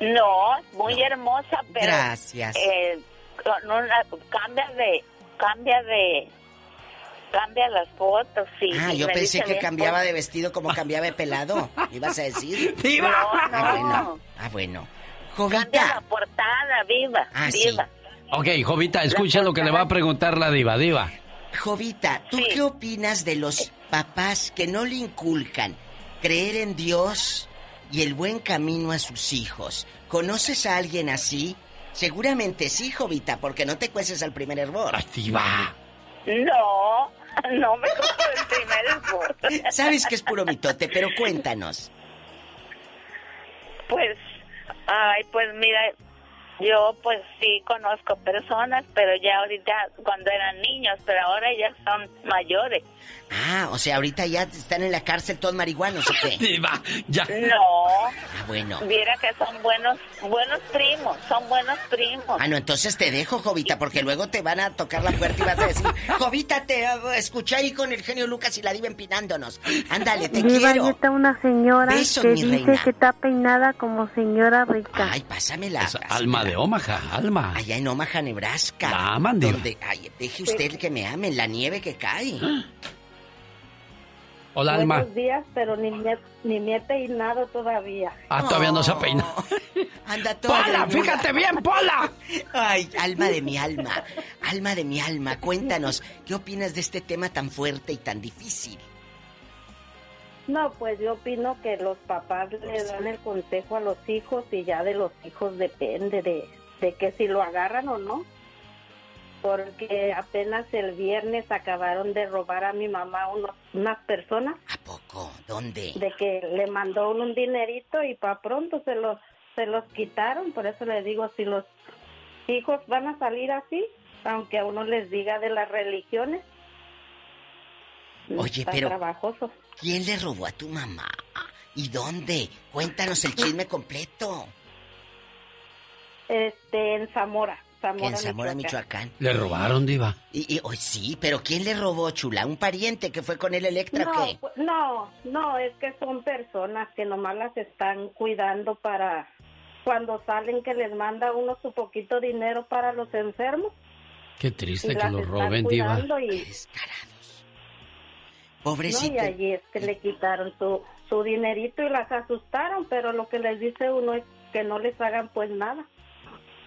No, muy hermosa, pero... Gracias. eh, con una- cambia de... Cambia de... Cambia las fotos, sí. Ah, yo pensé que cambiaba esposo, de vestido como cambiaba de pelado. ¿Ibas a decir? ¡Diva! Ah, No, no. bueno. Ah, bueno. Cambia Jovita. la portada, viva, Ah, sí. viva. Ok, Jovita, escucha lo que le va a preguntar la diva, diva. Jovita, ¿tú qué opinas de los papás que no le inculcan creer en Dios y el buen camino a sus hijos? ¿Conoces a alguien así? Seguramente sí, Jovita, porque no te cueces al primer hervor. diva. No, no me cojo el primer esfuerzo. Sabes que es puro mitote, pero cuéntanos. Pues, ay, pues mira, yo pues sí conozco personas, pero ya ahorita cuando eran niños, pero ahora ya son mayores. Ah, o sea, ahorita ya están en la cárcel todos marihuanos, ¿o qué? Diva, ya. No, Ah, bueno. viera que son buenos, buenos primos, son buenos primos. Ah, no, entonces te dejo, Jovita, porque luego te van a tocar la puerta y vas a decir, Jovita, te eh, escuché ahí con el genio Lucas y la diva empinándonos. Ándale, te Diva, quiero. está una señora Besos, que mi dice reina. que está peinada como señora rica. Ay, pásamela. Alma de Omaha, Alma. Allá en Omaha, Nebraska. La aman, diva. Donde, ay, deje usted que me amen, la nieve que cae. Hola, Alma. Buenos días, pero ni me, ni me he peinado todavía. Ah, todavía no se ha peinado. Anda toda ¡Pola, fíjate bien, Pola! Ay, alma de mi alma, alma de mi alma, cuéntanos, ¿qué opinas de este tema tan fuerte y tan difícil? No, pues yo opino que los papás le dan el consejo a los hijos y ya de los hijos depende de, de que si lo agarran o no. Porque apenas el viernes acabaron de robar a mi mamá unos, unas personas. ¿A poco? ¿Dónde? De que le mandó un dinerito y para pronto se los, se los quitaron. Por eso le digo, si los hijos van a salir así, aunque a uno les diga de las religiones. Oye, está pero- trabajoso. ¿Quién le robó a tu mamá? ¿Y dónde? Cuéntanos el chisme completo. Este, en Zamora. Zamora, En Zamora, Michoacán. Le robaron, diva. Y, y hoy sí, pero ¿quién le robó, chula? ¿Un pariente que fue con el Electra No, qué? pues, no, no, es que son personas que nomás las están cuidando para cuando salen que les manda uno su poquito dinero para los enfermos. Qué y triste que lo roben, diva. y, Pobrecito. no, y allí es que le quitaron su, su dinerito y las asustaron, pero lo que les dice uno es que no les hagan pues nada.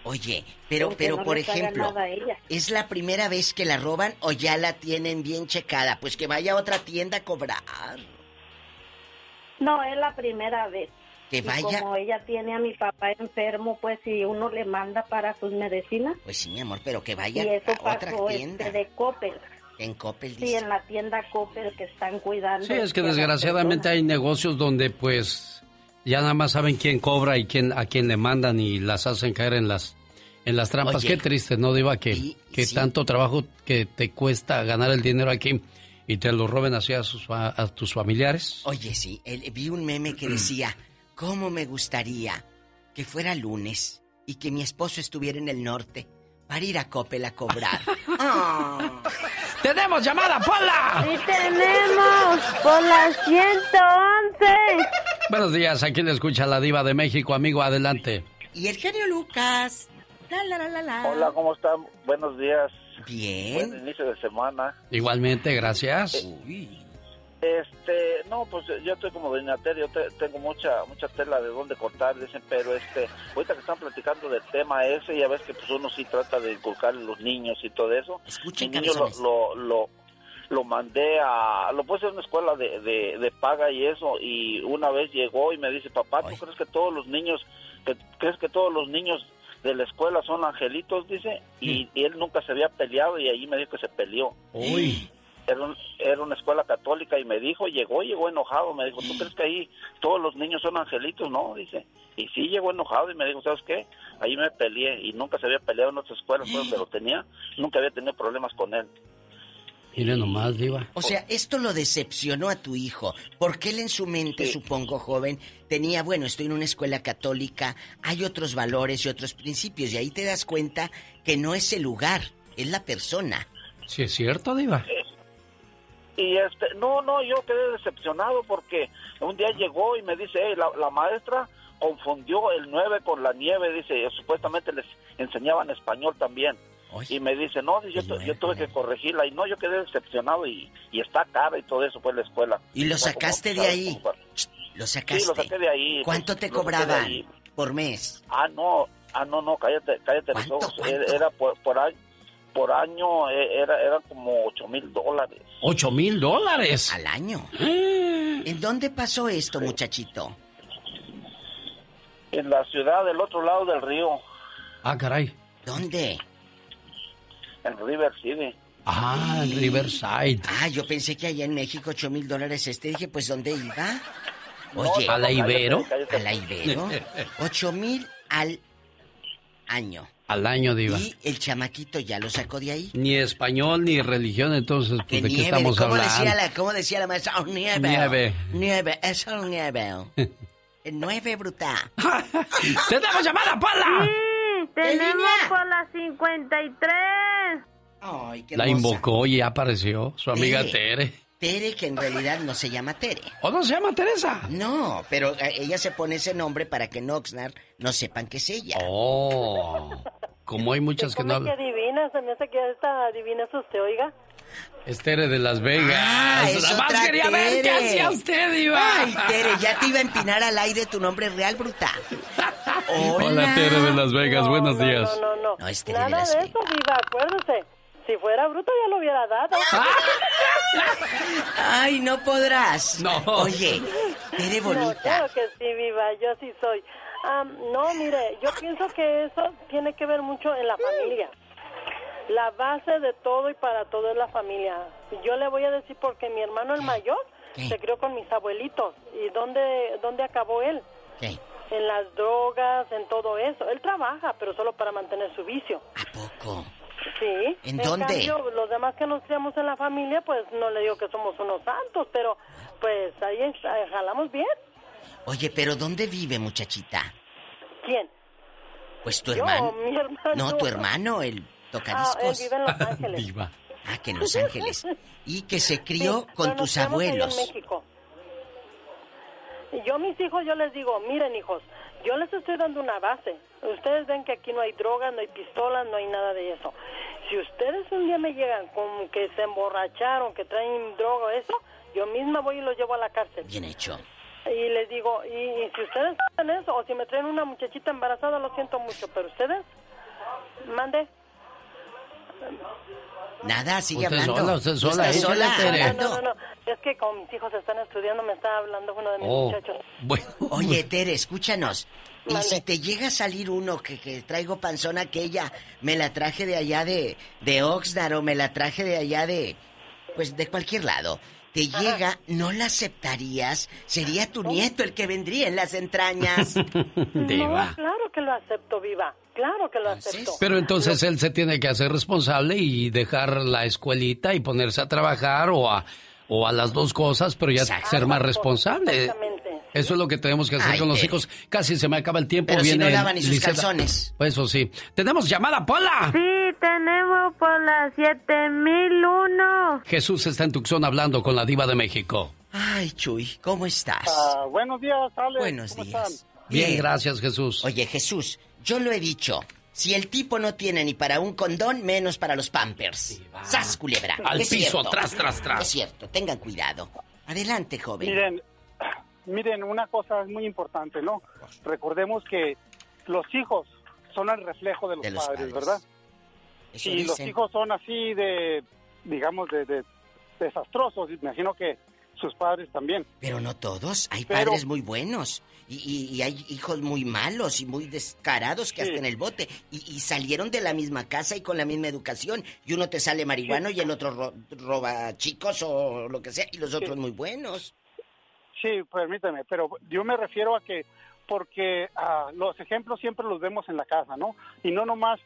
Oye, pero, pero no por ejemplo. ¿es la primera vez que la roban o ya la tienen bien checada? Pues que vaya a otra tienda a cobrar. No, es la primera vez. Que Y vaya. como ella tiene a mi papá enfermo, pues si uno le manda para sus medicinas. Pues sí, mi amor, pero que Y vaya eso a otra pasó tienda. este, de Coppel. En Coppel Sí, dice. en la tienda Coppel que están cuidando. Sí, es que desgraciadamente hay negocios donde pues ya nada más saben quién cobra y quién a quién le mandan y las hacen caer en las en las trampas. Oye. Qué triste, ¿no, Diva? Que, que tanto trabajo que te cuesta ganar el dinero aquí y te lo roben así a, sus, a tus familiares. Oye, sí, el- vi un meme que decía, ¿cómo me gustaría que fuera lunes y que mi esposo estuviera en el norte para ir a Coppel a cobrar? Ah. ¡Tenemos llamada, Pola! ¡Sí tenemos! ¡Por la 111! Buenos días, aquí le escucha la Diva de México, amigo, adelante. Y el genio Lucas. La, la, la, la, la. Hola, ¿cómo están? Buenos días. Bien. Buen inicio de semana. Igualmente, gracias. Este, no, pues yo estoy como doña Tere, yo te- tengo mucha mucha tela de dónde cortar, dicen, pero este, ahorita que están platicando del tema ese, ya ves que pues uno sí trata de inculcar a los niños y todo eso. Escuchen, Mi niño lo, lo, lo, lo mandé a, lo puse en una escuela de, de, de paga y eso, y una vez llegó y me dice, papá, ¿tú crees que todos los niños, que, crees que todos los niños de la escuela son angelitos? Dice, y, y él nunca se había peleado y ahí me dijo que se peleó. Uy. Era, un- era una escuela católica y me dijo, llegó, llegó enojado, me dijo, ¿tú crees que ahí todos los niños son angelitos? No, dice. Y sí llegó enojado y me dijo, ¿sabes qué? Ahí me peleé y nunca se había peleado en otras escuelas donde lo tenía, nunca había tenido problemas con él. Mire nomás, Diva. O sea, esto lo decepcionó a tu hijo, porque él en su mente, supongo, joven, tenía, bueno, estoy en una escuela católica, hay otros valores y otros principios, y ahí te das cuenta que no es el lugar, es la persona. Sí, es cierto, Diva. Y este, no, no, yo quedé decepcionado porque un día llegó y me dice, "Hey, la, la maestra confundió el 9 con la nieve, dice, supuestamente les enseñaban español también. Y me dice, no, yo, tu- yo tuve que corregirla y no, yo quedé decepcionado y, y está cara y todo eso fue la escuela. ¿Y lo como- sacaste de ahí? Como- Lo sacaste. Sí, lo saqué de ahí. ¿Cuánto Lo- te cobraban por mes? Ah, no, ah, no, no, cállate, cállate los ojos. Era, era por, por año, por año eh, era, era como ocho mil dólares. ¡Ocho mil dólares! Al año. ¿En dónde pasó esto, muchachito? En la ciudad del otro lado del río, Ah, caray. ¿Dónde? en River City. Ah, en Riverside. Ah, yo pensé que allá en México ocho mil dólares este. Dije, pues, ¿dónde iba? No, Oye. no, ¿A la cállate, Ibero? cállate. ¿A la Ibero? Ocho mil al año. Al año, Diva. Y el chamaquito ya lo sacó de ahí. Ni español ni religión, entonces, pues, ¿de qué nieve, estamos ¿cómo hablando? Decía la, ¿Cómo decía la maestra? Oh, nieve. Nieve. Nieve, es el nieve. El nueve, bruta. ¡Tenemos llamada, Paula! Sí, tenemos por la 53. Ay, qué La invocó y ya apareció su amiga Tere. Tere. Tere, que en realidad no se llama Tere. ¿O no se llama Teresa? No, pero eh, ella se pone ese nombre para que en Oxnard no sepan que es ella. Oh, como hay muchas que no ¿Cómo que hablan. adivina? Se me hace que esta adivina es usted, oiga. Es Tere de Las Vegas. Ah, es Nada más otra quería ver qué Tere. hacía usted, Diva. Ay, Tere, ya te iba a empinar al aire tu nombre real, bruta. Hola. Hola, Tere de Las Vegas. Buenos no, días. No, no, no. No, es Tere de Nada Las de eso, Viva, acuérdese. Si fuera bruto ya lo hubiera dado. Ay, no podrás. No. Oye, Tere No, bonita. claro que sí, Viva, yo sí soy. Am, no, mire, yo pienso que eso tiene que ver mucho en la familia. La base de todo y para todo es la familia. Yo le voy a decir porque mi hermano el mayor se crió con mis abuelitos. ¿Y dónde, dónde acabó él? ¿Qué? En las drogas, en todo eso. Él trabaja, pero solo para mantener su vicio. Poco. Sí. ¿En dónde? cambio, los demás que nos criamos en la familia, pues no le digo que somos unos santos, pero pues ahí ahí jalamos bien. Oye, pero ¿dónde vive, muchachita? ¿Quién? Pues tu Yo, hermano. mi hermano. No, tu hermano, el Ah, él tocadiscos. vive en Los Ángeles. Diva. Ah, que en Los Ángeles. Y que se crió Sí, con tus ahí en abuelos. México. Y yo mis hijos, yo les digo, miren hijos, yo les estoy dando una base. Ustedes ven que aquí no hay drogas, no hay pistolas, no hay nada de eso. Si ustedes un día me llegan con que se emborracharon, que traen droga o eso, yo misma voy y los llevo a la cárcel. Bien hecho. Y les digo, y, y si ustedes hacen eso, o si me traen una muchachita embarazada, lo siento mucho, pero ustedes, mande. Nada, sigue Usted hablando. sola, usted sola, estás échale, sola. Tere. No, no, no, es que como mis hijos están estudiando, me está hablando uno de mis Oh, muchachos. bueno. Oye, Tere, escúchanos. Y si te llega a salir uno que, que traigo panzona aquella, me la traje de allá de, de Oxnard o me la traje de allá de, pues de cualquier lado. Te llega, ¿no la aceptarías? Sería tu nieto el que vendría en las entrañas. Diva. No, claro que lo acepto, viva. Claro que lo acepto. Pero entonces él se tiene que hacer responsable y dejar la escuelita y ponerse a trabajar o a, o a las dos cosas, pero ya ser más responsable. Exactamente. Eso es lo que tenemos que hacer Ay, con los hijos. Casi se me acaba el tiempo. Pero si Viene no lavan ni sus Liseta. calzones. Pues eso sí. Tenemos llamada, Pola. Sí, tenemos por la 7001. Jesús está en Tucson hablando con la diva de México. Ay, Chuy, ¿cómo estás? Ah, buenos días, Ale. Buenos ¿Cómo días. están? Bien, gracias, Jesús. Oye, Jesús, yo lo he dicho. Si el tipo no tiene ni para un condón, menos para los pampers. ¡Sas, culebra! Al Es piso, cierto. tras, tras, tras. Es cierto, tengan cuidado. Adelante, joven. Miren, miren, una cosa es muy importante, ¿no? Recordemos que los hijos son el reflejo de los, De los padres, padres. ¿verdad? Eso y los hijos son así de, digamos, de, de desastrosos. Imagino que sus padres también. Pero no todos. Hay Pero- padres muy buenos. Y, y- y hay hijos muy malos y muy descarados que Sí. hasta en el bote. Y, y salieron de la misma casa y con la misma educación. Y uno te sale marihuano y el otro ro- roba chicos o lo que sea. Y los otros muy buenos. Sí, permíteme, pero yo me refiero a que porque ah, los ejemplos siempre los vemos en la casa, ¿no? Y no nomás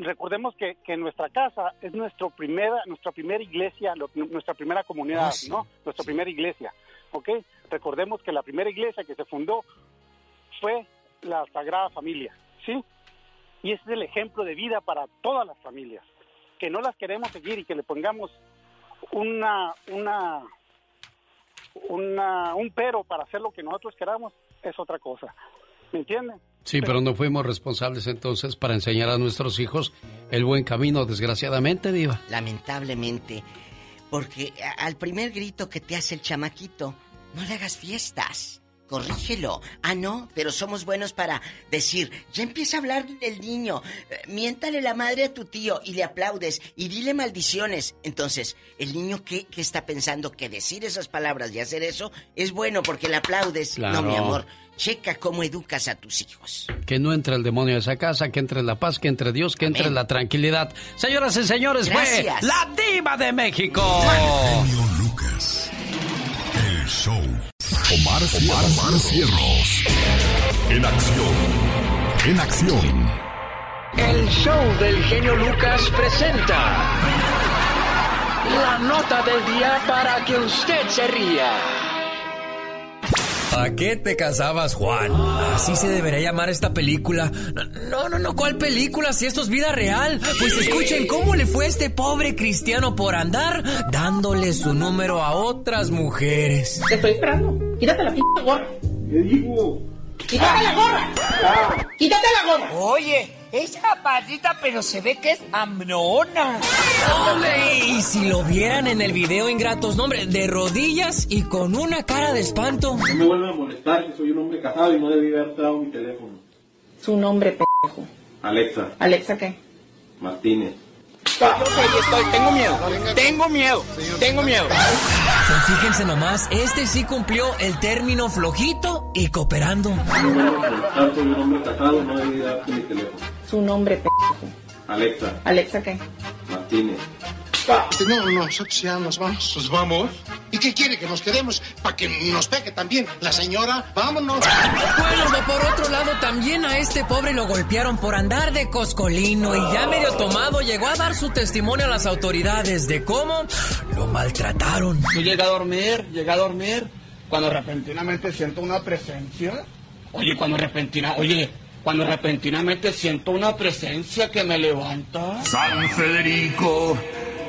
recordemos que, que nuestra casa es nuestro primera, nuestra primera iglesia, lo- nuestra primera comunidad, Ah, sí. ¿no? Nuestra primera iglesia, ¿ok? Recordemos que la primera iglesia que se fundó fue la Sagrada Familia, ¿sí? Y ese es el ejemplo de vida para todas las familias. Que no las queremos seguir y que le pongamos una, una, una, un pero para hacer lo que nosotros queramos es otra cosa. ¿Me entienden? Sí, pero no fuimos responsables entonces para enseñar a nuestros hijos el buen camino, desgraciadamente, Diva. Lamentablemente. Porque al primer grito que te hace el chamaquito, no le hagas fiestas. Corrígelo. Ah, no, pero somos buenos para decir, ya empieza a hablar del niño, eh, miéntale la madre a tu tío y le aplaudes y dile maldiciones. Entonces, ¿el niño qué, qué está pensando? Que decir esas palabras y hacer eso es bueno porque le aplaudes. Claro. No, mi amor, checa cómo educas a tus hijos. Que no entre el demonio a esa casa, que entre la paz, que entre Dios, que entre la tranquilidad. Señoras y señores, Gracias. fue la diva de México. Lucas. Show. Omar, Omar, Cierros. En acción. En acción. El show del genio Lucas presenta la nota del día para que usted se ría. ¿A qué te casabas, Juan? Así se debería llamar esta película. No, no, no, ¿cuál película? Si esto es vida real. Pues escuchen cómo le fue a este pobre cristiano por andar dándole su número a otras mujeres. Te estoy esperando. Quítate la p gorra. ¿Qué digo? Quítate la gorra. Quítate la gorra. Oye, es chaparrita, pero se ve que es amnona. Hombre, y si lo vieran en el video, ingratos, no, hombre, de rodillas y con una cara de espanto. No me vuelvan a molestar, que soy un hombre casado y no debí haber dado mi teléfono. Su nombre, pendejo. Alexa Alexa, ¿qué? Martínez. Yo sé, yo estoy, tengo miedo, tengo miedo, tengo miedo. Pues fíjense nomás, este sí cumplió el término flojito y cooperando. No no. Su nombre, pendejo. Alexa Alexa, ¿qué? Martínez. No, nosotros ya nos vamos. ¿Nos vamos? ¿Y qué quiere? ¿Que nos quedemos para que nos pegue también la señora? ¡Vámonos! Bueno, por otro lado, también a este pobre lo golpearon por andar de coscolino y ya medio tomado llegó a dar su testimonio a las autoridades de cómo lo maltrataron. Yo llegué a dormir, llegué a dormir, cuando repentinamente siento una presencia. Oye, cuando repentina, oye, cuando repentinamente siento una presencia que me levanta. San Federico,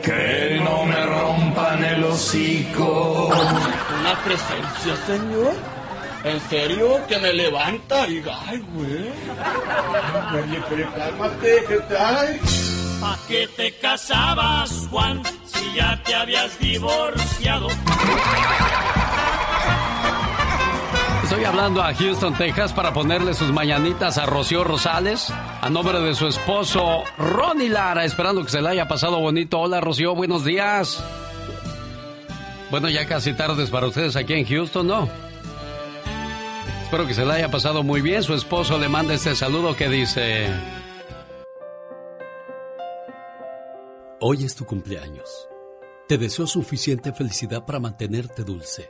que no me rompan el hocico. Una presencia, señor. ¿En serio? Que me levanta. Diga, ay, güey. Ay, güey, pero cálmate, ¿qué tal? ¿Pa' qué te casabas, Juan, si ya te habías divorciado? Estoy hablando a Houston, Texas, para ponerle sus mañanitas a Rocío Rosales, a nombre de su esposo Ronnie Lara, esperando que se le haya pasado bonito. Hola, Rocío, buenos días. Bueno, ya casi tardes para ustedes aquí en Houston, ¿no? Espero que se le haya pasado muy bien. Su esposo le manda este saludo que dice... Hoy es tu cumpleaños. Te deseo suficiente felicidad para mantenerte dulce,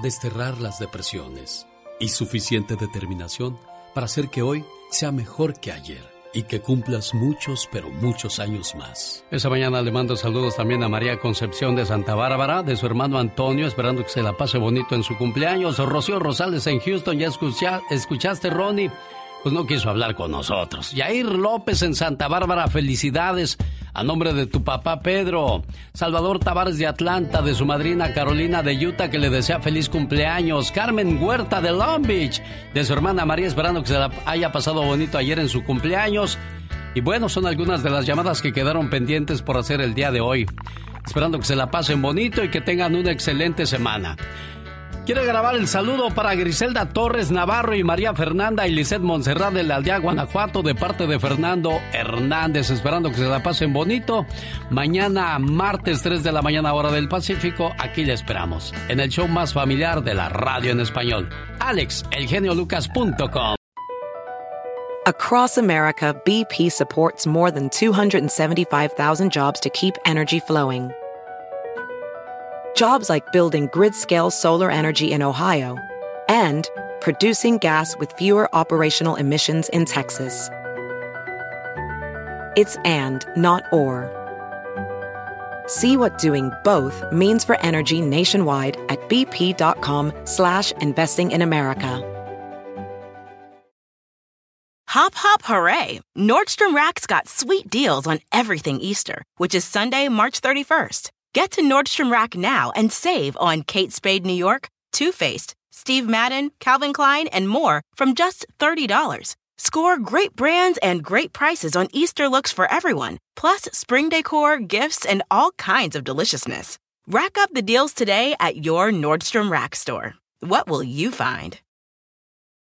desterrar las depresiones y suficiente determinación para hacer que hoy sea mejor que ayer y que cumplas muchos, pero muchos años más. Esa mañana le mando saludos también a María Concepción de Santa Bárbara, de su hermano Antonio, esperando que se la pase bonito en su cumpleaños. Rocío Rosales en Houston, ya escucha- escuchaste, Ronnie. Pues no quiso hablar con nosotros. Yair López en Santa Bárbara, felicidades a nombre de tu papá Pedro. Salvador Tavares de Atlanta, de su madrina Carolina de Utah, que le desea feliz cumpleaños. Carmen Huerta de Long Beach, de su hermana María, esperando que se la haya pasado bonito ayer en su cumpleaños. Y bueno, son algunas de las llamadas que quedaron pendientes por hacer el día de hoy. Esperando que se la pasen bonito y que tengan una excelente semana. Quiere grabar el saludo para Griselda Torres Navarro y María Fernanda y Lisette Montserrat de la aldea Guanajuato de parte de Fernando Hernández, esperando que se la pasen bonito. Mañana, martes 3 de la mañana, hora del Pacífico, aquí le esperamos, en el show más familiar de la radio en español. Alex, elgeniolucas.com. Across America, BP supports more than 275,000 jobs to keep energy flowing. Jobs like building grid scale solar energy in Ohio and producing gas with fewer operational emissions in Texas. It's and, not or. See what doing both means for energy nationwide at bp.com slash investing in America. Hop, hop, hooray! Nordstrom Rack's got sweet deals on everything Easter, which is Sunday, March 31st. Get to Nordstrom Rack now and save on Kate Spade New York, Too Faced, Steve Madden, Calvin Klein, and more from just $30. Score great brands and great prices on Easter looks for everyone, plus spring decor, gifts, and all kinds of deliciousness. Rack up the deals today at your Nordstrom Rack store. What will you find?